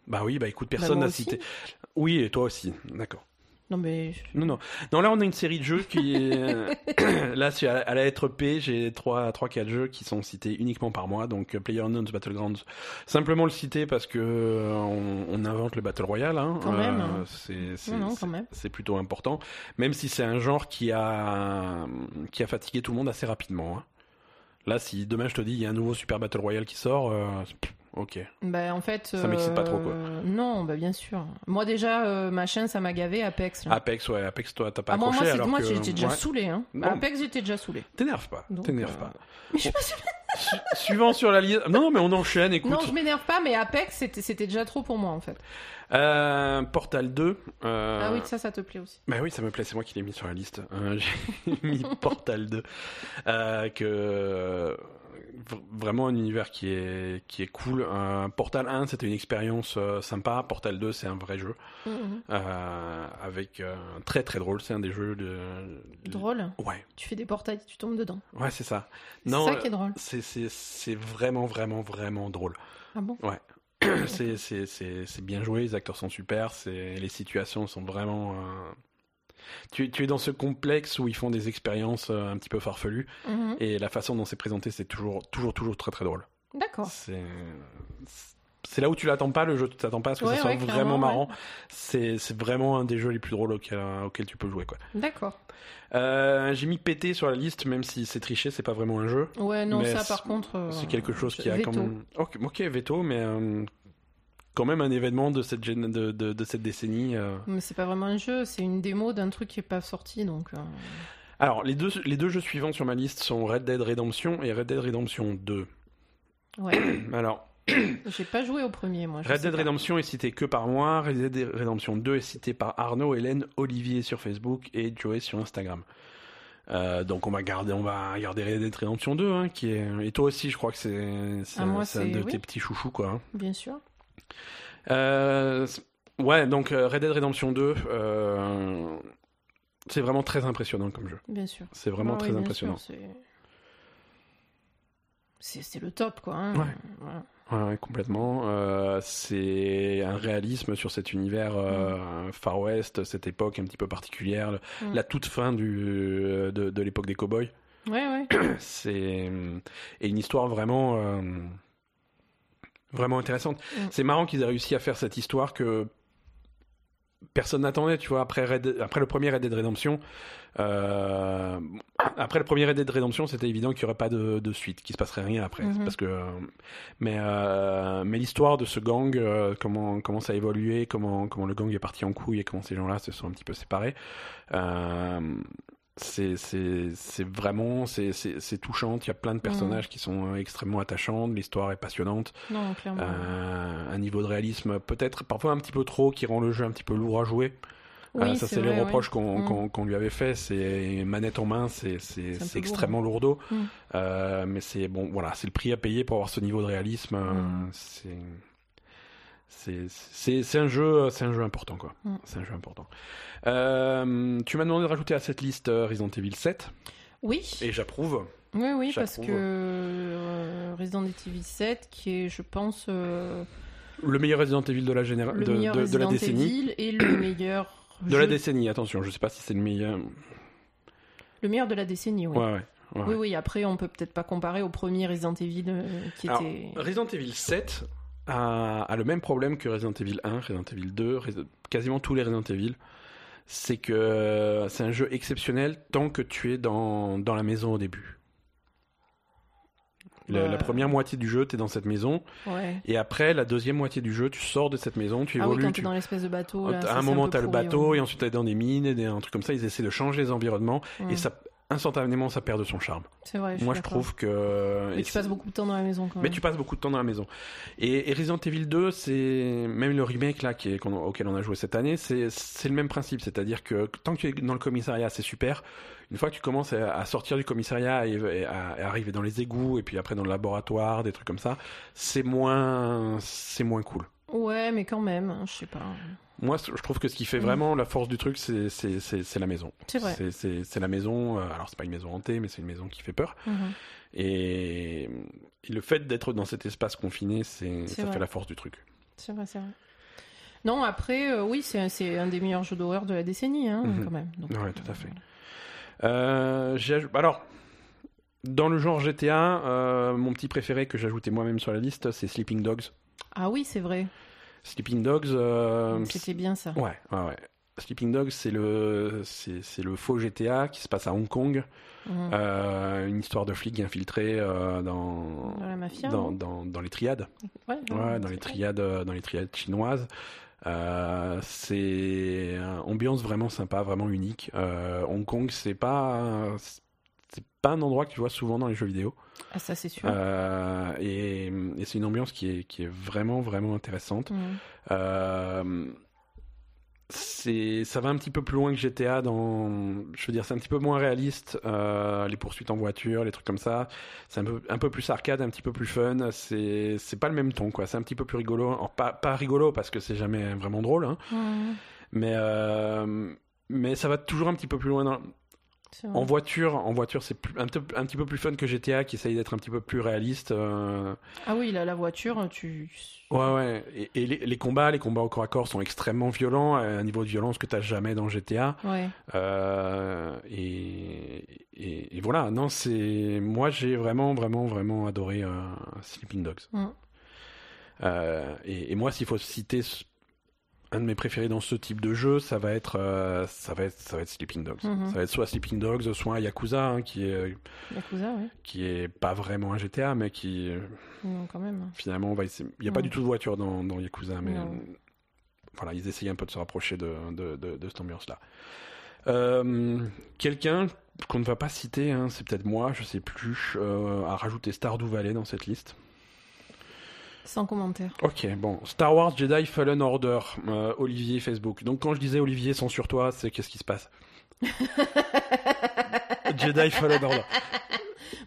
bah oui, bah écoute, Bah, personne n'a cité. Oui, et toi aussi, d'accord. Non, mais. Non, non. Non, là, on a une série de jeux qui est. là, sur- à la lettre P, j'ai 3, 3 4 jeux qui sont cités uniquement par mois. Donc, euh, PlayerUnknown's Battlegrounds. Simplement le citer parce que euh, on, on invente le Battle Royale. Hein. Quand même. c'est, c'est, Non, non, c'est- même. c'est plutôt important. Même si c'est un genre qui a, qui a fatigué tout le monde assez rapidement. hein. Là, si demain je te dis il y a un nouveau Super Battle Royale qui sort, euh, ok. Bah, en fait. Ça m'excite pas trop, quoi. euh, Non, bah, bien sûr. Moi, déjà, euh, machin, ça m'a gavé, Apex. là. Apex, ouais, Apex, toi, t'as pas Ah, moi, accroché moi, alors moi, que... j'étais déjà ouais. saoulé. Hein. Apex, j'étais déjà saoulé. T'énerve pas, t'énerve euh, pas. Mais je suis- Su- Suivant sur la liste. Non, non, mais on enchaîne, écoute. Non, je m'énerve pas, mais Apex, c'était déjà trop pour moi, en fait. Euh, Portal 2. euh, Ah oui, ça, ça te plaît aussi. Bah oui, ça me plaît, c'est moi qui l'ai mis sur la liste. Euh, J'ai mis Portal 2. Euh, que vraiment un univers qui est qui est cool. Euh, Portal 1, c'était une expérience euh, sympa. Portal 2, c'est un vrai jeu Mhm. euh, avec euh, très très drôle. C'est un des jeux de Drôle. Ouais, Tu fais des portails, tu tombes dedans. ouais, c'est ça. C'est ça qui est drôle. c'est vraiment vraiment vraiment drôle. Ah bon? C'est c'est bien joué, les acteurs sont super, les situations sont vraiment. Euh, Tu, tu es dans ce complexe où ils font des expériences euh, un petit peu farfelues Mhm. et la façon dont c'est présenté, c'est toujours toujours toujours très très drôle. D'accord. C'est c'est là où tu l'attends pas le jeu, tu t'attends pas à ce que Ouais, ça soit ouais, vraiment marrant. C'est c'est vraiment un des jeux les plus drôles auxquels, auxquels tu peux jouer quoi. D'accord. Euh, J'ai mis PT sur la liste, même si c'est triché, c'est pas vraiment un jeu. Ouais, non, Mais ça, par contre. euh, C'est quelque chose qui a veto. quand même. Ok, veto, mais euh, quand même un événement de cette, gén- de, de, de cette décennie. euh. Mais c'est pas vraiment un jeu, c'est une démo d'un truc qui est pas sorti, donc. euh, Alors, les deux, les deux jeux suivants sur ma liste sont Red Dead Redemption et Red Dead Redemption 2. Ouais. Alors, J'ai pas joué au premier, moi. Red Dead pas. Redemption est cité que par moi, Red Dead Redemption 2 est cité par Arnaud, Hélène, Olivier sur Facebook et Joey sur Instagram. Euh, donc on va garder, on va garder Red Dead Redemption 2, hein, qui est. Et toi aussi, je crois que c'est, c'est, Ah, un de oui. tes petits chouchous, quoi. hein. Bien sûr. Euh, ouais, donc euh, Red Dead Redemption 2, euh, c'est vraiment très impressionnant comme jeu. Bien sûr. C'est vraiment Ouais, très impressionnant. sûr, c'est- le top, quoi. hein. Ouais. Voilà. Ouais, complètement. Euh, c'est un réalisme sur cet univers euh, Far West, cette époque un petit peu particulière, Mm. la toute fin du, de, de l'époque des cowboys. Ouais, ouais. C'est et une histoire vraiment euh, vraiment intéressante. Mm. C'est marrant qu'ils aient réussi à faire cette histoire que personne n'attendait, tu vois. Après Red- après le premier Red Dead Redemption, euh, après le premier Red Dead Redemption, c'était évident qu'il n'y aurait pas de, de suite, qu'il se passerait rien après, Mhm. parce que euh, mais euh, mais l'histoire de ce gang, euh, comment comment ça a évolué, comment comment le gang est parti en couille et comment ces gens-là se sont un petit peu séparés. C'est c'est c'est vraiment c'est touchant. Il y a plein de personnages qui sont euh, extrêmement attachants. L'histoire est passionnante. Non, clairement. euh, un niveau de réalisme peut-être parfois un petit peu trop qui rend le jeu un petit peu lourd à jouer. Oui, Euh, ça c'est les reproches ouais. qu'on lui avait fait. C'est manette en main c'est extrêmement lourdeau. Mm. Euh, mais c'est bon voilà c'est le prix à payer pour avoir ce niveau de réalisme c'est c'est un jeu c'est un jeu important quoi Mm. c'est un jeu important Euh, tu m'as demandé de rajouter à cette liste euh, Resident Evil 7 Oui. et j'approuve Oui, oui, parce que euh, Resident Evil 7, qui est, je pense, euh, le meilleur Resident Evil de la généra- le de, meilleur de- de la décennie Evil et le meilleur de la décennie attention je sais pas si c'est le meilleur le meilleur de la décennie, oui. ouais ouais, ouais, Oui, oui, après, on peut peut-être pas comparer au premier Resident Evil euh, qui Alors, était. Resident Evil 7 a, a le même problème que Resident Evil 1, Resident Evil 2, Resi- quasiment tous les Resident Evil. C'est que c'est un jeu exceptionnel tant que tu es dans, dans la maison au début. La première moitié du jeu, tu es dans cette maison. Ouais. Et après, la deuxième moitié du jeu, tu sors de cette maison, tu Ah oui, évolues. quand tu- dans l'espèce de bateau. Là, à un moment, tu as le bateau, ouais. et ensuite tu es dans des mines, et des, un truc comme ça. Ils essaient de changer les environnements. Mm. Et ça, instantanément, ça perd de son charme. C'est vrai. Moi, je trouve que. Mais tu passes beaucoup de temps dans la maison quand mais même. tu passes beaucoup de temps dans la maison. Et, et Resident Evil 2, c'est même le remake là qui est, auquel on a joué cette année, c'est c'est le même principe, c'est-à-dire que tant que tu es dans le commissariat, c'est super. Une fois que tu commences à, sortir du commissariat et, et à, à arriver dans les égouts et puis après dans le laboratoire, des trucs comme ça, c'est moins c'est moins cool. Ouais, mais quand même, hein, je sais pas. Moi, je trouve que ce qui fait Mm. vraiment la force du truc, c'est la maison. C'est vrai. C'est- la maison. euh, Alors c'est pas une maison hantée, mais c'est une maison qui fait peur. Mhm. Et, et le fait d'être dans cet espace confiné, ça vrai. fait la force du truc. C'est vrai, c'est vrai. Non, après, euh, oui, c'est un des meilleurs jeux d'horreur de la décennie, hein, Mhm. quand même. Donc, Ouais, tout à fait. Euh, aj- alors, dans le genre GTA, euh, mon petit préféré que ajouté moi-même sur la liste, c'est Sleeping Dogs. Ah oui, c'est vrai. Sleeping Dogs, euh, C'était bien ça. Ouais, ouais, ouais. Sleeping Dogs, c'est le, c'est, c'est le faux GTA qui se passe à Hong Kong. Mhm. Euh, une histoire de flics infiltrés euh, dans, Dans la mafia. dans, dans, dans les triades. Ouais, Ouais, dans les triades, euh, dans les triades chinoises. Euh, c'est une ambiance vraiment sympa, vraiment unique. Euh, Hong Kong, c'est pas, pas un endroit que tu vois souvent dans les jeux vidéo. Ah, ça, c'est sûr. Euh, et et c'est une ambiance qui est, qui est vraiment, vraiment intéressante. Mhm. Euh, c'est, ça va un petit peu plus loin que GTA dans, je veux dire, c'est un petit peu moins réaliste, euh, les poursuites en voiture, les trucs comme ça. C'est un peu, un peu plus arcade, un petit peu plus fun. C'est, c'est pas le même ton, quoi. C'est un petit peu plus rigolo. Alors, pas, pas rigolo parce que c'est jamais vraiment drôle, hein. Mhm. Mais, mais ça va toujours un petit peu plus loin dans. En voiture, en voiture, c'est un, petit peu plus fun que GTA, qui essaye d'être un petit peu plus réaliste. euh, Ah oui, là, la voiture, tu. Ouais, ouais. Et, et les, les combats, les combats au corps à corps sont extrêmement violents, à un niveau de violence que t'as jamais dans GTA. Ouais. Euh, et, et, et voilà. Non, c'est moi j'ai vraiment, vraiment, vraiment adoré euh, Sleeping Dogs. Mm. Euh, et, et moi, s'il faut citer un de mes préférés dans ce type de jeu, ça va être, euh, ça va être, ça va être Sleeping Dogs. Mhm. Ça va être soit Sleeping Dogs, soit Yakuza, hein, qui est, Yakuza, ouais. qui est pas vraiment un GTA, mais qui Non, quand même. finalement on va essayer- il n'y a pas du tout de voiture dans, dans Yakuza mais Non. euh, voilà ils essayaient un peu de se rapprocher de, de, de- de cette ambiance là quelqu'un qu'on ne va pas citer hein, c'est peut-être moi je sais plus euh, a rajouté Stardew Valley dans cette liste Sans commentaire. ok bon Star Wars Jedi Fallen Order euh, Olivier Facebook donc quand je disais Olivier sur toi c'est qu'est-ce qui se passe? Jedi Fallen Order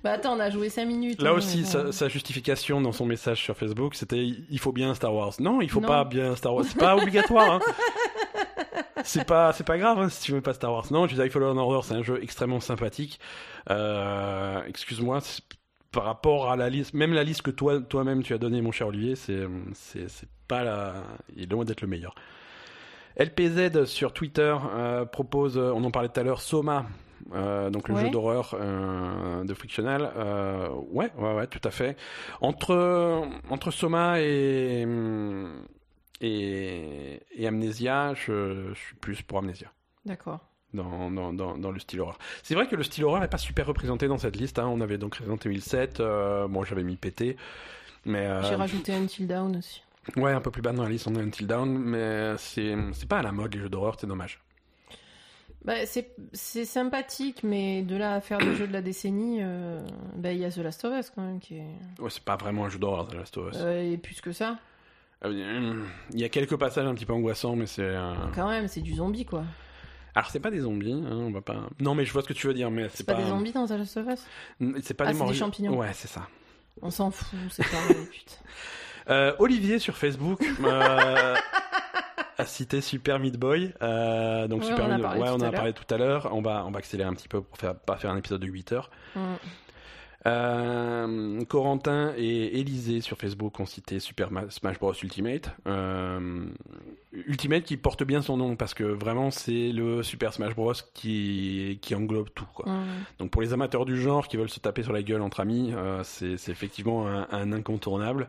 Bah attends, on a joué 5 minutes. Là hein, aussi, sa, sa justification dans son message sur Facebook, c'était il faut bien Star Wars. Non, il faut Non. pas bien Star Wars. C'est pas obligatoire. Hein. C'est pas, c'est pas grave hein, si tu veux pas Star Wars. Non, Jedi Fallen Order, c'est un jeu extrêmement sympathique. Euh, excuse-moi, par rapport à la liste, même la liste que toi, toi-même tu as donnée, mon cher Olivier, c'est, c'est, pas la, il est loin d'être le meilleur. LPZ sur Twitter euh, propose, euh, on en parlait tout à l'heure, Soma, euh, donc le Ouais. jeu d'horreur euh, de Frictional. Euh, ouais, ouais, ouais, tout à fait. Entre entre Soma et et, et Amnesia, je, je suis plus pour Amnesia. D'accord. Dans, dans, dans, dans le style horreur. C'est vrai que le style horreur n'est pas super représenté dans cette liste. hein. On avait donc Resident Evil 7, euh, bon j'avais mis PT, mais euh, J'ai rajouté Until Down aussi. ouais un peu plus bas dans la liste on a Until Down, mais c'est c'est pas à la mode les jeux d'horreur, c'est dommage. Bah, c'est c'est sympathique, mais de là à faire le jeu de la décennie, euh, bah, il y a The Last of Us quand même qui est. Ouais, c'est pas vraiment un jeu d'horreur, The Last of Us. Euh, et plus que ça, Euh, Il y a quelques passages un petit peu angoissants, mais c'est. quand même, c'est du zombie quoi. Alors c'est pas des zombies, hein, on va pas. Non mais je vois ce que tu veux dire, mais c'est C'est pas, des zombies dans The Last of Us C'est pas Ah, des c'est des champignons. Ouais, c'est ça. On s'en fout, c'est putain. Euh, Olivier sur Facebook euh, a cité Super Meat Boy. Euh, donc Ouais, Super on Meat- parlé ouais, on en a parlé tout à l'heure. On va on va accélérer un petit peu pour faire pas faire un épisode de 8 heures. Mm. Euh, Corentin et Élisée sur Facebook ont cité Super Ma- Smash Bros Ultimate. Euh, Ultimate qui porte bien son nom parce que vraiment c'est le Super Smash Bros qui, qui englobe tout. Quoi. Donc pour les amateurs du genre qui veulent se taper sur la gueule entre amis, euh, c'est effectivement un, un incontournable.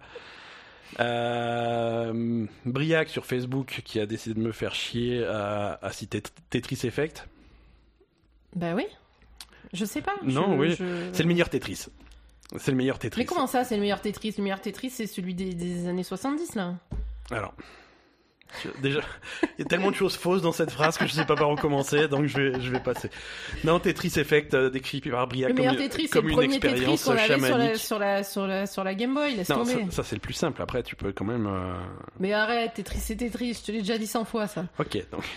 Briac sur Facebook qui a décidé de me faire chier à, à citer Tetris Effect. Bah oui. Je sais pas. Non, je- oui. je- C'est le meilleur Tetris. C'est le meilleur Tetris. Mais comment ça, c'est le meilleur Tetris? Le meilleur Tetris, c'est celui des, des années 70 là. Alors, je- déjà, il y a tellement de choses fausses dans cette phrase que je sais pas par où commencer, donc je vais, je vais passer. Non, Tetris Effect euh, décrit par Briac Le comme, meilleur Tetris, c'est comme le une expérience sur la, chamanique. sur, la, sur, la, sur la Game Boy, laisse Non, ça, tomber. ça, c'est le plus simple. Après, tu peux quand même. euh, Mais arrête, Tetris c'est Tetris, je te l'ai déjà dit 100 fois ça. Ok, donc.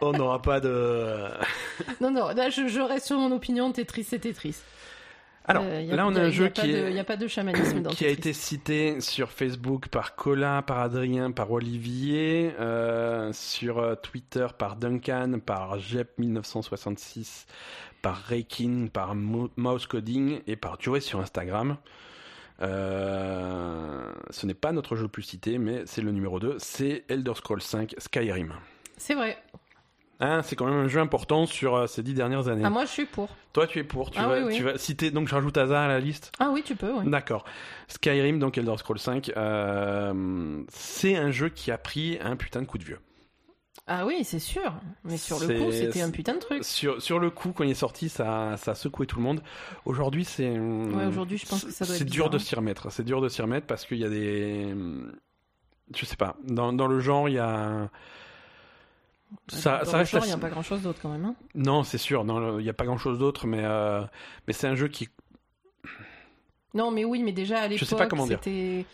On n'aura pas de. Non, non, là je, je reste sur mon opinion, Tetris c'est Tetris. Alors, Euh, là, on a un jeu pas qui. Il n'y a pas de chamanisme dans qui a été cité sur Facebook par Colin, par Adrien, par Olivier, euh, sur euh, Twitter par Duncan, par Jep1966, par Reikin, par Mo- Mouse Coding et par Joey sur Instagram. Euh, ce n'est pas notre jeu le plus cité, mais c'est le numéro 2, c'est Elder Scrolls 5 Skyrim. C'est vrai. Hein, c'est quand même un jeu important sur euh, ces dix dernières années. Ah, moi, je suis pour. Toi, tu es pour. Tu, Ah vas, oui, oui. tu vas citer. Donc, je rajoute Asa à la liste. Ah oui, tu peux, oui. D'accord. Skyrim, donc Elder Scrolls 5, euh, c'est un jeu qui a pris un putain de coup de vieux. Ah oui, c'est sûr. Mais sur le coup, c'était un putain de truc. Sur, sur le coup, quand il est sorti, ça, ça a secoué tout le monde. Aujourd'hui, c'est. Ouais, aujourd'hui, je pense que ça doit C'est dur de s'y remettre. C'est dur de s'y remettre parce qu'il y a des. Je sais pas. Dans, dans le genre, il y a. Ça, ça reste Il n'y a pas grand chose d'autre quand même. hein. Non, c'est sûr. non, Il n'y a pas grand chose d'autre, mais, euh, mais c'est un jeu qui. Non, mais oui, mais déjà à l'époque, c'était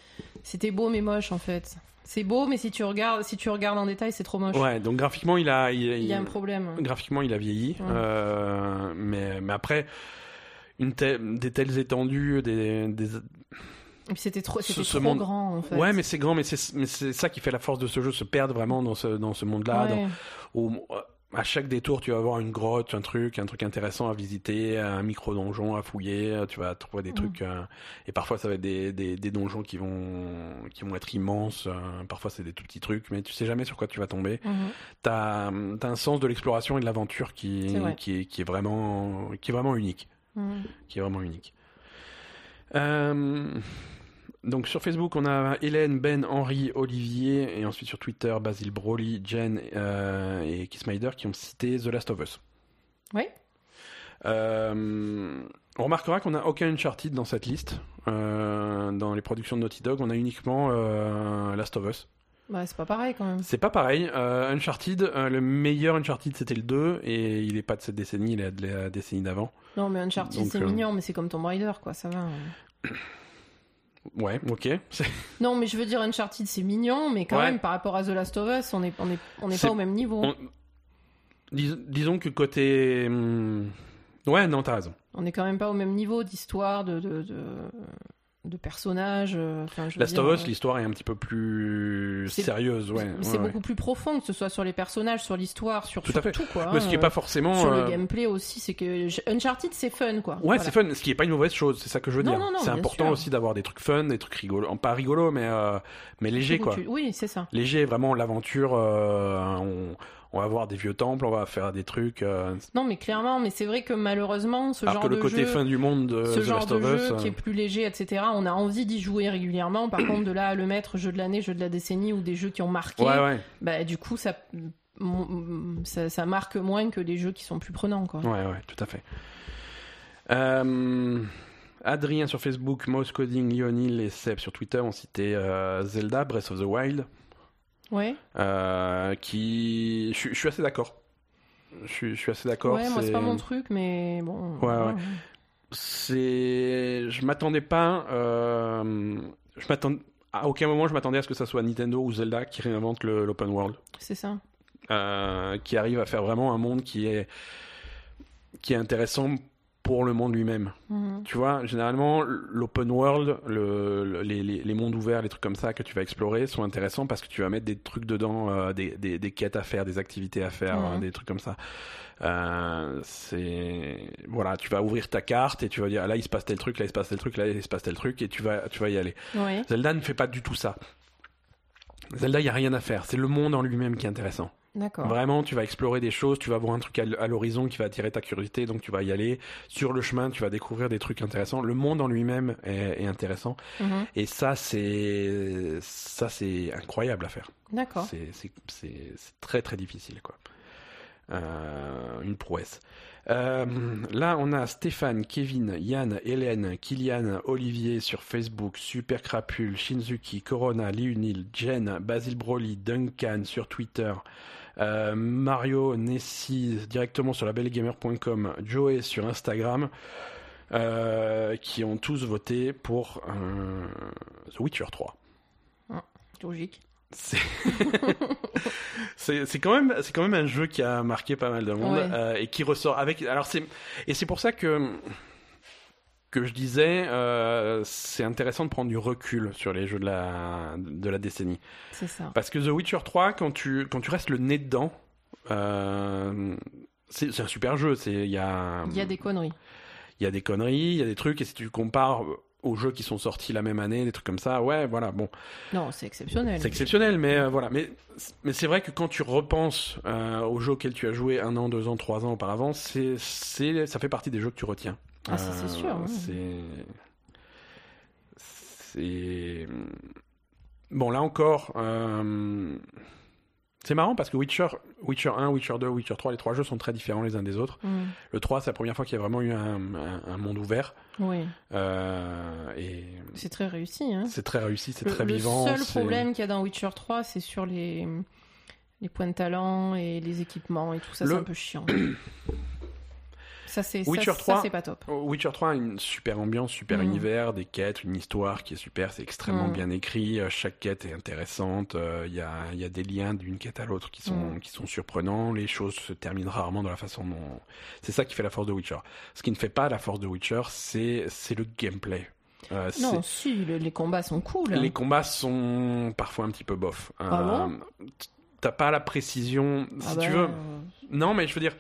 c'était beau mais moche en fait. C'est beau, mais si tu regardes, si tu regardes en détail, c'est trop moche. Ouais, donc graphiquement, il a. Il, Il y a un problème. Graphiquement, il a vieilli. Ouais. euh, mais, mais après, une telle- des telles étendues, des, c'était trop, Ce- trop monde- grand en fait. Ouais, mais c'est grand, mais c'est ça qui fait la force de ce jeu, se perdre vraiment dans ce, dans ce monde-là. Ouais. où, euh, à chaque détour, tu vas avoir une grotte, un truc, un truc intéressant à visiter, un micro-donjon à fouiller, euh, tu vas trouver des Mm. trucs. euh, et parfois, ça va être des, des, des donjons qui vont, qui vont être immenses. euh, parfois, c'est des tout petits trucs, mais tu sais jamais sur quoi tu vas tomber. Mhm. T'as as un sens de l'exploration et de l'aventure qui, vrai. qui, est, qui, est vraiment, qui est vraiment unique Mhm. qui est vraiment unique. Euh, donc sur Facebook, on a Hélène, Ben, Henri, Olivier, et ensuite sur Twitter, Basile Broly, Jen euh, et Kissmider qui ont cité The Last of Us. Oui. Euh, on remarquera qu'on n'a aucun Uncharted dans cette liste. Euh, dans les productions de Naughty Dog, on a uniquement Last of Us. Bah, c'est pas pareil quand même. C'est pas pareil. Uncharted, le meilleur Uncharted c'était le 2, et il est pas de cette décennie, il est de la décennie d'avant. Non, mais Uncharted, c'est mignon, mais c'est comme Tomb Raider, quoi, ça va. Ouais, ok. Non, mais je veux dire, Uncharted, c'est mignon, mais quand Ouais. même, par rapport à The Last of Us, on n'est on est, on est pas au même niveau. On- dis- disons que côté. hum, Ouais, non, t'as raison. On est quand même pas au même niveau d'histoire, de, de, de, de personnages. euh, Enfin, je Last of Us, euh, l'histoire est un petit peu plus C'est- sérieuse, ouais. c'est ouais, ouais. beaucoup plus profond, que ce soit sur les personnages, sur l'histoire, sur, Tout sur à fait. tout, quoi. Mais ce qui est hein, pas forcément. Sur euh, le gameplay aussi, c'est que Uncharted, c'est fun, quoi. Ouais, Voilà. c'est fun, ce qui est pas une mauvaise chose, c'est ça que je veux Non, dire. non, non, c'est bien important sûr. aussi d'avoir des trucs fun, des trucs rigolos. Pas rigolos, mais, euh, mais légers, quoi. tu- Oui, c'est ça. Léger, vraiment, l'aventure, euh, on, on va voir des vieux temples, on va faire des trucs. euh, Non, mais clairement, mais c'est vrai que malheureusement, ce alors genre que le de côté jeu, fin du monde de ce The genre Last de jeu Us. euh, qui est plus léger, etc. On a envie d'y jouer régulièrement. Par contre, de là à le mettre jeu de l'année, jeu de la décennie ou des jeux qui ont marqué, Ouais, ouais. bah du coup, ça, ça, ça marque moins que les jeux qui sont plus prenants, quoi. Ouais, ouais, tout à fait. Euh, Adrien sur Facebook, Mouse Coding, Lionel et Seb sur Twitter ont cité euh, Zelda Breath of the Wild, Ouais. euh, qui. Je suis- je suis assez d'accord. Je suis, je suis assez d'accord. Ouais, moi c'est pas mon truc, mais bon. Ouais, ouais. C'est. Je m'attendais pas. euh, Je m'attendais. À aucun moment, je m'attendais à ce que ça soit Nintendo ou Zelda qui réinvente le- l'open world. C'est ça. euh, qui arrive à faire vraiment un monde qui est qui est intéressant pour le monde lui-même. Mhm. Tu vois, généralement, l'open world, le, le- les, mondes ouverts, les trucs comme ça que tu vas explorer sont intéressants parce que tu vas mettre des trucs dedans, euh, des, des, des quêtes à faire, des activités à faire, euh, des trucs comme ça. Euh, c'est voilà, tu vas ouvrir ta carte et tu vas dire là il se passe tel truc, là il se passe tel truc, là il se passe tel truc et tu vas tu vas y aller. Ouais. Zelda ne fait pas du tout ça. Zelda, il y a rien à faire. C'est le monde en lui-même qui est intéressant. D'accord. Vraiment, tu vas explorer des choses, tu vas voir un truc à l'horizon qui va attirer ta curiosité, donc tu vas y aller. Sur le chemin, tu vas découvrir des trucs intéressants. Le monde en lui-même est, est intéressant. Mhm. Et ça, c'est ça, c'est incroyable à faire. D'accord. C'est c'est- c'est- c'est très très difficile, quoi. Euh, une prouesse. Euh, là, on a Stéphane, Kevin, Yann, Hélène, Kylian, Olivier sur Facebook, Super Crapule, Shinzuki, Corona, Liunil, Jen, Basil Broly, Duncan sur Twitter, euh, Mario, Nessie directement sur labellegamer.com, Joey sur Instagram, euh, qui ont tous voté pour euh, The Witcher 3. Logique. C'est c'est c'est quand même c'est quand même un jeu qui a marqué pas mal de monde Ouais. et qui ressort avec alors c'est et c'est pour ça que que je disais euh, c'est intéressant de prendre du recul sur les jeux de la de la décennie C'est ça. parce que The Witcher 3 quand tu quand tu restes le nez dedans euh, c'est un super jeu il y a y a des conneries. il y a des conneries, il y a des trucs, et si tu compares aux jeux qui sont sortis la même année, des trucs comme ça. Ouais, voilà, bon. Non, c'est exceptionnel. C'est exceptionnel, mais euh, voilà. Mais, mais c'est vrai que quand tu repenses euh, aux jeux auxquels tu as joué un an, deux ans, trois ans auparavant, c'est, ça fait partie des jeux que tu retiens. Ah, ça, c'est sûr. ouais. C'est. C'est. Bon, là encore. euh, C'est marrant parce que Witcher, Witcher 1, Witcher 2, Witcher 3, les trois jeux sont très différents les uns des autres. Mm. Le 3, c'est la première fois qu'il y a vraiment eu un, un- un monde ouvert. Oui, euh, et c'est très réussi. Hein. c'est très réussi, c'est Le- très le vivant. seul c'est- problème qu'il y a dans Witcher 3, c'est sur les, les points de talent et les équipements et tout ça, Le- c'est un peu chiant. ça, c'est Witcher ça, 3, ça, c'est pas top. Witcher 3 a une super ambiance, super Mm. univers, des quêtes, une histoire qui est super, c'est extrêmement Mm. bien écrit, euh, chaque quête est intéressante, euh, il y, a, il y a des liens d'une quête à l'autre qui sont, Mm. qui sont surprenants, les choses se terminent rarement de la façon dont... C'est ça qui fait la force de Witcher. Ce qui ne fait pas la force de Witcher, c'est c'est le gameplay. Euh, Non, si, le- les combats sont cool. les combats sont parfois un petit peu bof. Ah bon? T'as pas la précision, si Ah tu bah, veux... euh, Non, mais je veux dire,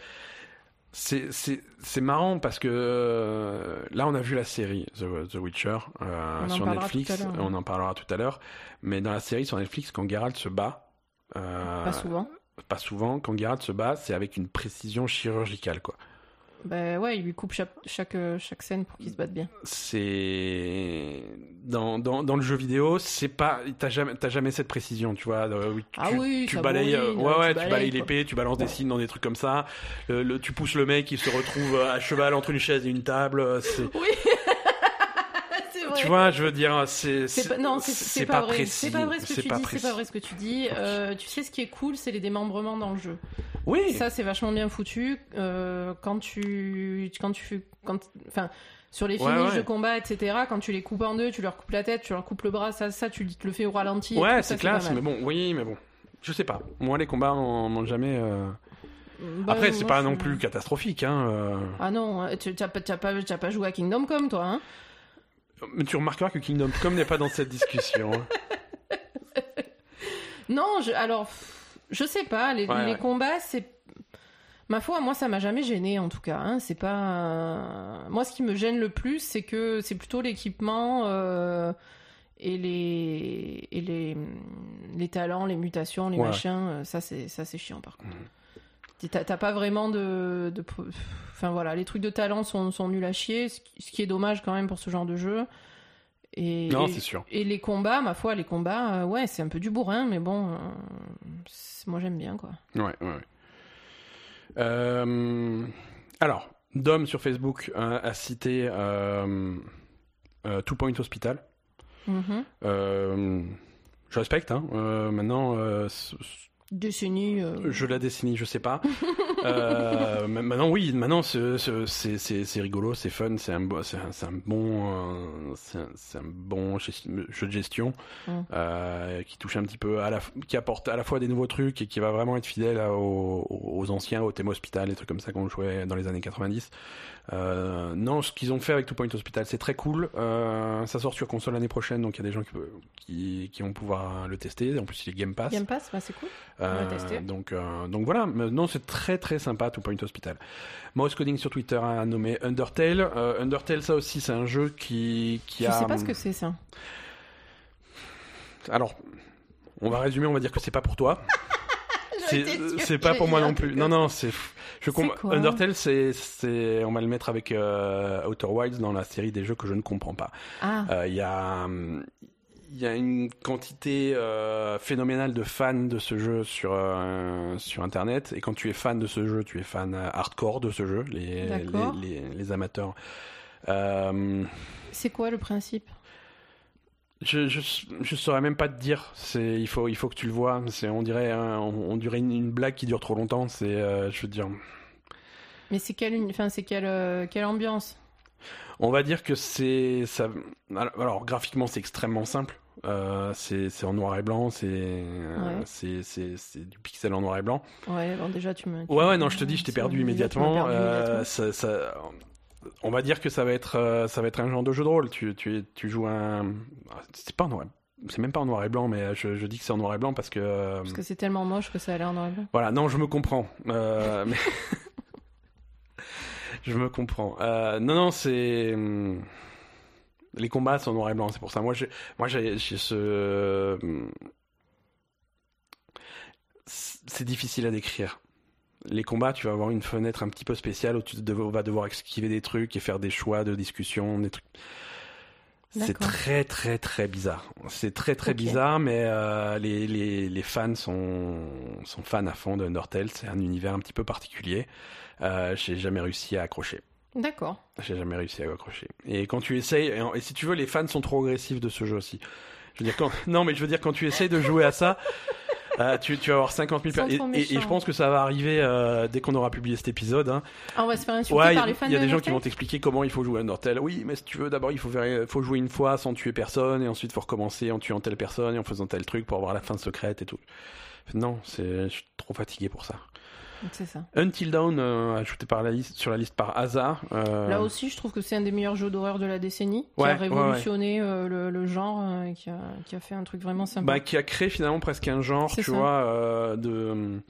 c'est marrant parce que euh, là, on a vu la série The, The Witcher euh, sur Netflix. On en parlera tout à l'heure. Mais dans la série sur Netflix, quand Geralt se bat, euh, Pas souvent. pas souvent, quand Geralt se bat, c'est avec une précision chirurgicale, quoi. Bah ouais, il lui coupe chaque, chaque, euh, chaque scène pour qu'il se batte bien. C'est dans, dans, dans le jeu vidéo, c'est pas t'as jamais t'as jamais cette précision, tu vois. euh, oui, tu, Ah oui, tu balayes, euh, ouais tu ouais, tu balayes, l'épée, tu balances des signes dans des trucs comme ça. Le, le- tu pousses le mec, il se retrouve euh, à cheval entre une chaise et une table. euh, Oui vrai tu vois, je veux dire, c'est pas, non, c'est- pas, vrai. C'est pas vrai ce que tu dis. C'est pas vrai ce que tu dis. Euh, tu sais, ce qui est cool, c'est les démembrements dans le jeu. Oui. Ça, c'est vachement bien foutu. Euh, quand tu, quand tu, quand, enfin, sur les Ouais, ouais. de combat, etc. Quand tu les coupes en deux, tu leur coupes la tête, tu leur coupes le bras. Ça, ça, tu te le fais au ralenti. ouais, c'est classe, mais bon, oui, mais bon, je sais pas. Moi, les combats m'ont jamais. euh, Bah, Après, c'est pas non plus catastrophique, hein. euh. Ah non, tu t'as pas, pas joué à Kingdom Come, toi, hein Mais tu remarqueras que Kingdom Come n'est pas dans cette discussion. hein. Non, je, alors, je sais pas. Les, Ouais, les ouais. combats, c'est. Ma foi, moi, ça m'a jamais gêné, en tout cas. hein. C'est pas. euh, Moi, ce qui me gêne le plus, c'est que c'est plutôt l'équipement euh, et les et les les talents, les mutations, les Ouais. machins. euh, Ça, c'est ça, c'est chiant, par contre. T'as t'as pas vraiment de, de- Enfin voilà, les trucs de talent sont, sont nuls à chier, ce qui, est dommage quand même pour ce genre de jeu. Et, Non, c'est sûr. et les combats, ma foi, les combats, euh, ouais, c'est un peu du bourrin, mais bon, euh, moi j'aime bien quoi. Ouais, ouais, ouais. Euh, alors, Dom sur Facebook euh, a cité euh, euh, Two Point Hospital. Mhm. Euh, je respecte, hein. Maintenant, Décennie. euh, je la décennie, je sais pas. Euh, ma- maintenant, oui, maintenant, c'est- rigolo, c'est fun, c'est un, bon, euh, c'est un, bon gest- jeu de gestion Mm. euh, qui touche un petit peu à la, f- qui apporte à la fois des nouveaux trucs et qui va vraiment être fidèle aux, aux anciens, au thème hospital, des trucs comme ça qu'on jouait dans les années 90. Euh, non, ce qu'ils ont fait avec Two Point Hospital, c'est très cool. Euh, ça sort sur console l'année prochaine, donc il y a des gens qui, qui, qui vont pouvoir le tester. En plus, il est Game Pass. Game Pass, bah, c'est cool. Euh, va tester. donc, euh, donc voilà, non, c'est très très sympa, Two Point Hospital. Mouse Coding sur Twitter a nommé Undertale. Euh, Undertale, ça aussi, c'est un jeu qui, qui Je a. sais pas ce que c'est ça. Alors, on va résumer, on va dire que c'est pas pour toi. C'est sûre c'est pas pour moi non plus. Non, non, c'est. Je Undertale, c'est, c'est, on va le mettre avec euh, Outer Wilds dans la série des jeux que je ne comprends pas. Ah, Euh, Il y a, hum, il y a une quantité euh, phénoménale de fans de ce jeu sur euh, sur internet. Et quand tu es fan de ce jeu, tu es fan euh, hardcore de ce jeu, les les, les, les amateurs. Euh, c'est quoi le principe? Je, je je saurais même pas te dire. C'est il faut il faut que tu le vois. C'est on dirait on, on dirait une, une blague qui dure trop longtemps. C'est je veux dire. Mais c'est quelle, enfin, c'est quelle, quelle ambiance? On va dire que c'est ça. Alors, graphiquement c'est extrêmement simple. Euh, c'est en noir et blanc. C'est euh, Ouais. c'est du pixel en noir et blanc. Ouais, bon, déjà tu me. tu Ouais ouais non je te dis je t'ai perdu immédiatement. Euh, immédiatement. ça, ça- on va dire que ça va être euh, ça va être un genre de jeu de rôle. Tu tu tu joues un. C'est pas en noir. C'est même pas en noir et blanc, mais je, je dis que c'est en noir et blanc parce que. Parce que c'est tellement moche que ça a l'air en noir et blanc. Voilà, non, je me comprends. Euh, mais... je me comprends. Euh, non, non, c'est. Les combats sont noir et blanc, c'est pour ça. Moi, j'ai, moi, j'ai, ce, c'est difficile à décrire. Les combats, tu vas avoir une fenêtre un petit peu spéciale où tu vas devoir esquiver des trucs et faire des choix de discussion, des trucs. C'est très très très bizarre. C'est très très bizarre, mais euh, les, les, les, fans sont, sont fans à fond de Undertale. C'est un univers un petit peu particulier. Euh, J'ai jamais réussi à accrocher. D'accord. J'ai jamais réussi à accrocher. Et quand tu essayes, et, si tu veux, les fans sont trop agressifs de ce jeu aussi. Je veux dire, quand, non, mais je veux dire, quand tu essayes de jouer à ça, euh, tu, tu, vas avoir 50 000 personnes. Et, et, je pense que ça va arriver euh, dès qu'on aura publié cet épisode. Hein. Ah, on va se faire insulter ouais, par les fans. Il y a des gens qui vont t'expliquer comment il faut jouer à Undertale. Oui, mais si tu veux, d'abord, il faut, faire, faut jouer une fois sans tuer personne, et ensuite, il faut recommencer en tuant telle personne et en faisant tel truc pour avoir la fin secrète et tout. Non, je suis trop fatigué pour ça. C'est ça. Until Dawn, euh, ajouté par la liste, sur la liste par hasard. Euh... Là aussi, je trouve que c'est un des meilleurs jeux d'horreur de la décennie, qui a révolutionné ouais, ouais. Euh, le, le, genre euh, et qui a, qui a, fait un truc vraiment sympa. Bah, qui a créé finalement presque un genre, tu ça. vois, euh, de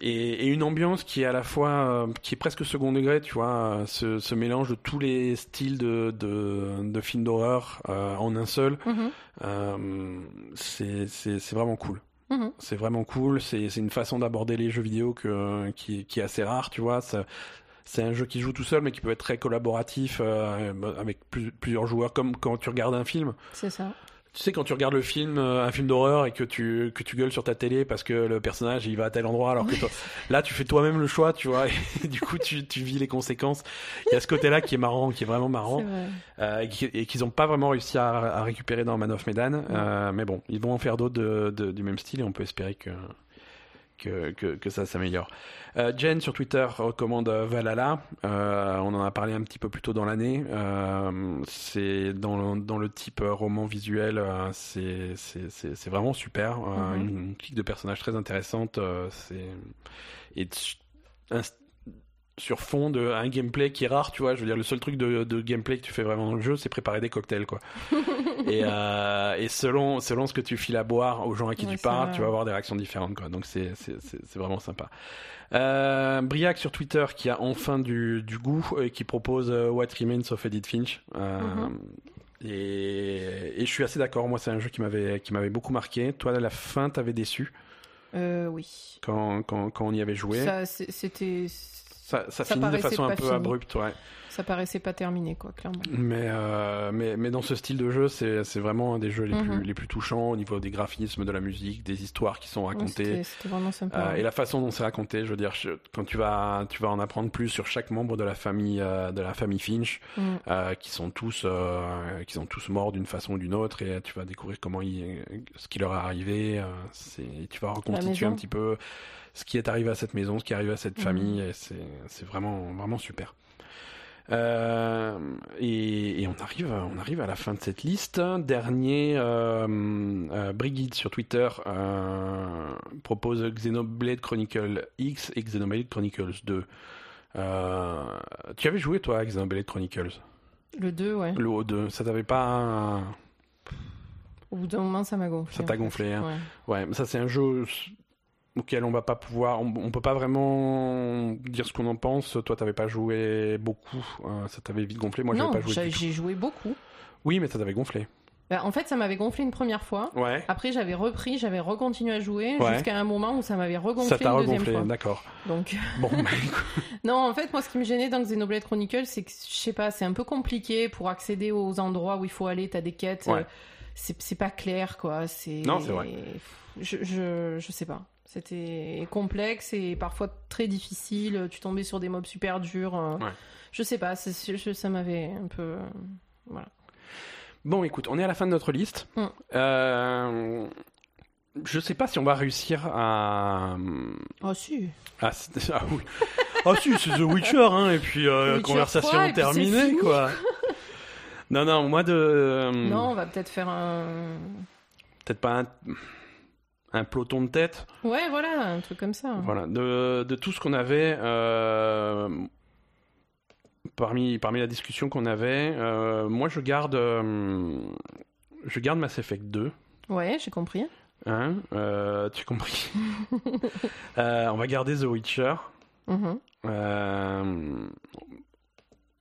et, et, une ambiance qui est à la fois euh, qui est presque second degré tu vois ce, ce mélange de tous les styles de de, de films d'horreur euh, en un seul mm -hmm. euh, c'est c'est vraiment cool Mmh. C'est vraiment cool. C'est une façon d'aborder les jeux vidéo que, qui, qui, est assez rare, tu vois. C'est un jeu qui joue tout seul, mais qui peut être très collaboratif euh, avec plus, plusieurs joueurs, comme quand tu regardes un film. C'est ça. Tu sais, quand tu regardes le film, euh, un film d'horreur, et que tu, que tu gueules sur ta télé parce que le personnage il va à tel endroit, alors que toi, là tu fais toi-même le choix, tu vois, et du coup tu, tu vis les conséquences. Il y a ce côté-là qui est marrant, qui est vraiment marrant, euh, et qu'ils n'ont pas vraiment réussi à, à, récupérer dans Man of Medan. Euh, mais bon, ils vont en faire d'autres de, de, du même style, et on peut espérer que que, que, que ça s'améliore. Euh, Jen sur Twitter recommande Valhalla. Euh, on en a parlé un petit peu plus tôt dans l'année. Euh, c'est dans, le, dans le type roman visuel, euh, c'est vraiment super. Mm -hmm. une, une, clique de personnages très intéressante. c'est et un, sur fond de un gameplay qui est rare, tu vois. Je veux dire, le seul truc de, de gameplay que tu fais vraiment dans le jeu, c'est préparer des cocktails, quoi. et, euh, et selon selon ce que tu files à boire aux gens à qui ouais, tu parles, tu vas avoir des réactions différentes, quoi. Donc c'est vraiment sympa. Euh, Briac sur Twitter qui a enfin du, du goût et qui propose euh, What Remains of Edith Finch. Euh, mm -hmm. et, et je suis assez d'accord. Moi, c'est un jeu qui m'avait qui m'avait beaucoup marqué. Toi, à la fin, t'avais déçu? Euh, oui. Quand, quand, quand on y avait joué? C'était ça, ça, ça finit de façon un peu fini. abrupte, ouais. Ça paraissait pas terminé, quoi, clairement. Mais, euh, mais, mais dans ce style de jeu, c'est vraiment un des jeux les, mm -hmm. plus, les plus touchants au niveau des graphismes, de la musique, des histoires qui sont racontées. C'était vraiment sympa. Euh, ouais. Et la façon dont c'est raconté, je veux dire, je, quand tu vas, tu vas en apprendre plus sur chaque membre de la famille, euh, de la famille Finch, mm. qui sont tous, qui sont tous morts d'une façon ou d'une autre, et tu vas découvrir comment ils, ce qui leur est arrivé. c'est tu vas reconstituer un petit peu ce qui est arrivé à cette maison, ce qui est arrivé à cette mmh. famille, c'est vraiment, vraiment super. Euh, et, et, on arrive, on arrive à la fin de cette liste. Dernier, euh, euh, Brigitte sur Twitter euh, propose Xenoblade Chronicle X et Xenoblade Chronicles 2. Euh, tu avais joué toi à Xenoblade Chronicles? Le 2, ouais. Le 2, ça t'avait pas. Au bout d'un moment, ça m'a gonflé. Ça t'a gonflé, hein. ouais. ouais. ça c'est un jeu auquel on va pas pouvoir, on, on peut pas vraiment dire ce qu'on en pense. Toi, t'avais pas joué beaucoup, euh, ça t'avait vite gonflé. Moi, j'avais pas joué. j'ai joué beaucoup. Oui, mais ça t'avait gonflé. Bah, en fait, ça m'avait gonflé une première fois. Ouais. Après, j'avais repris, j'avais recontinué à jouer ouais. jusqu'à un moment où ça m'avait regonflé ça une deuxième fois. D'accord. Donc. Bon. Bah, non, en fait, moi, ce qui me gênait dans Xenoblade Chronicles, c'est que je sais pas, c'est un peu compliqué pour accéder aux endroits où il faut aller. T'as des quêtes. Ouais. Euh, c'est pas clair, quoi. C'est. Non, c'est vrai. Je, je, je sais pas. C'était complexe et parfois très difficile. Tu tombais sur des mobs super durs. Ouais. Je sais pas, je, ça m'avait un peu. Euh, voilà. Bon, écoute, on est à la fin de notre liste. Mm. Euh, je sais pas si on va réussir à. Oh, si. Ah, ah oui. ah, si, c'est The Witcher, hein, et puis euh, conversation 3, terminée, quoi. non, non, moi de. Euh, non, on va peut-être faire un. Peut-être pas un un peloton de tête. Ouais, voilà, un truc comme ça. Voilà, de, de tout ce qu'on avait, euh, parmi, parmi la discussion qu'on avait, euh, moi je garde, euh, je garde Mass Effect 2. Ouais, j'ai compris. Hein, tu as compris. on va garder The Witcher. Mm -hmm.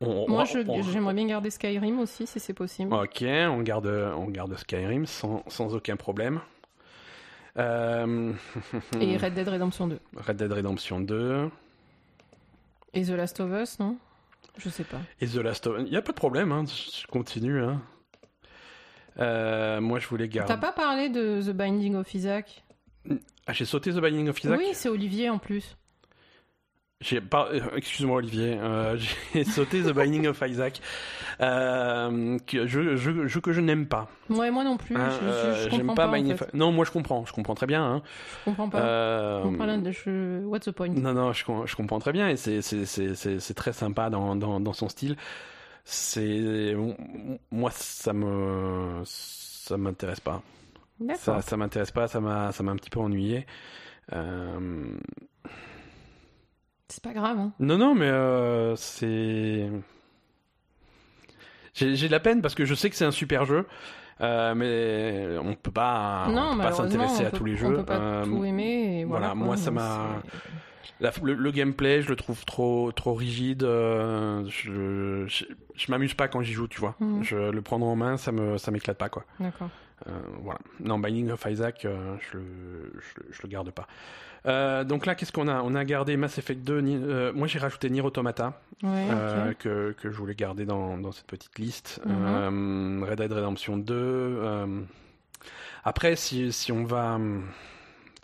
on- Moi, j'aimerais bien garder Skyrim aussi, si c'est possible. Ok, on garde, on garde Skyrim sans, sans aucun problème. Euh, Et Red Dead Redemption 2. Red Dead Redemption 2 Et The Last of Us, non? Je sais pas. et The Last of Us. Il n'y a pas de problème, hein, je continue. Hein. Euh, moi, je voulais garder. T'as pas parlé de The Binding of Isaac? Ah, j'ai sauté The Binding of Isaac? Oui, c'est Olivier en plus. J'ai pas, euh, excuse-moi Olivier, euh, j'ai sauté The Binding of Isaac, euh, que je, je, je- que je n'aime pas. Ouais, moi non plus. Hein, je, je- je euh, pas, pas, en Binding fait. of- Non, moi je comprends, je comprends très bien. Hein. Je comprends pas. Euh, Je comprends je- What's the point? Non, non, je, com- je comprends très bien et c'est très sympa dans, dans, dans son style. C'est moi ça me ça m'intéresse pas. Ça ça m'intéresse pas, ça m'a ça m'a un petit peu ennuyé. Euh, C'est pas grave. Hein. Non, non, mais euh, c'est. J'ai de la peine parce que je sais que c'est un super jeu, euh, mais on peut pas, on peut pas s'intéresser on à peut- tous les On jeux. peut pas Euh, tout aimer. Et voilà, voilà, quoi, moi, ça m'a- le, le gameplay, je le trouve trop, trop rigide. euh, je je, je m'amuse pas quand j'y joue, tu vois. Mhm. Je le prendre en main, ça me ça m'éclate pas, quoi. D'accord. Voilà. Non, Binding of Isaac, je, le, je, je le garde pas. Euh, donc là, qu'est-ce qu'on a? On a gardé Mass Effect 2. Ni- euh, moi, j'ai rajouté Nier Automata. Ouais, euh, que, que je voulais garder dans, dans cette petite liste. Mhm. Red Dead Redemption 2. euh, Après, si, si on va...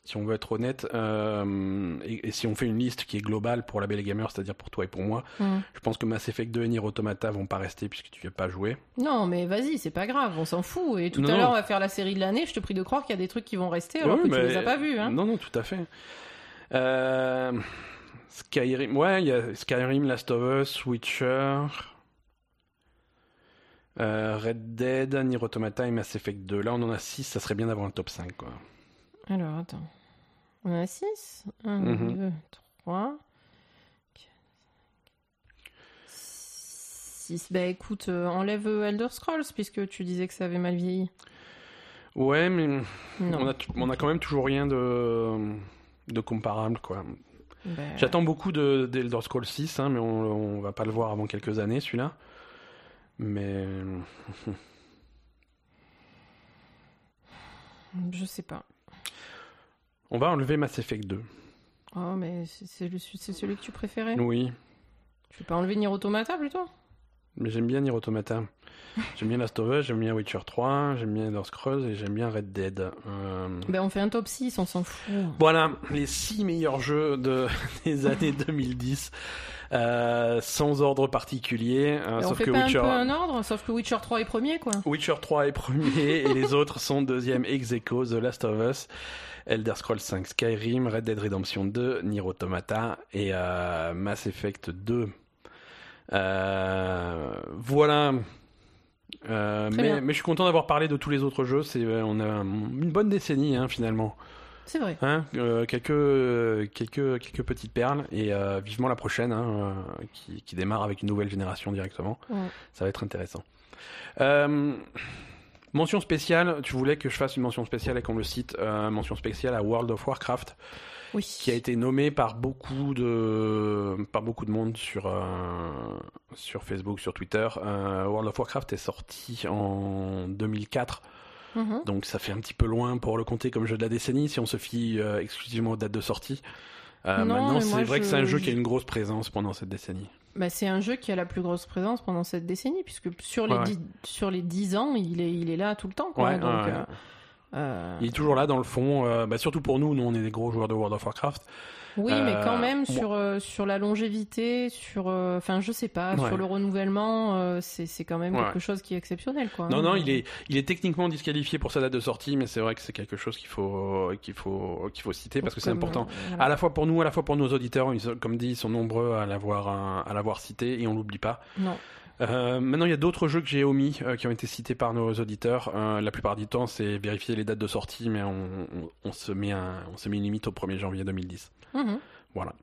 Si on veut être honnête, euh, et, et si on fait une liste qui est globale pour la Belle Gamer, c'est-à-dire pour toi et pour moi, Mhm. je pense que Mass Effect 2 et Nier Automata vont pas rester puisque tu veux pas jouer. Non, mais vas-y, c'est pas grave, on s'en fout. Et tout Non, à l'heure, on va faire la série de l'année. Je te prie de croire qu'il y a des trucs qui vont rester alors Ouais, que tu les as pas vus. Hein. Non, non, tout à fait. Euh, Skyrim, ouais, il y a Skyrim, Last of Us, Witcher, euh, Red Dead, Nier Automata et Mass Effect 2. Là, on en a 6, ça serait bien d'avoir un top 5, quoi. Alors, attends. On a 6 1, Mhm. 2, 3, 6. Bah écoute, euh, enlève euh, Elder Scrolls puisque tu disais que ça avait mal vieilli. Ouais, mais on a, on a quand même toujours rien de, de comparable, quoi. Bah, J'attends beaucoup de d'Elder Scrolls 6, hein, mais on, on va pas le voir avant quelques années, celui-là. Mais Je sais pas. On va enlever Mass Effect 2. Oh, mais c'est celui que tu préférais? Oui, Tu peux pas enlever Nier Automata plutôt? Mais j'aime bien Nier Automata. J'aime bien Last of Us, j'aime bien Witcher 3, j'aime bien Elder Scrolls et j'aime bien Red Dead. Euh, Ben on fait un top 6, on s'en fout. Voilà, les 6 meilleurs jeux de, des années 2010, euh, sans ordre particulier, euh, on sauf fait que pas Witcher, un peu un ordre, sauf que Witcher 3 est premier quoi. Witcher 3 est premier et les autres sont deuxième ex aequo, The Last of Us, Elder Scrolls 5, Skyrim, Red Dead Redemption 2, Nier Automata et euh, Mass Effect 2. Euh, voilà. Euh, mais, je suis content d'avoir parlé de tous les autres jeux. C'est, euh, on a une bonne décennie hein, finalement. C'est vrai. Hein, euh, quelques, quelques, quelques petites perles et euh, vivement la prochaine hein, qui, qui démarre avec une nouvelle génération directement. Ouais. Ça va être intéressant. Mention spéciale, tu voulais que je fasse une mention spéciale et qu'on le cite, mention spéciale à World of Warcraft Oui. qui a été nommé par beaucoup de, par beaucoup de monde sur, euh, sur Facebook, sur Twitter. Euh, World of Warcraft est sorti en 2004 Mhm. donc ça fait un petit peu loin pour le compter comme jeu de la décennie si on se fie euh, exclusivement aux dates de sortie. Non, maintenant, c'est vrai que c'est un jeu je- qui a une grosse présence pendant cette décennie. Bah, c'est un jeu qui a la plus grosse présence pendant cette décennie, puisque sur les, Ouais, ouais. dix, sur les 10 ans, il est, il est là tout le temps. Quoi. Ouais, Donc, ouais, ouais. Euh, euh, Il est toujours là dans le fond, euh, bah, surtout pour nous, nous on est des gros joueurs de World of Warcraft. Oui, mais Euh, quand même, moi- sur, euh, sur la longévité, sur. euh, Enfin, je sais pas, Ouais. sur le renouvellement, euh, c'est c'est quand même Ouais. quelque chose qui est exceptionnel. Quoi. Non, non, il est, il est techniquement disqualifié pour sa date de sortie, mais c'est vrai que c'est quelque chose qu'il faut, qu'il faut, qu'il faut citer parce que c'est important. euh, voilà. À la fois pour nous, à la fois pour nos auditeurs, ils comme dit, ils sont nombreux à l'avoir, euh, à l'avoir cité et on l'oublie pas. Non. Euh, maintenant, il y a d'autres jeux que j'ai omis euh, qui ont été cités par nos auditeurs. Euh, la plupart du temps, c'est vérifier les dates de sortie, mais on, on- on se met un, on se met une limite au 1er janvier 2010. Mhm. Voilà.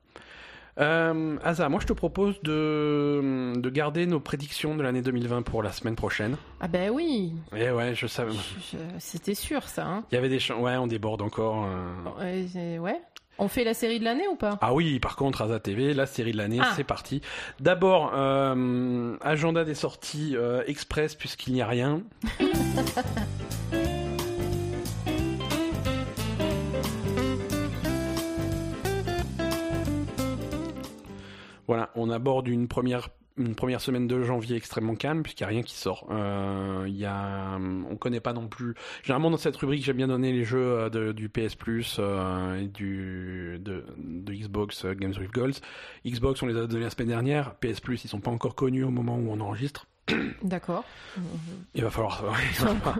Euh, Asa, moi je te propose de, de garder nos prédictions de l'année 2020 pour la semaine prochaine. Ah, ben oui, Et ouais, je savais. C'était sûr ça. Hein. Il y avait des champs. Ouais, on déborde encore. euh. Ouais. On fait la série de l'année ou pas? Ah oui, par contre, Asa TV, la série de l'année, Ah. c'est parti. D'abord, euh, agenda des sorties euh, express puisqu'il n'y a rien. Voilà, on aborde une première une première semaine de janvier extrêmement calme puisqu'il n'y a rien qui sort. Euh, y a, on connaît pas non plus. Généralement dans cette rubrique, j'aime bien donner les jeux euh, du PS Plus euh, et du de, Xbox euh, Games with Goals. Xbox, on les a donnés la semaine dernière. PS Plus, ils sont pas encore connus au moment où on enregistre. D'accord. Il va falloir. Ils ont pas,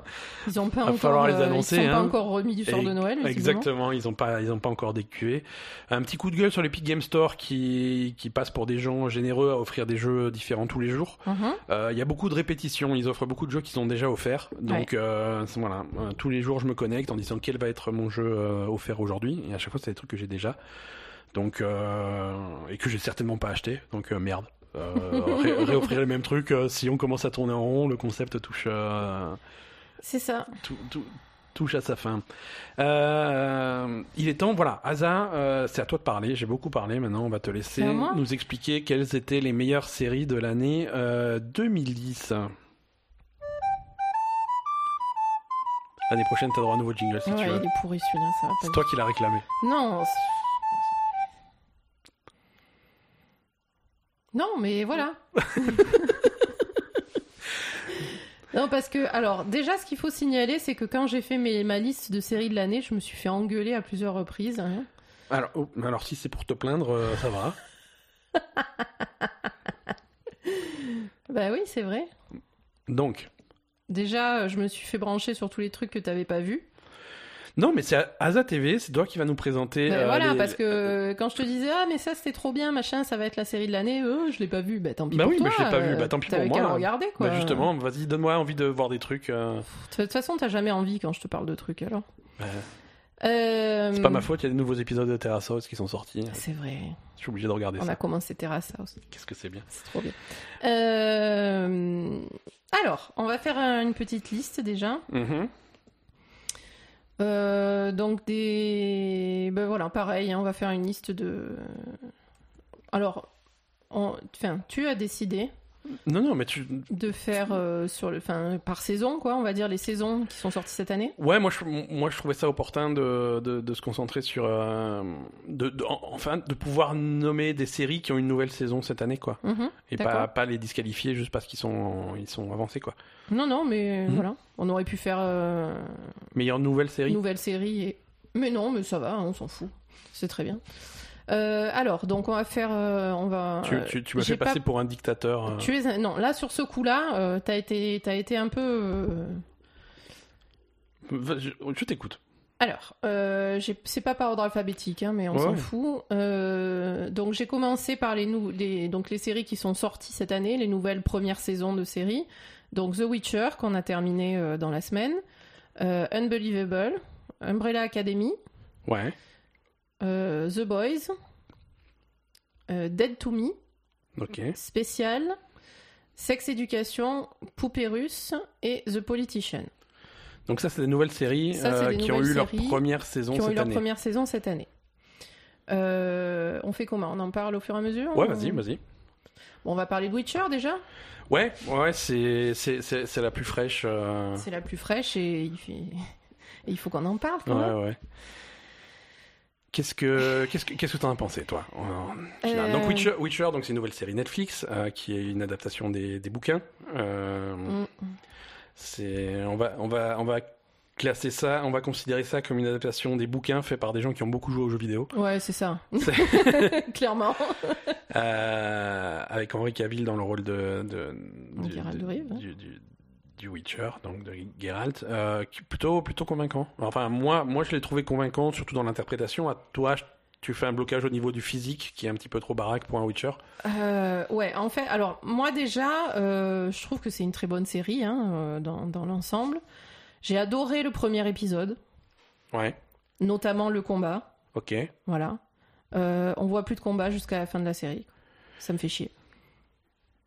ils ont pas Va encore, falloir les euh, annoncer, Ils sont pas hein. encore remis du sort de Noël. Exactement, ils ont pas, ils ont pas encore décuvé. Un petit coup de gueule sur l'Epic Game Store qui, qui passe pour des gens généreux à offrir des jeux différents tous les jours. Mhm. Euh, Il y a beaucoup de répétitions, ils offrent beaucoup de jeux qui sont déjà offerts. Donc euh, voilà, Euh, tous les jours je me connecte en disant quel va être mon jeu euh, offert aujourd'hui. Et à chaque fois c'est des trucs que j'ai déjà. Donc euh, et que j'ai certainement pas acheté. Donc euh, merde. Euh, ré- réoffrir les mêmes trucs, euh, si on commence à tourner en rond, le concept touche, euh, C'est ça. tout- tout- touche à sa fin. Euh, il est temps, voilà, Asa, euh, c'est à toi de parler. J'ai beaucoup parlé. Maintenant, on va te laisser nous expliquer quelles étaient les meilleures séries de l'année euh, 2010. L'année prochaine, t'as droit à un nouveau jingle si ouais, tu il veux. est pourri celui-là, ça C'est toi qui l'as réclamé. Non. Non, mais voilà. non, parce que, alors, déjà, ce qu'il faut signaler, c'est que quand j'ai fait mes, ma liste de séries de l'année, je me suis fait engueuler à plusieurs reprises. hein. Alors, oh, alors si c'est pour te plaindre, euh, ça va. Bah oui, c'est vrai. Donc, Déjà, je me suis fait brancher sur tous les trucs que t'avais pas vus. Non, mais c'est Asa TV, c'est toi qui vas nous présenter. Bah euh, voilà, les- parce que euh, quand je te disais, ah, mais ça c'était trop bien, machin, ça va être la série de l'année, euh, je l'ai pas vu, bah tant pis Bah pour oui, toi. mais je l'ai pas vu, euh, bah tant pis pour moi. qu'à le regarder, quoi. Bah justement, vas-y, donne-moi envie de voir des trucs. euh, De toute façon, t'as jamais envie quand je te parle de trucs, alors. bah, Euh, C'est pas ma faute, il y a des nouveaux épisodes de Terrace House qui sont sortis. C'est vrai. Je suis obligé de regarder On ça. a commencé Terrace House. Qu'est-ce que c'est bien. C'est trop bien. Euh, Alors, on va faire un- une petite liste déjà. Mhm. Euh, donc des, ben voilà, pareil, hein, on va faire une liste de. Alors, tu as décidé Non, non, mais tu. de faire euh, sur le, enfin, par saison, quoi, on va dire les saisons qui sont sorties cette année. Ouais, moi je, moi je trouvais ça opportun de, de, de se concentrer sur. euh, de, de- en- enfin, de pouvoir nommer des séries qui ont une nouvelle saison cette année, quoi. Mhm. Et pas, pas les disqualifier juste parce qu'ils sont, ils sont avancés, quoi. Non, non, mais Mhm. voilà, on aurait pu faire euh, Meilleure nouvelle série nouvelle série. Et... Mais non, mais ça va, on s'en fout. C'est très bien. Euh, alors, donc on va faire, euh, on va. Tu, tu, tu m'as fait passer pas- pour un dictateur. euh. Tu es un- non là sur ce coup-là, t'as été, t'as été un peu. Je, je t'écoute. Alors, euh, c'est pas par ordre alphabétique, hein, mais on Ouais. s'en fout. Euh, donc j'ai commencé par les, nou- les, donc les séries qui sont sorties cette année, les nouvelles premières saisons de séries. Donc The Witcher qu'on a terminé euh, dans la semaine, Unbelievable, Umbrella Academy, Ouais. Euh, The Boys, euh, Dead to Me, Ok. Spécial, Sex Education, Poupée russe et The Politician. Donc ça, c'est des nouvelles séries Ça, euh, des qui ont eu leur première saison qui ont cette eu leur année. première saison cette année. Euh, on fait comment? On en parle au fur et à mesure? Ouais, On- vas-y, vas-y. Bon, on va parler de Witcher déjà? Ouais, ouais, c'est c'est c'est c'est la plus fraîche. euh, C'est la plus fraîche et il, fait- et il faut qu'on en parle. quand même. Ouais, ouais. Qu'est-ce que qu'est-ce que qu'est-ce que t'en as pensé toi Euh, Donc Witcher, Witcher, donc c'est une nouvelle série Netflix euh, qui est une adaptation des, des bouquins. Euh, Mm. C'est on va on va on va classer ça, on va considérer ça comme une adaptation des bouquins fait par des gens qui ont beaucoup joué aux jeux vidéo. Ouais, c'est ça. Clairement. Avec Henri Cavill dans le rôle de, de, de Rive, hein. du, du- du Witcher, donc de Geralt, euh, qui- plutôt plutôt convaincant. Enfin moi moi je l'ai trouvé convaincant, surtout dans l'interprétation. À toi tu fais un blocage au niveau du physique qui est un petit peu trop baraque pour un Witcher. Euh, ouais, en fait, alors moi déjà, euh, je trouve que c'est une très bonne série hein, dans, dans l'ensemble. J'ai adoré le premier épisode, Ouais. notamment le combat. Ok. Voilà. Euh, on voit plus de combat jusqu'à la fin de la série. Ça me fait chier.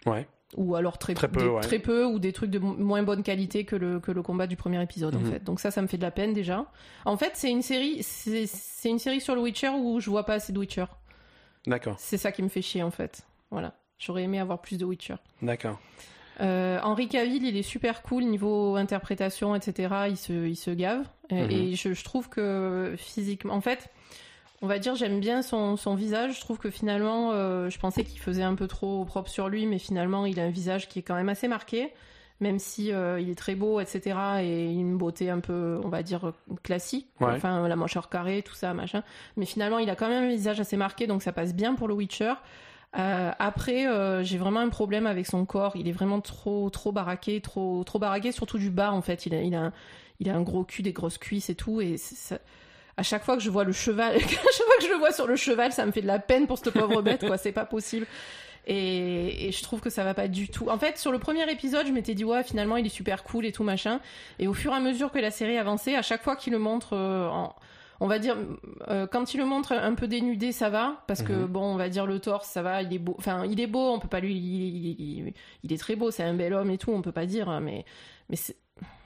Ouais. Ou alors très, Très peu, des- ouais. très peu ou des trucs de mo- moins bonne qualité que le, que le combat du premier épisode en Mhm. fait. Donc ça, ça me fait de la peine déjà. En fait, c'est une série, c'est une série sur le Witcher où je vois pas assez de Witcher. D'accord, C'est ça qui me fait chier en fait. Voilà. J'aurais aimé avoir plus de Witcher. d'accord. Euh, Henri Cavill, il est super cool niveau interprétation, etc. Il se, il se gave. Et, Mhm. et je, je trouve que physiquement, en fait, on va dire, j'aime bien son, son visage. Je trouve que finalement, euh, je pensais qu'il faisait un peu trop propre sur lui, mais finalement, il a un visage qui est quand même assez marqué, même si euh, il est très beau, etc. Et une beauté un peu, on va dire, classique. Ouais. Enfin, la mâchoire carrée, tout ça, machin. Mais finalement, il a quand même un visage assez marqué, donc ça passe bien pour le Witcher. Euh, après, euh, j'ai vraiment un problème avec son corps. Il est vraiment trop, trop baraqué, trop, trop baraqué, surtout du bas en fait. Il a, il a, un, il a un gros cul, des grosses cuisses et tout. Et ça- à chaque fois que je vois le cheval, à chaque fois que je le vois sur le cheval, ça me fait de la peine pour cette pauvre bête, quoi. C'est pas possible. Et, et je trouve que ça va pas du tout. En fait, sur le premier épisode, je m'étais dit ouais, finalement, il est super cool et tout machin. Et au fur et à mesure que la série avançait, à chaque fois qu'il le montre euh, en on va dire, euh, quand il le montre un peu dénudé, ça va, parce que Mhm. bon, on va dire le torse, ça va, il est beau, enfin, il est beau, on peut pas lui, il, il- il est très beau, c'est un bel homme et tout, on peut pas dire, mais, mais c'est-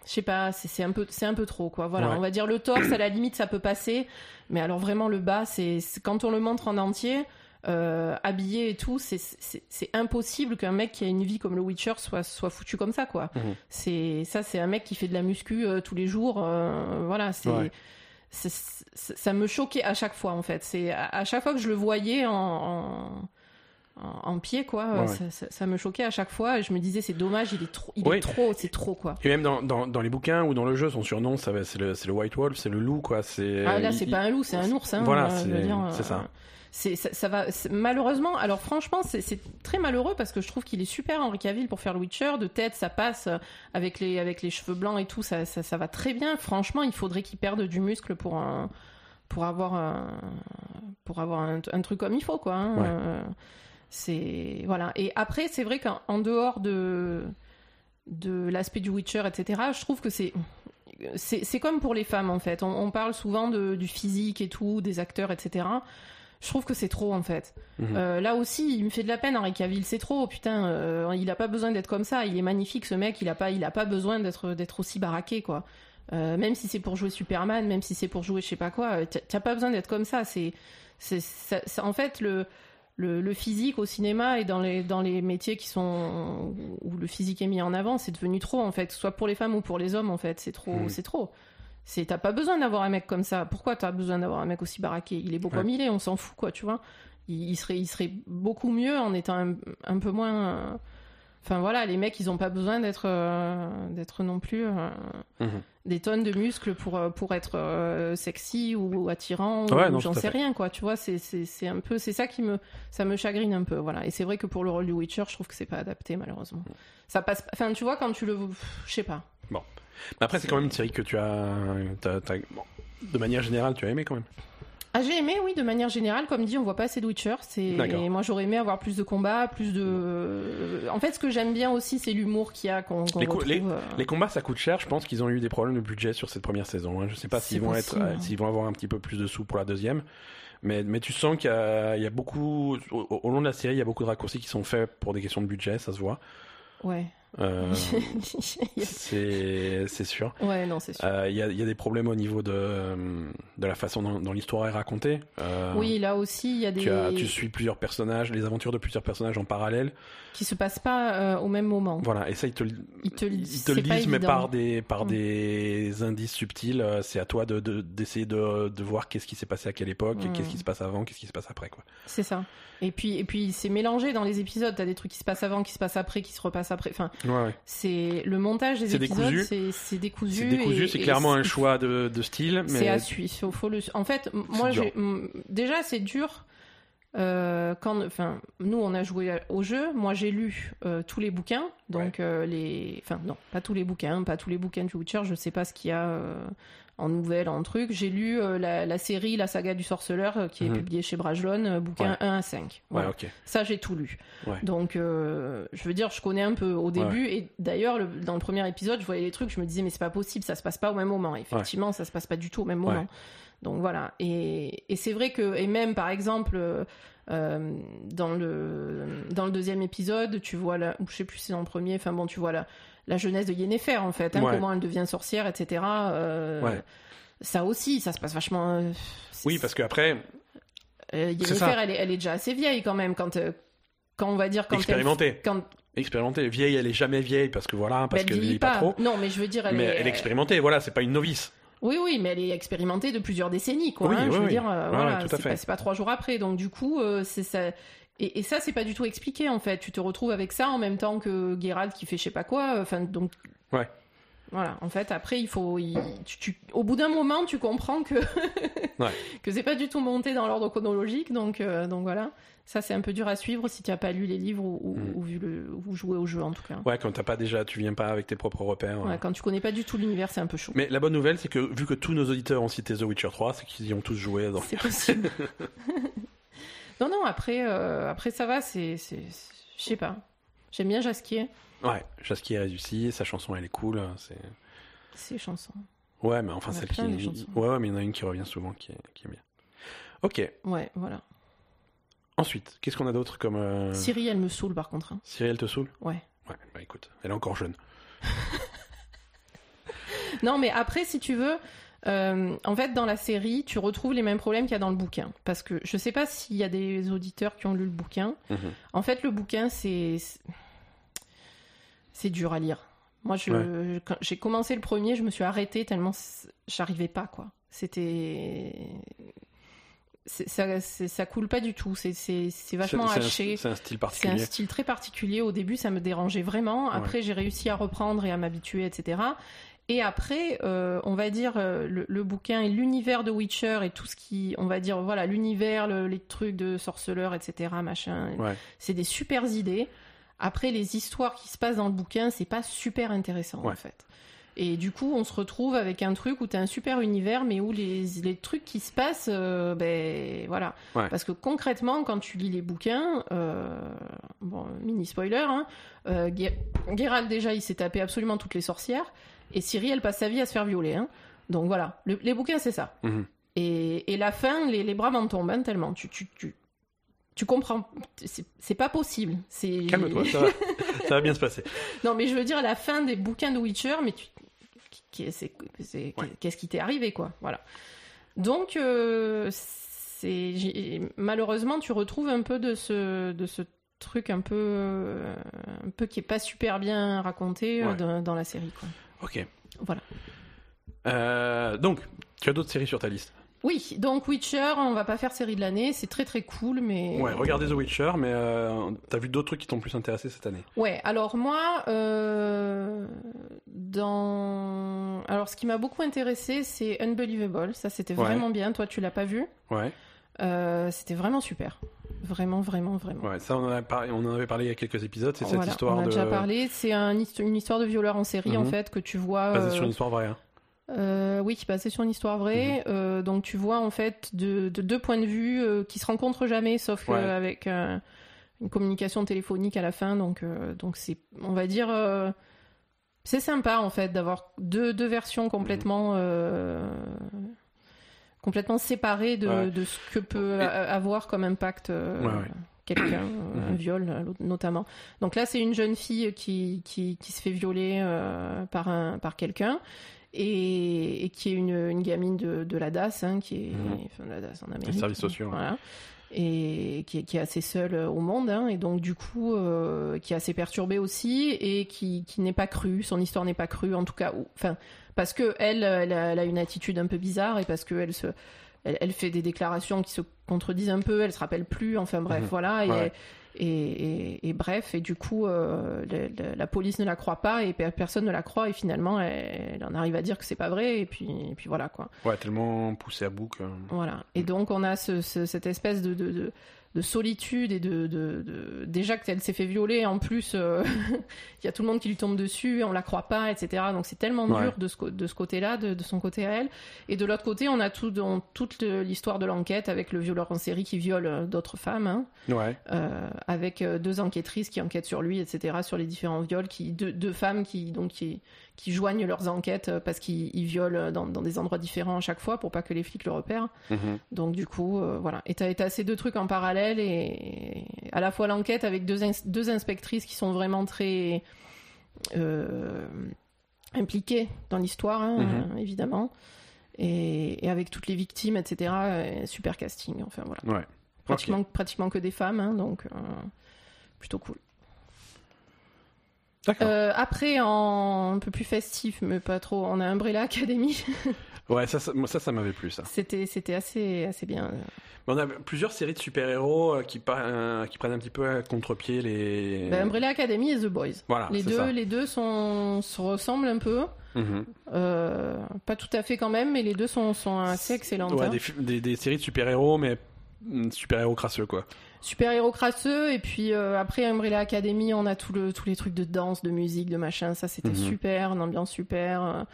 je sais pas, c'est un peu, c'est un peu trop, quoi. Voilà, Ouais. on va dire le torse, à la limite, ça peut passer, mais alors vraiment le bas, c'est quand on le montre en entier. euh, habillé et tout, c'est- impossible qu'un mec qui a une vie comme le Witcher soit, soit foutu comme ça, quoi. Mhm. C'est ça, c'est un mec qui fait de la muscu euh, tous les jours. euh, voilà, c'est Ouais. ça me choquait à chaque fois en fait. C'est à, à chaque fois que je le voyais en, en, en- pied quoi, ouais. Ça, me choquait à chaque fois. Et je me disais c'est dommage, il est trop, il est trop, c'est trop quoi. Et même dans, dans, dans les bouquins ou dans le jeu, son surnom, ça c'est le, White Wolf, c'est le loup, quoi. C'est, Ah là c'est il- pas un loup, c'est un ours. Hein, Voilà, euh, c'est- ça. C'est ça, ça va malheureusement. Alors franchement, c'est très malheureux parce que je trouve qu'il est super Henri Cavill pour faire le Witcher. De tête, ça passe euh, avec les avec les cheveux blancs et tout, ça ça, ça va très bien. Franchement, il faudrait qu'il perde du muscle pour un pour avoir un pour avoir un, un truc comme il faut quoi. hein. Ouais. Euh, c'est voilà. Et après, c'est vrai qu'en en dehors de de l'aspect du Witcher, etc. Je trouve que c'est c'est comme pour les femmes en fait. On, on parle souvent de, du physique et tout, des acteurs, etc. Je trouve que c'est trop en fait. Mhm. Euh, là aussi, il me fait de la peine Henri Cavill, c'est trop. Putain, euh, il a pas besoin d'être comme ça. Il est magnifique ce mec. Il a pas, il a pas besoin d'être d'être aussi baraqué quoi. Euh, même si c'est pour jouer Superman, même si c'est pour jouer je sais pas quoi, t'as- pas besoin d'être comme ça. C'est en fait le le, le physique au cinéma et dans les, dans les métiers qui sont où le physique est mis en avant, c'est devenu trop en fait, soit pour les femmes ou pour les hommes en fait, c'est trop, Mhm. c'est trop. C'est t'as pas besoin d'avoir un mec comme ça. Pourquoi t'as besoin d'avoir un mec aussi baraqué? Il est beau Ouais. comme il est, on s'en fout quoi, tu vois. Il, il serait, il serait beaucoup mieux en étant un, un peu moins. euh, Enfin voilà, les mecs, ils ont pas besoin d'être, euh, d'être non plus euh, Mhm. Des tonnes de muscles pour euh, pour être euh, sexy ou attirant Ouais, ou j'en sais rien quoi. Tu vois, c'est c'est c'est un peu, c'est ça qui me ça me chagrine un peu. Voilà. Et c'est vrai que pour le rôle du Witcher, je trouve que c'est pas adapté malheureusement. Ça passe. pas- Enfin, tu vois, quand tu le, je sais pas. Mais Après, c'est quand même une série que tu as, bon, de manière générale, tu as aimé quand même. Ah, j'ai aimé, oui, de manière générale. Comme dit, on voit pas assez de Witcher. C'est... Moi, j'aurais aimé avoir plus de combats, plus de. En fait, ce que j'aime bien aussi, c'est l'humour qu'il y a qu'on, Les retrouve. euh, Les combats, ça coûte cher. Je pense qu'ils ont eu des problèmes de budget sur cette première saison. hein. Je sais pas s'ils vont être, euh, s'ils vont avoir un petit peu plus de sous pour la deuxième. Mais, mais tu sens qu'il y a, il y a beaucoup, au, au long de la série, il y a beaucoup de raccourcis qui sont faits pour des questions de budget, ça se voit. Ouais. Euh, c'est, sûr. ouais, non, c'est sûr. Euh, Il y, a, il y a des problèmes au niveau de, de la façon dont, dont l'histoire est racontée. Euh, Oui, là aussi, il y a des. Tu, as- tu suis plusieurs personnages, les aventures de plusieurs personnages en parallèle. qui se passent pas au même moment. Voilà, et ça, ils te, le- Ils te ils te le disent, mais par des, par Mm. des indices subtils. C'est à toi de, de- d'essayer de, de voir qu'est-ce qui s'est passé à quelle époque, Mm. qu'est-ce qui se passe avant, qu'est-ce qui se passe après. C'est ça. Et puis, et puis c'est mélangé dans les épisodes. T'as des trucs qui se passent avant, qui se passent après, qui se repassent après. Enfin, Ouais, ouais. c'est le montage des épisodes, c'est, c'est décousu. C'est décousu, c'est clairement un choix de, de style. Mais... C'est à suivre. Faut, faut le... En fait, moi, déjà, c'est dur. euh, quand, enfin, nous, on a joué au jeu. Moi, j'ai lu euh, tous les bouquins. Donc, euh, les, enfin, non, pas tous les bouquins, pas tous les bouquins du Witcher. Je sais pas ce qu'il y a en nouvelles, en trucs. J'ai lu euh, la, la série, la saga du sorceleur, euh, qui est Mhm. publiée chez Brajlon, euh, bouquin Ouais. 1 à 5. Ouais, Voilà. Ça, j'ai tout lu. Ouais. Donc, je veux dire, je connais un peu au début. Et d'ailleurs, le- dans le premier épisode, je voyais les trucs, je me disais, mais c'est pas possible, ça se passe pas au même moment. Effectivement, ça se passe pas du tout au même moment. Donc voilà. Et, et c'est vrai que, et même par exemple, euh, dans, le, dans le deuxième épisode, tu vois, la, ou je sais plus si c'est dans le premier, enfin bon, tu vois la, la jeunesse de Yennefer en fait, hein, Ouais. comment elle devient sorcière, etc. Euh, Ouais. Ça aussi, ça se passe vachement. euh, Oui, parce qu'après, euh, Yennefer, elle est, elle est déjà assez vieille quand même, quand, euh, quand on va dire. Quand elle- expérimentée. quand, Expérimentée. Vieille, elle est jamais vieille parce que voilà, parce elle qu'elle vieillit vieillit pas, trop. Non, mais je veux dire, elle mais est. elle est expérimentée, voilà, c'est pas une novice. Oui, oui, mais elle est expérimentée de plusieurs décennies, quoi. Oui, hein, oui, je veux oui. dire, euh, voilà, ouais, tout à c'est fait. pas, pas trois jours après. Donc, du coup, euh, c'est ça. Et, et ça, c'est pas du tout expliqué, en fait. Tu te retrouves avec ça en même temps que Geralt qui fait je sais pas quoi. Enfin, donc. Ouais. Voilà, en fait, après, il faut. il- tu- tu- au bout d'un moment, tu comprends que. Ouais. que c'est pas du tout monté dans l'ordre chronologique. Donc, euh, donc voilà. Ça, c'est un peu dur à suivre si tu as pas lu les livres ou, ou- Mm. ou vu le, ou joué au jeu, en tout cas. Ouais, quand t'as pas déjà, tu viens pas avec tes propres repères. Ouais, quand tu connais pas du tout l'univers, c'est un peu chaud. Mais la bonne nouvelle, c'est que vu que tous nos auditeurs ont cité The Witcher 3, c'est qu'ils y ont tous joué. C'est possible. non, non, après, euh, après ça va, c'est. Je sais pas. J'aime bien Jasquier, Ouais, Jasky est réussi, sa chanson elle est cool. C'est... ses chansons. Ouais, mais enfin celle qui. Ouais, ouais, mais il y en a une qui revient souvent qui est, qui est bien. Ok, Ouais, voilà. ensuite, qu'est-ce qu'on a d'autre comme. euh, Siri, elle me saoule par contre. hein. Cyril, elle te saoule? Ouais. Ouais, bah écoute, elle est encore jeune. Non, mais après, si tu veux, euh, en fait, dans la série, tu retrouves les mêmes problèmes qu'il y a dans le bouquin. Parce que je sais pas s'il y a des auditeurs qui ont lu le bouquin. Mhm. En fait, le bouquin, c'est. C'est dur à lire. Moi, Ouais. j'ai commencé le premier, je me suis arrêtée tellement j'arrivais pas, quoi. C'était. Ça, ça coule pas du tout. C'est vachement C'est- c'est un- haché. C'est un style C'est un particulier. style très particulier. Au début, ça me dérangeait vraiment. Après, j'ai réussi à reprendre et à m'habituer, etc. Et après, euh, on va dire euh, le, le bouquin et l'univers de Witcher et tout ce qui, on va dire, voilà, l'univers, le- les trucs de sorceleur, etc. Machin. Ouais. C'est des super idées. Après, les histoires qui se passent dans le bouquin, c'est pas super intéressant Ouais. en fait. Et du coup, on se retrouve avec un truc où tu as un super univers, mais où les, les trucs qui se passent, euh, ben voilà. Ouais. Parce que concrètement, quand tu lis les bouquins, euh, bon, mini spoiler, hein, euh, Geralt déjà, il s'est tapé absolument toutes les sorcières, et Ciri, elle passe sa vie à se faire violer. Hein. Donc voilà, Le- les bouquins, c'est ça. Mhm. Et, et la fin, les, les bras m'en tombent hein, tellement. Tu, tu, tu, tu comprends, c'est pas possible. Calme-toi, ça va. ça va bien se passer. non, mais je veux dire, la fin des bouquins de Witcher, mais tu... Ouais. qu'est-ce qui t'est arrivé, quoi? Voilà. Donc, euh, c'est malheureusement, tu retrouves un peu de ce, de ce truc un peu, euh, un peu qui est pas super bien raconté euh, Ouais. dans, dans la série, quoi. Ok. Voilà. Euh, donc, tu as d'autres séries sur ta liste? Oui, donc Witcher, on va pas faire série de l'année, c'est très très cool, mais Ouais, regardez The Witcher, mais euh, t'as vu d'autres trucs qui t'ont plus intéressé cette année? Ouais, alors moi, euh, dans... Alors ce qui m'a beaucoup intéressé, c'est Unbelievable. Ça, c'était Ouais. vraiment bien. Toi, tu l'as pas vu? Ouais. Euh, C'était vraiment super. Vraiment, vraiment, vraiment. Ouais, ça on en, a on en avait parlé il y a quelques épisodes, c'est cette Voilà, histoire on a de... déjà parlé. C'est un une histoire de violeur en série, en Mhm. fait, que tu vois... basée euh, sur une histoire vraie. hein. euh, oui, basée sur une histoire vraie. Mhm. Euh, donc tu vois, en fait, de, de deux points de vue qui se rencontrent jamais, sauf Ouais. avec une communication téléphonique à la fin. Donc, donc c'est, on va dire... c'est sympa en fait d'avoir deux, deux versions complètement euh, complètement séparées de, Ouais. de ce que peut Et- avoir comme impact euh, Ouais, ouais. quelqu'un, euh, un viol euh, notamment. Donc là, c'est une jeune fille qui, qui, qui se fait violer euh, par, un, par quelqu'un. Et, et qui est une, une gamine de, de la DAS, hein, qui est enfin, la DAS en Amérique. Les services sociaux. Voilà. Et qui est, qui est assez seule euh, au monde, hein, et donc du coup, euh, qui est assez perturbée aussi, et qui, qui n'est pas crue, son histoire n'est pas crue, en tout cas, ou- enfin, parce que elle, elle a, elle a une attitude un peu bizarre, et parce que elle se, elle, elle fait des déclarations qui se contredisent un peu, elle se rappelle plus, enfin bref, Mhm. voilà, et, Ouais. et, et- et bref, et du coup, euh, le- le- la police ne la croit pas, et pe- personne ne la croit, et finalement, elle, elle en arrive à dire que c'est pas vrai, et puis, et puis voilà, quoi. Ouais, tellement poussé à bout que... Voilà. Et donc, on a ce- ce- cette espèce de, de, de, de solitude et de, de, de- Déjà qu'elle s'est fait violer, en plus, euh, il y a tout le monde qui lui tombe dessus, on la croit pas, etc. Donc, c'est tellement Ouais. dur de ce, de ce côté-là, de, de son côté à elle. Et de l'autre côté, on a tout, dans, toute l'histoire de l'enquête avec le violeur en série qui viole euh, d'autres femmes, hein, Ouais, euh, avec deux enquêtrices qui enquêtent sur lui, etc., sur les différents viols, qui, deux, deux femmes qui, donc, qui, qui joignent leurs enquêtes euh, parce qu'ils ils violent dans, dans des endroits différents à chaque fois pour pas que les flics le repèrent. Mhm. Donc du coup, euh, voilà. Et t'as t'as ces deux trucs en parallèle et à la fois l'enquête avec deux, ins- deux inspectrices qui sont vraiment très euh, impliquées dans l'histoire, hein, Mhm. euh, évidemment, et, et avec toutes les victimes, etc. super casting. Enfin voilà. Ouais. Pratiquement, pratiquement que des femmes, hein, donc plutôt cool. Euh, après, en un peu plus festif, mais pas trop, on a Umbrella Academy. Ouais, ça, ça, moi, ça, ça m'avait plu, ça. C'était, c'était assez, assez bien. Mais On a plusieurs séries de super-héros euh, qui, euh, qui prennent un petit peu à contre-pied les. Ben, Umbrella Academy et The Boys. Voilà, les deux, ça. les deux sont, se ressemblent un peu. Mhm. Euh, pas tout à fait quand même, mais les deux sont, sont assez excellentes. Ouais, hein. des, fi- des, des séries de super-héros, mais mm, super-héros crasseux, quoi. Super héros crasseux, et puis euh, après Umbrella Academy, on a tout le, tous les trucs de danse, de musique, de machin. Ça, c'était Mhm. super, une ambiance super.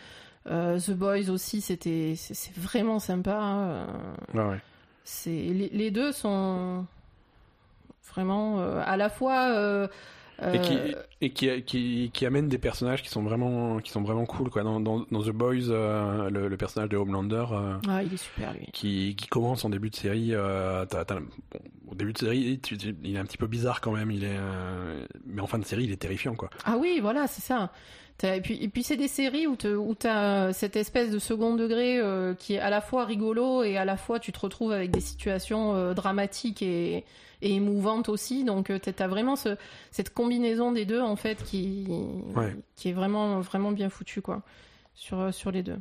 Euh, The Boys aussi, c'était, c'est, vraiment sympa. Ouais, ouais. c'est les, les deux sont vraiment euh, à la fois euh, Et, qui, euh, et qui, qui, qui amène des personnages qui sont vraiment, qui sont vraiment cool, quoi. Dans, dans, dans The Boys, euh, le, le personnage de Homelander. euh, ah il est super lui qui, qui commence en début de série. bon, au début de série, tu- tu- il est un petit peu bizarre quand même. Il est, mais en fin de série, il est terrifiant, quoi. ah oui voilà c'est ça et puis et puis c'est des séries où où t'as cette espèce de second degré euh, qui est à la fois rigolo et à la fois tu te retrouves avec des situations euh, dramatiques et, et émouvantes aussi donc euh, t'as t'as vraiment ce, cette combinaison des deux en fait qui Ouais. qui est vraiment vraiment bien foutu quoi sur sur les deux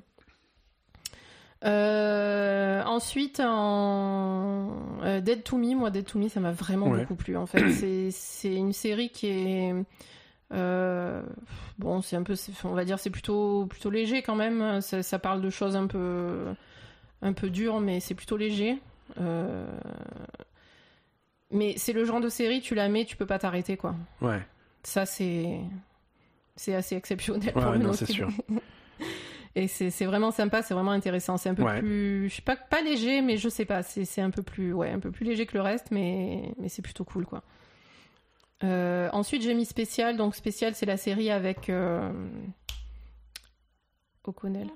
Euh, ensuite, en Dead to Me, moi Dead to Me, ça m'a vraiment Ouais. beaucoup plu. En fait, c'est c'est une série qui est euh, bon, c'est un peu, on va dire, c'est plutôt plutôt léger quand même. Ça, ça parle de choses un peu un peu dures, mais c'est plutôt léger. Euh, mais c'est le genre de série, tu la mets, tu peux pas t'arrêter quoi. Ouais. Ça c'est c'est assez exceptionnel Ouais, pour ouais, non, c'est sûr. Et c'est vraiment sympa, c'est vraiment intéressant. C'est un peu Ouais. plus, je sais pas, pas léger, mais je sais pas. C'est c'est un peu plus, ouais, un peu plus léger que le reste, mais mais c'est plutôt cool quoi. Euh, ensuite, j'ai mis spécial. Donc spécial, c'est la série avec euh, O'Connell,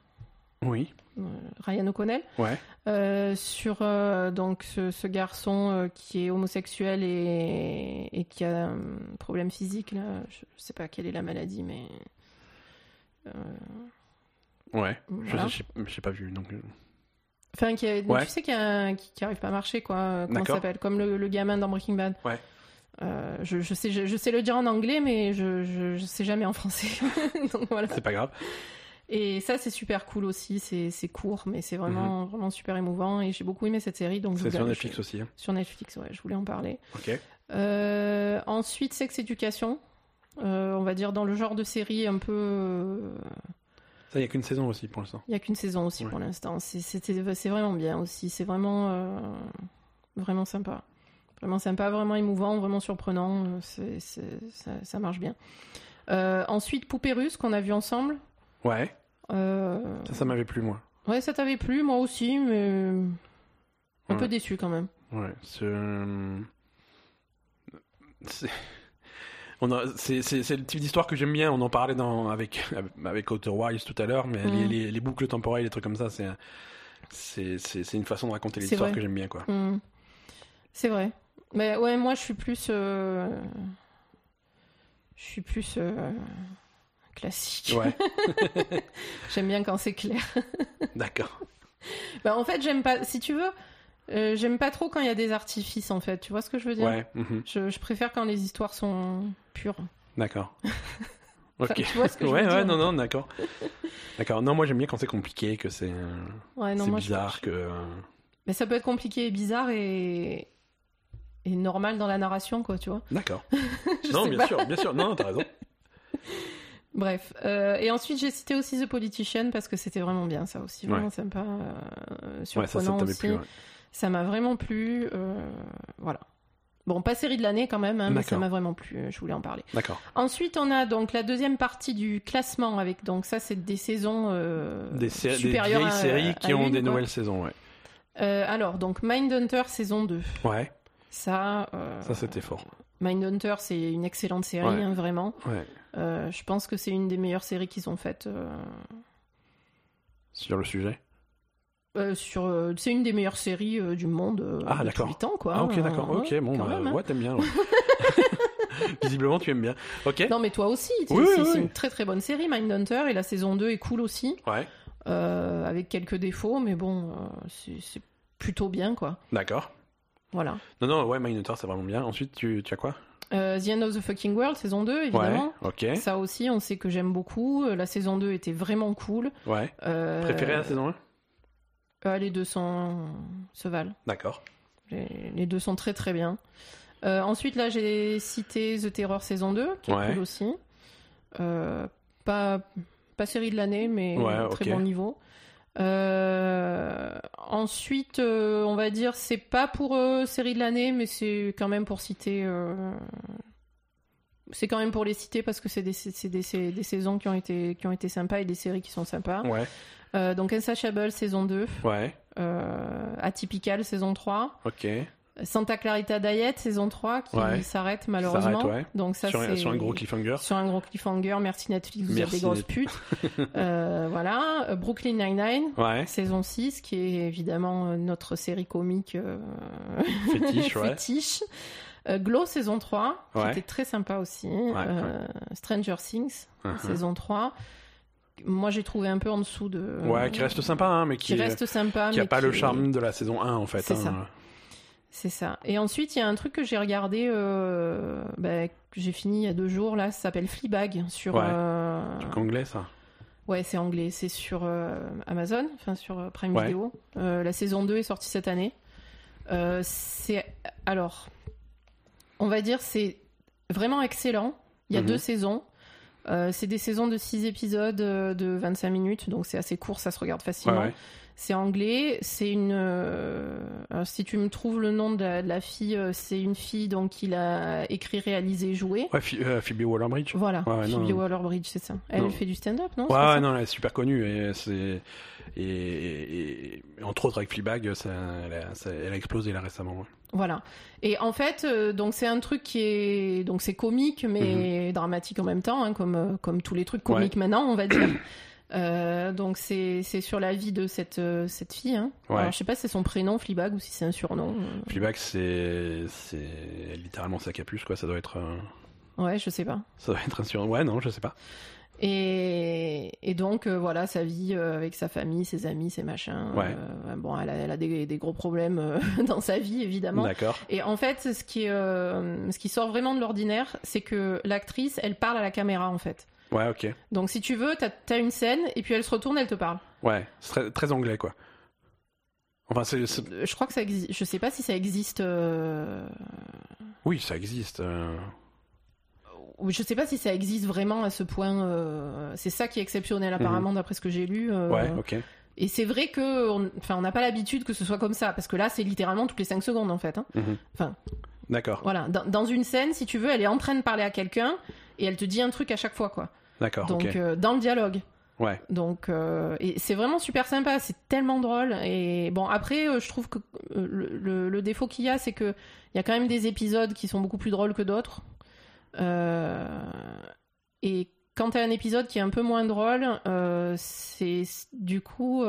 Oui. euh, Ryan O'Connell, Ouais. sur donc ce, ce garçon qui est homosexuel et, et qui a un problème physique là. Je, je sais pas quelle est la maladie, mais Ouais. Voilà. Je j'ai pas vu, donc. Enfin, qui a- Ouais. tu sais qu'il y a un- qui, qui arrive pas à marcher, quoi. Comment s'appelle? Comme le, le gamin dans Breaking Bad. Ouais. Euh, je, je sais, je, je sais le dire en anglais, mais je, je, je sais jamais en français. Donc voilà. C'est pas grave. Et ça, c'est super cool aussi. C'est court, mais c'est vraiment, vraiment super émouvant. Et j'ai beaucoup aimé cette série. Mhm. C'est sur Netflix aussi. hein. Sur Netflix, ouais. Je voulais en parler. Ok. Euh, ensuite, Sex Education. Euh, on va dire dans le genre de série un peu. euh, Ça, il y a qu'une saison aussi pour l'instant. il n'y a qu'une saison aussi Ouais. pour l'instant. C'est vraiment bien aussi. C'est vraiment, euh, vraiment sympa. Vraiment sympa, vraiment émouvant, vraiment surprenant. Euh, c'est- c'est- ça, ça marche bien. Euh, ensuite, Poupée Russe qu'on a vu ensemble. Ouais. Euh, Ça, ça m'avait plu, moi. Ouais, ça t'avait plu, moi aussi, mais un Ouais. peu déçu quand même. Ouais. C'est. C'est. On a, c'est, c'est, c'est le type d'histoire que j'aime bien. On en parlait dans, avec, avec Outer Wilds tout à l'heure, mais Mm. les, les, les boucles temporelles, les trucs comme ça, c'est, c'est, c'est, une façon de raconter l'histoire que j'aime bien, quoi. Hmm. C'est vrai. Mais ouais, moi je suis plus. euh, Je suis plus. euh, Classique. Ouais. J'aime bien quand c'est clair. D'accord. Bah, en fait, j'aime pas. Si tu veux, euh, j'aime pas trop quand il y a des artifices, en fait. Tu vois ce que je veux dire? Ouais. mhm. je, je préfère quand les histoires sont pures. D'accord. Enfin, Ok. tu vois ce que je ouais, veux ouais, dire? non, non, d'accord. D'accord. Non, moi j'aime bien quand c'est compliqué, que c'est, Ouais, non, c'est moi, je- bizarre, que. Mais ça peut être compliqué et bizarre et. Et normal dans la narration, quoi, tu vois. D'accord. Non, bien pas. sûr, bien sûr. Non, non, t'as raison. Bref. Euh, et ensuite, j'ai cité aussi The Politician parce que c'était vraiment bien, ça aussi. Vraiment Ouais. sympa. euh, Ouais, ça, ça surprenant aussi. plu. ouais. Ça m'a vraiment plu. euh, voilà. Bon, pas série de l'année quand même, hein, mais ça m'a vraiment plu. Je voulais en parler. D'accord. Ensuite, on a donc la deuxième partie du classement avec donc ça, c'est des saisons Des, sé- des supérieures vieilles à- séries qui à ont une, des quoi. nouvelles saisons, ouais. Alors donc Mindhunter saison 2. Ouais, Ça, euh, ça c'était fort. Mindhunter, c'est une excellente série, Ouais. hein, vraiment. Ouais. Euh, je pense que c'est une des meilleures séries qu'ils ont faites. euh, Sur le sujet? sur, c'est une des meilleures séries du monde Ah, d'accord. tous les temps, quoi. Ah, ok, d'accord. Ok, bon, bah, même, hein. ouais, t'aimes bien. ouais. Visiblement, tu aimes bien. Ok. Non, mais toi aussi, c'est Oui, oui, c'est oui. une très très bonne série, Mindhunter, et la saison 2 est cool aussi, Ouais, euh, avec quelques défauts, mais bon, euh, c'est c'est plutôt bien, quoi. d'accord. Voilà. Non, non, ouais, Mindhunter, c'est vraiment bien. Ensuite, tu, tu as quoi? Euh, The End of the Fucking World, saison 2, Ouais, évidemment. ok. Ça aussi, on sait que j'aime beaucoup. Euh, La saison 2 était vraiment cool. Ouais. Euh, Préféré la saison 1 euh, Les deux sont... se valent. D'accord. Les, les deux sont très très bien. Ensuite, là, j'ai cité The Terror saison 2, qui est Ouais. cool aussi. Pas, pas série de l'année, mais Ouais, très bon niveau. Euh, ensuite, euh, on va dire, c'est pas pour euh, série de l'année, mais c'est quand même pour citer. euh, C'est quand même pour les citer parce que c'est des, des, des saisons qui ont, été, qui ont été sympas et des séries qui sont sympas. Ouais, donc Insatiable saison 2, ouais, Atypical saison 3, ok. Santa Clarita Diet saison 3 qui Ouais. s'arrête malheureusement. ouais. Donc ça sur, un, c'est sur un gros cliffhanger. sur un gros cliffhanger. Merci Netflix, vous Merci êtes des grosses putes. Euh, voilà, Euh, Brooklyn Nine-Nine Ouais, saison 6 qui est évidemment euh, notre série comique euh, fétiche, fétiche. Euh, Glow saison 3 qui était très sympa aussi. Stranger Things Uh-huh. saison 3. Moi j'ai trouvé un peu en dessous de Ouais, qui reste sympa, hein, mais qui, qui reste sympa qui a mais pas le charme de la saison 1, en fait. C'est hein. ça. C'est ça. Et ensuite, il y a un truc que j'ai regardé, euh, bah, que j'ai fini il y a deux jours, là, ça s'appelle Fleabag sur... Ouais. euh, Truc anglais, ça. Ouais, c'est anglais, c'est sur euh, Amazon, enfin sur euh, Prime Ouais. Video. Euh, la saison 2 est sortie cette année. Euh, c'est... Alors, on va dire, c'est vraiment excellent. Il y a Mhm. deux saisons. Euh, c'est des saisons de 6 épisodes euh, de 25 minutes, donc c'est assez court, ça se regarde facilement. ouais. C'est anglais. C'est une. euh, si tu me trouves le nom de la, de la fille, euh, c'est une fille donc qui l'a écrit, réalisé, joué. Ouais, euh, Phoebe Waller-Bridge. Voilà. Ouais, Phoebe. Waller-Bridge, c'est ça. Elle Non. fait du stand-up, non? Ouais, non, elle est super connue et c'est et, et- et- entre autres avec Fleabag, ça, elle, a, ça- elle a explosé là récemment. ouais. Voilà. Et en fait, euh, donc c'est un truc qui est donc c'est comique mais dramatique en même temps, hein, comme comme tous les trucs comiques maintenant, on va dire. Euh, donc c'est c'est sur la vie de cette euh, cette fille. Hein. Ouais. Alors, je sais pas si c'est son prénom Fleabag ou si c'est un surnom. Fleabag, c'est c'est littéralement sa capuche quoi. Ça doit être euh, Ouais, je sais pas. ça doit être un surnom. Ouais, non, je sais pas. Et, et donc euh, voilà sa vie euh, avec sa famille, ses amis, ses machins. Ouais. Euh, bon, elle a, elle a des, des gros problèmes dans sa vie évidemment. D'accord. Et en fait, ce qui, est, ce qui sort vraiment de l'ordinaire, c'est que l'actrice, elle parle à la caméra en fait. Ouais, ok. Donc si tu veux, t'as as une scène et puis elle se retourne, elle te parle. Ouais, c'est très, très anglais quoi. Enfin, c'est c'est- Euh, Je crois que ça existe. Je sais pas si ça existe. euh, oui, ça existe. euh, Je sais pas si ça existe vraiment à ce point. euh, C'est ça qui est exceptionnel apparemment d'après ce que j'ai lu. euh, Mhm. Ouais, ok. Et c'est vrai que, on- enfin, on n'a pas l'habitude que ce soit comme ça parce que là, c'est littéralement toutes les 5 secondes en fait. hein. Mhm. Enfin. D'accord, Voilà. Dans, dans une scène, si tu veux, elle est en train de parler à quelqu'un et elle te dit un truc à chaque fois quoi. d'accord, Donc euh, dans le dialogue. Ouais, Donc, euh, et c'est vraiment super sympa, c'est tellement drôle. Et bon, après, euh, je trouve que le, le- le défaut qu'il y a, c'est que il y a quand même des épisodes qui sont beaucoup plus drôles que d'autres. Et quand t'as un épisode qui est un peu moins drôle, c'est du coup,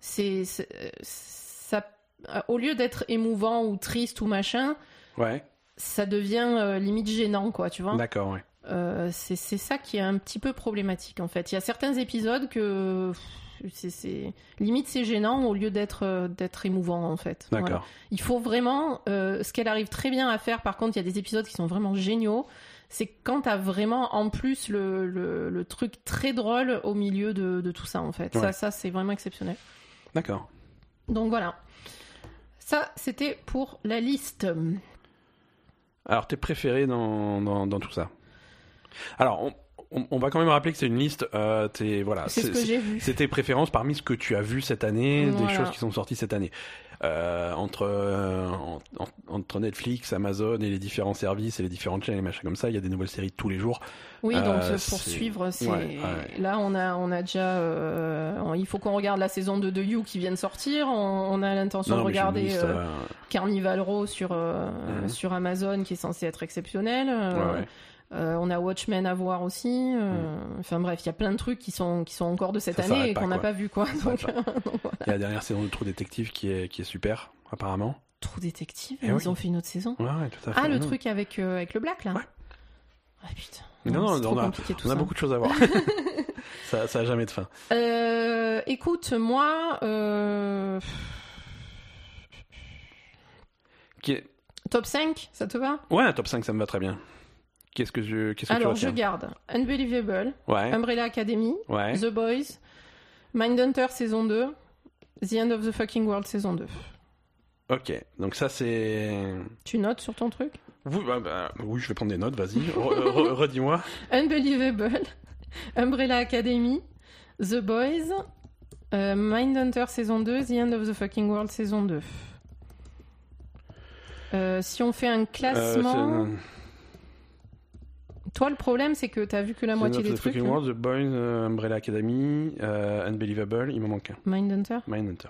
c'est- ça, au lieu d'être émouvant ou triste ou machin, ouais, ça devient euh, limite gênant, quoi, tu vois. d'accord, ouais. Euh, c'est ça qui est un petit peu problématique en fait. Il y a certains épisodes que c'est- limite c'est gênant au lieu d'être euh, d'être émouvant en fait. D'accord. Voilà. Il faut vraiment euh, ce qu'elle arrive très bien à faire. Par contre, il y a des épisodes qui sont vraiment géniaux. C'est quand t'as vraiment en plus le, le, le truc très drôle au milieu de, de tout ça en fait. Ça, ça c'est vraiment exceptionnel. D'accord. Donc voilà. Ça, c'était pour la liste. Alors, tes préférés dans, dans, dans tout ça Alors, on, on, on va quand même rappeler que c'est une liste. Euh, voilà, C'est ce que j'ai vu. c'est tes préférences parmi ce que tu as vu cette année, Voilà. des choses qui sont sorties cette année. Euh, entre euh, en- en- entre Netflix, Amazon et les différents services et les différentes chaînes et machins comme ça, il y a des nouvelles séries tous les jours. Oui, donc Euh, euh, pour suivre, c'est Ouais, ouais. là on a on a déjà euh, il faut qu'on regarde la saison 2 de You qui vient de sortir. On, on a l'intention de regarder liste, Carnival Row sur Mhm. sur Amazon qui est censé être exceptionnel. Ouais. Euh, on a Watchmen à voir aussi. euh, Enfin bref, il y a plein de trucs qui sont qui sont encore de cette Ça année et qu'on n'a pas vu quoi. Donc, s'arrête donc voilà. Il y a la dernière saison de True Detective qui est qui est super apparemment. Trou détective, Eh ils oui. ont fait une autre saison. Ouais, ouais, tout à fait. Ah le Non. truc avec euh, avec le black là. Ouais. Ah putain. Non, non, on a- On beaucoup de choses à voir. ça, ça a jamais de fin. Écoute, moi, Qui est- top 5, ça te va? Ouais, top 5, ça me va très bien. Qu'est-ce que je, qu'est-ce que Alors, tu je garde Unbelievable, Ouais, Umbrella Academy, ouais. The Boys, Mindhunter saison 2, The End of the Fucking World saison 2. Ok, donc ça c'est. Tu notes sur ton truc? Bah, bah, oui, je vais prendre des notes. Vas-y, Re- re- redis-moi. Unbelievable, Umbrella Academy, The Boys, euh, Mindhunter saison 2, The End of the Fucking World saison 2. Euh, si on fait un Euh, classement, toi le problème c'est que t'as vu que la moitié des trucs. Fucking. World, The Boys, euh, Umbrella Academy, euh, Unbelievable, il m'en manque un. Mindhunter Mindhunter.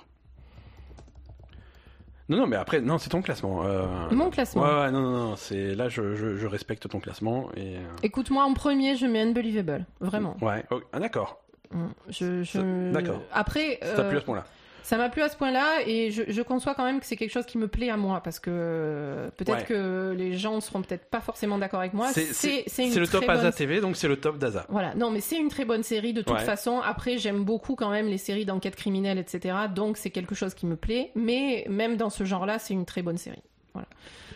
Non, non, mais après, non, c'est ton classement. euh, Mon classement. Ouais, ouais, non, non, non, c'est là, je, je, je respecte ton classement et. euh, Écoute-moi, en premier, je mets Unbelievable. Vraiment. Ouais, ah, d'accord. Mm. Je, d'accord. Après, Ça t'a euh, plu à ce point-là. Ça m'a plu à ce point-là et je, je conçois quand même que c'est quelque chose qui me plaît à moi parce que euh, peut-être Ouais. que les gens seront peut-être pas forcément d'accord avec moi. C'est le top Asa bonne... TV, donc c'est le top d'Asa. Voilà, non, mais c'est une très bonne série de toute Ouais. façon. Après, j'aime beaucoup quand même les séries d'enquête criminelle, etc. Donc, c'est quelque chose qui me plaît. Mais même dans ce genre-là, c'est une très bonne série. Voilà.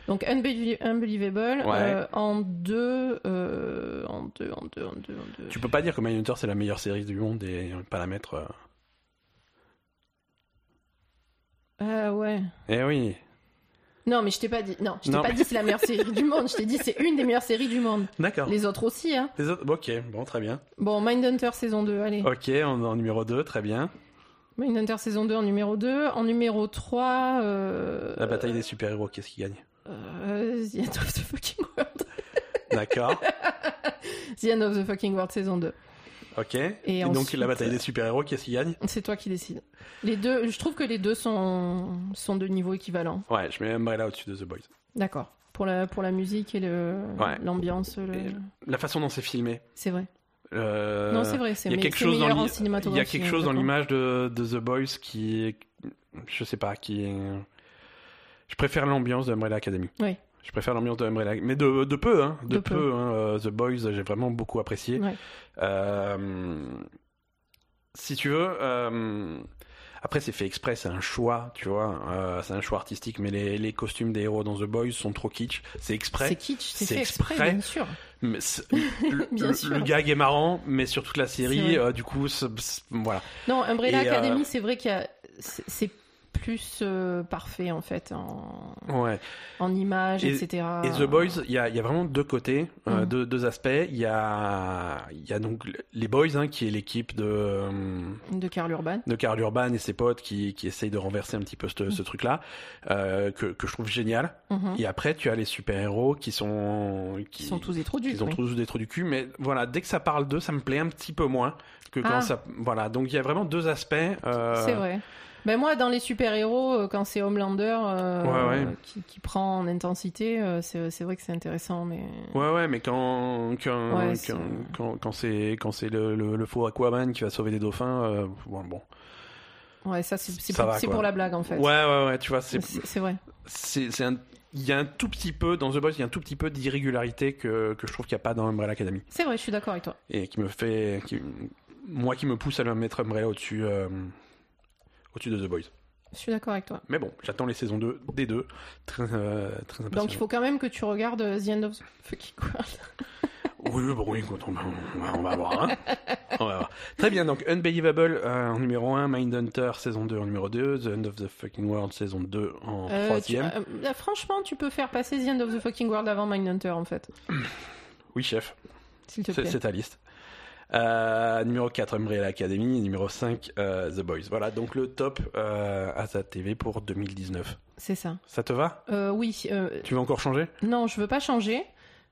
Donc, Unbelie- Unbelievable Ouais. euh, en deux, euh, en deux, en deux, en deux, en deux. Tu peux pas dire que Mindhunter c'est la meilleure série du monde et pas la mettre. euh, Ah ouais. Eh oui. Non, mais je t'ai pas dit. Non, je t'ai Non, pas dit c'est la meilleure série du monde. Je t'ai dit c'est une des meilleures séries du monde. D'accord. Les autres aussi, hein. Les autres, ok, bon, très bien. Bon, Mindhunter saison 2, allez. Ok, en, en numéro 2, très bien. Mindhunter saison 2 en numéro 2. En numéro 3, euh... La bataille des super-héros, qu'est-ce qui gagne euh, The End of the Fucking World. D'accord, The End of the Fucking World saison 2. Ok. Et, Et donc la bataille des super-héros, qu'est-ce qui gagne? C'est toi qui décides. Les deux, je trouve que les deux sont, sont de niveau équivalent. Ouais, je mets Umbrella au-dessus de The Boys. D'accord. Pour la, pour la musique et Ouais. l'ambiance, le- La façon dont c'est filmé. c'est vrai. euh, non, c'est vrai, c'est Il y a me- quelque chose dans en il y a quelque hein, chose dans l'image de, de The Boys qui je sais pas, qui. Je préfère l'ambiance de Umbrella Academy. Oui. Je préfère l'ambiance de Umbrella, mais de, de peu, hein, de, De peu. peu. hein, euh, The Boys, j'ai vraiment beaucoup apprécié. Ouais. Euh, si tu veux, euh, après c'est fait exprès, c'est un choix, tu vois, euh, c'est un choix artistique, mais les, les costumes des héros dans The Boys sont trop kitsch. C'est C'est exprès. kitsch, c'est c'est fait exprès, exprès. bien sûr. mais c'est- le, Bien sûr. le gag est marrant, mais sur toute la C'est série, du coup, c'est- c'est- voilà. Non, Umbrella Et, Academy, c'est vrai qu'il y a, c'est c'est plus euh, parfait en fait en, Ouais. en images, Et- etc. Et The Boys, il y a, y a vraiment deux côtés, euh, Mhm. deux, deux aspects. Il y a, y a donc les Boys, hein, qui est l'équipe de, euh, de Karl Urban. de Karl Urban et ses potes qui, qui essayent de renverser un petit peu ce, ce truc-là, que, que je trouve génial. Mhm. Et après, tu as les super-héros qui sont, qui, Qui sont tous des trous du qui ont oui. tous des trous du cul. Mais voilà, dès que ça parle d'eux, ça me plaît un petit peu moins que quand Ah. ça. Voilà, donc il y a vraiment deux aspects. C'est vrai. Ben moi, dans les super-héros, euh, quand c'est Homelander euh, Ouais, ouais. Qui, qui prend en intensité, euh, c'est c'est vrai que c'est intéressant, mais Ouais, ouais, mais quand quand Ouais, quand, c'est- quand, quand c'est le, le, le faux Aquaman qui va sauver des dauphins, bon, bon. ouais, ça c'est pour, pour la blague en fait. Ouais, ouais, ouais, tu vois, c'est vrai. c'est c'est un il y a un tout petit peu dans The Boys, il y a un tout petit peu d'irrégularité que, que je trouve qu'il n'y a pas dans Umbrella Academy C'est vrai, je suis d'accord avec toi. et qui me fait qui, moi qui me pousse à le mettre Umbrella au-dessus euh, au-dessus de The Boys. Je suis d'accord avec toi. Mais bon, j'attends les saisons 2 des deux très euh, très impatient. Donc il faut quand même que tu regardes euh, The End of the Fucking World. Oui, bon, oui, écoute, on, va- on va, on va voir. hein. On va voir. Très bien, donc Unbelievable euh, en numéro 1, Mindhunter saison 2 en numéro 2, The End of the Fucking World saison 2 en Euh, tu- troisième. euh, franchement, tu peux faire passer The End of the Fucking World avant Mindhunter en fait, Oui, chef, s'il te c'est plaît. c'est ta liste. Euh, numéro 4, Umbrella Academy. Numéro 5, euh, The Boys. Voilà, donc le top euh, à sa TV pour 2019. C'est ça. Ça te va? Euh, oui. euh, Tu veux encore changer? Non, je veux pas changer.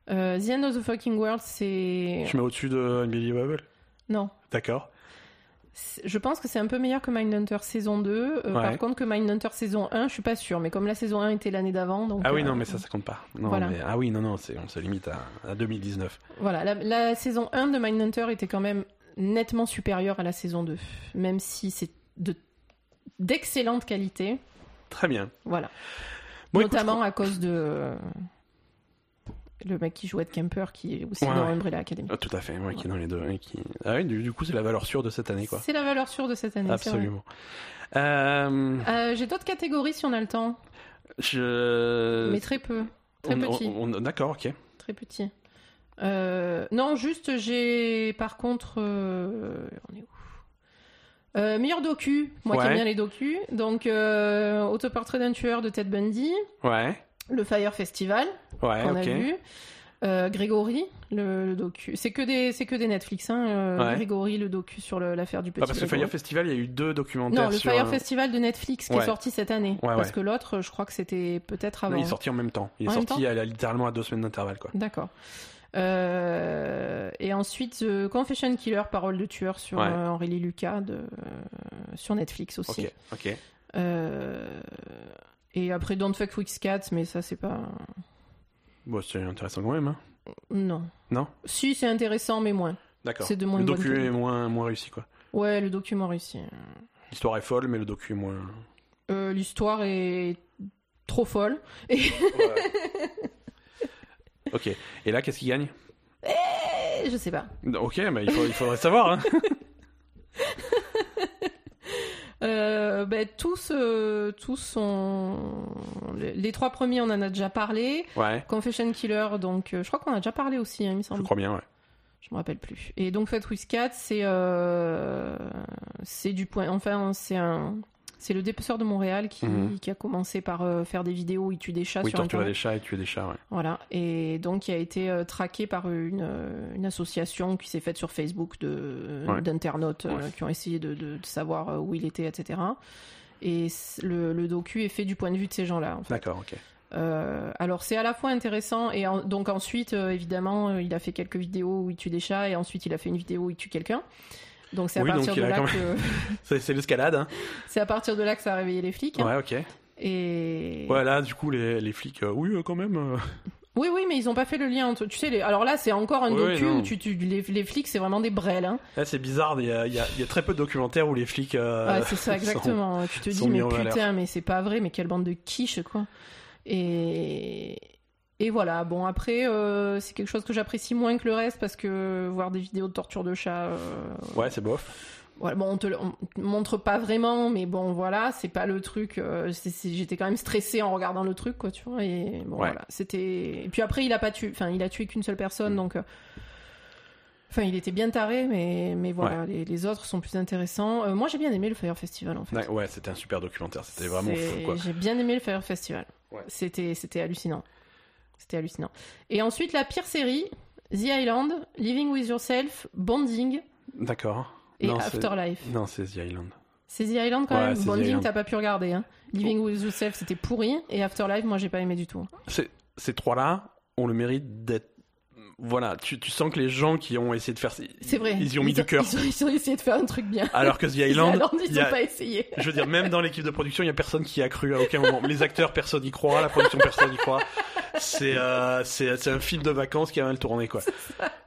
The End of the Fucking World, c'est. Tu mets au-dessus de Unbelievable? Non. D'accord. Je pense que c'est un peu meilleur que Mindhunter saison 2. Euh, Ouais. Par contre, que Mindhunter saison 1, je suis pas sûre. Mais comme la saison 1 était l'année d'avant. donc. Ah oui, euh, non, mais ça, ça compte pas. Non, Voilà. mais- ah oui, non, non, on se limite à, à 2019. Voilà, la, la saison 1 de Mindhunter était quand même nettement supérieure à la saison 2. Même si c'est de d'excellente qualité. Très bien. Voilà. Bon, écoute, Notamment à cause de. Le mec qui joue Ed Kemper, qui est aussi Ouais, dans. Umbrella Academy. Ah, tout à fait, ouais, qui est dans les deux. et qui... Ah oui, du, du coup, c'est la valeur sûre de cette année, quoi. C'est la valeur sûre de cette année. Absolument. Euh, Euh, J'ai d'autres catégories si on a le temps, je... mais très peu. Très on- petit. on- on- D'accord, ok. Très petit. Euh, non, juste, j'ai par contre. euh, On est où? Euh, meilleur docu, moi qui Ouais. aime bien les docus. Donc, euh, Autoportrait d'un tueur de Ted Bundy, Ouais, le Fire Festival ouais, qu'on a vu, euh, Grégory, le, le docu. C'est que des, c'est que des Netflix, hein. euh, Ouais. Grégory, le docu sur le- l'affaire du petit. Ah, parce que Grégory. Fire Festival, il y a eu deux documentaires Non, le sur... Fire euh, Festival de Netflix qui Ouais. est sorti cette année. Ouais, parce que l'autre, je crois que c'était peut-être Non, avant. il est sorti en même temps. Il est En sorti à, littéralement à deux semaines d'intervalle, quoi. D'accord. Euh, et ensuite, The Confession Killer, parole de tueur sur Aurélie Lucas de, sur Netflix aussi. Ok, ok. Et après Don't Fuck with Cats, mais ça c'est pas. Bon, c'est intéressant quand même, hein. Non. Non? Si, c'est intéressant, mais moins. D'accord. C'est de moins Le docu est moins, moins réussi, quoi. Ouais, le document réussi. L'histoire est folle, mais le docu est moins... Euh, L'histoire est trop folle. Et ok. Et là, qu'est-ce qui gagne? Je sais pas. Ok, mais il, faut- il faudrait savoir, hein. Euh, ben, tous, euh, tous sont. Les, trois premiers, on en a déjà parlé. Ouais, Confession Killer, donc euh, je crois qu'on a déjà parlé aussi, hein, il me je semble. crois bien, ouais. Je me rappelle plus. Et donc Fat with Cat, c'est c'est du point. Enfin, c'est un. C'est le dépeceur de Montréal qui, Mhm. qui a commencé par euh, faire des vidéos où il tue des chats Oui, sur torturer Internet. des chats et tuer des chats, ouais. Voilà. Et donc, il a été euh, traqué par une, une association qui s'est faite sur Facebook de- Ouais. d'internautes euh, Ouais. qui ont essayé de, de- de savoir où il était, etc. Et le, le docu est fait du point de vue de ces gens-là. en fait. D'accord, ok. Euh, alors c'est à la fois intéressant et en- donc ensuite euh, évidemment euh, il a fait quelques vidéos où il tue des chats et ensuite il a fait une vidéo où il tue quelqu'un. Donc c'est à Oui, partir de là que C'est l'escalade, hein. c'est à partir de là que ça a réveillé les flics. hein. Ouais, ok. Et Ouais, là, du coup, les, les flics, euh, oui, euh, quand même. euh. oui oui mais ils ont pas fait le lien entre tu sais les... alors là c'est encore un Oui, docu où tu, tu- les, les flics c'est vraiment des brels hein. Là, c'est bizarre, il y a, il y a- il y a très peu de documentaires où les flics. Ouais, c'est ça sont- exactement. tu te dis mais putain mais c'est pas vrai mais quelle bande de quiche quoi. Et et voilà, bon après euh, c'est quelque chose que j'apprécie moins que le reste parce que voir des vidéos de torture de chat euh, Ouais, c'est bof. Voilà, bon, on te, on te montre pas vraiment, mais bon, voilà, c'est pas le truc. euh, J'étais quand même stressée en regardant le truc, quoi, tu vois. Et bon, Ouais. voilà, c'était. Et puis après, il a pas tué, enfin, il a tué qu'une seule personne, donc. euh, Enfin, il était bien taré, mais, mais voilà, les, les autres sont plus intéressants. Euh, moi, j'ai bien aimé le Fire Festival, en fait. Ouais, Ouais, c'était un super documentaire, c'était vraiment fou, quoi. J'ai bien aimé le Fire Festival. Ouais. C'était, c'était hallucinant. C'était hallucinant. Et ensuite, la pire série, The Island, Living with Yourself, Bonding D'accord. et Non, Afterlife. Non, c'est The Island. C'est The Island quand Ouais, même. Bonding, t'as pas pu regarder. Hein. Living with Yourself, c'était pourri. Et Afterlife, moi, j'ai pas aimé du tout. Ces- trois-là ont le mérite d'être. Voilà, tu, tu sens que les gens qui ont essayé de faire. C'est vrai. Ils y ont mis du cœur. Ils ont, ils ont essayé de faire un truc bien. Alors que The The Island. Island, il ils y ont a- pas essayé. Je veux dire, même dans l'équipe de production, il y a personne qui a cru à aucun moment. Les acteurs, personne n'y croit. La production, personne n'y croit. C'est euh, c'est un film de vacances qui a mal tourné, quoi.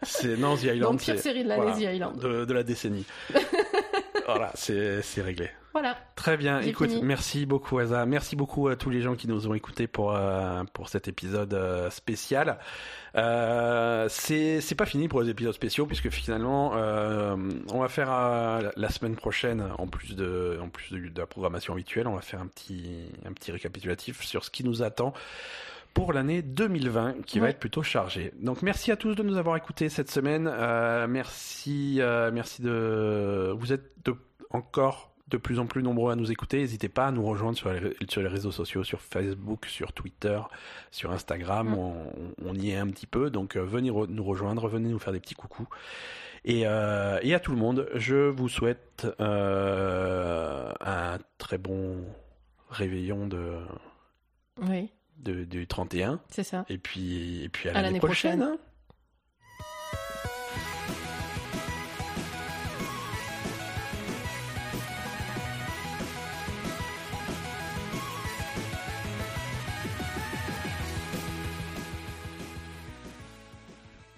C'est non, The Island. Donc, pire série de l'année, voilà, The Island. De, de la décennie. voilà, c'est c'est réglé. Voilà. Très bien. Écoute, fini. merci beaucoup, Asa. Merci beaucoup à tous les gens qui nous ont écoutés pour euh, pour cet épisode euh, spécial. Euh, c'est c'est pas fini pour les épisodes spéciaux puisque finalement on va faire la semaine prochaine en plus de en plus de, de la programmation habituelle, on va faire un petit un petit récapitulatif sur ce qui nous attend pour l'année 2020 qui va être plutôt chargée. Donc merci à tous de nous avoir écoutés cette semaine. Euh, merci euh, merci de vous êtes de, encore de plus en plus nombreux à nous écouter. N'hésitez pas à nous rejoindre sur les, sur les réseaux sociaux, sur Facebook, sur Twitter, sur Instagram. On, on y est un petit peu. Donc euh, venez re- nous rejoindre, venez nous faire des petits coucous. Et, euh, et à tout le monde, je vous souhaite euh, un très bon réveillon de, Oui, de, du 31. c'est ça. Et puis, et puis à, À l'année l'année prochaine. prochaine. hein.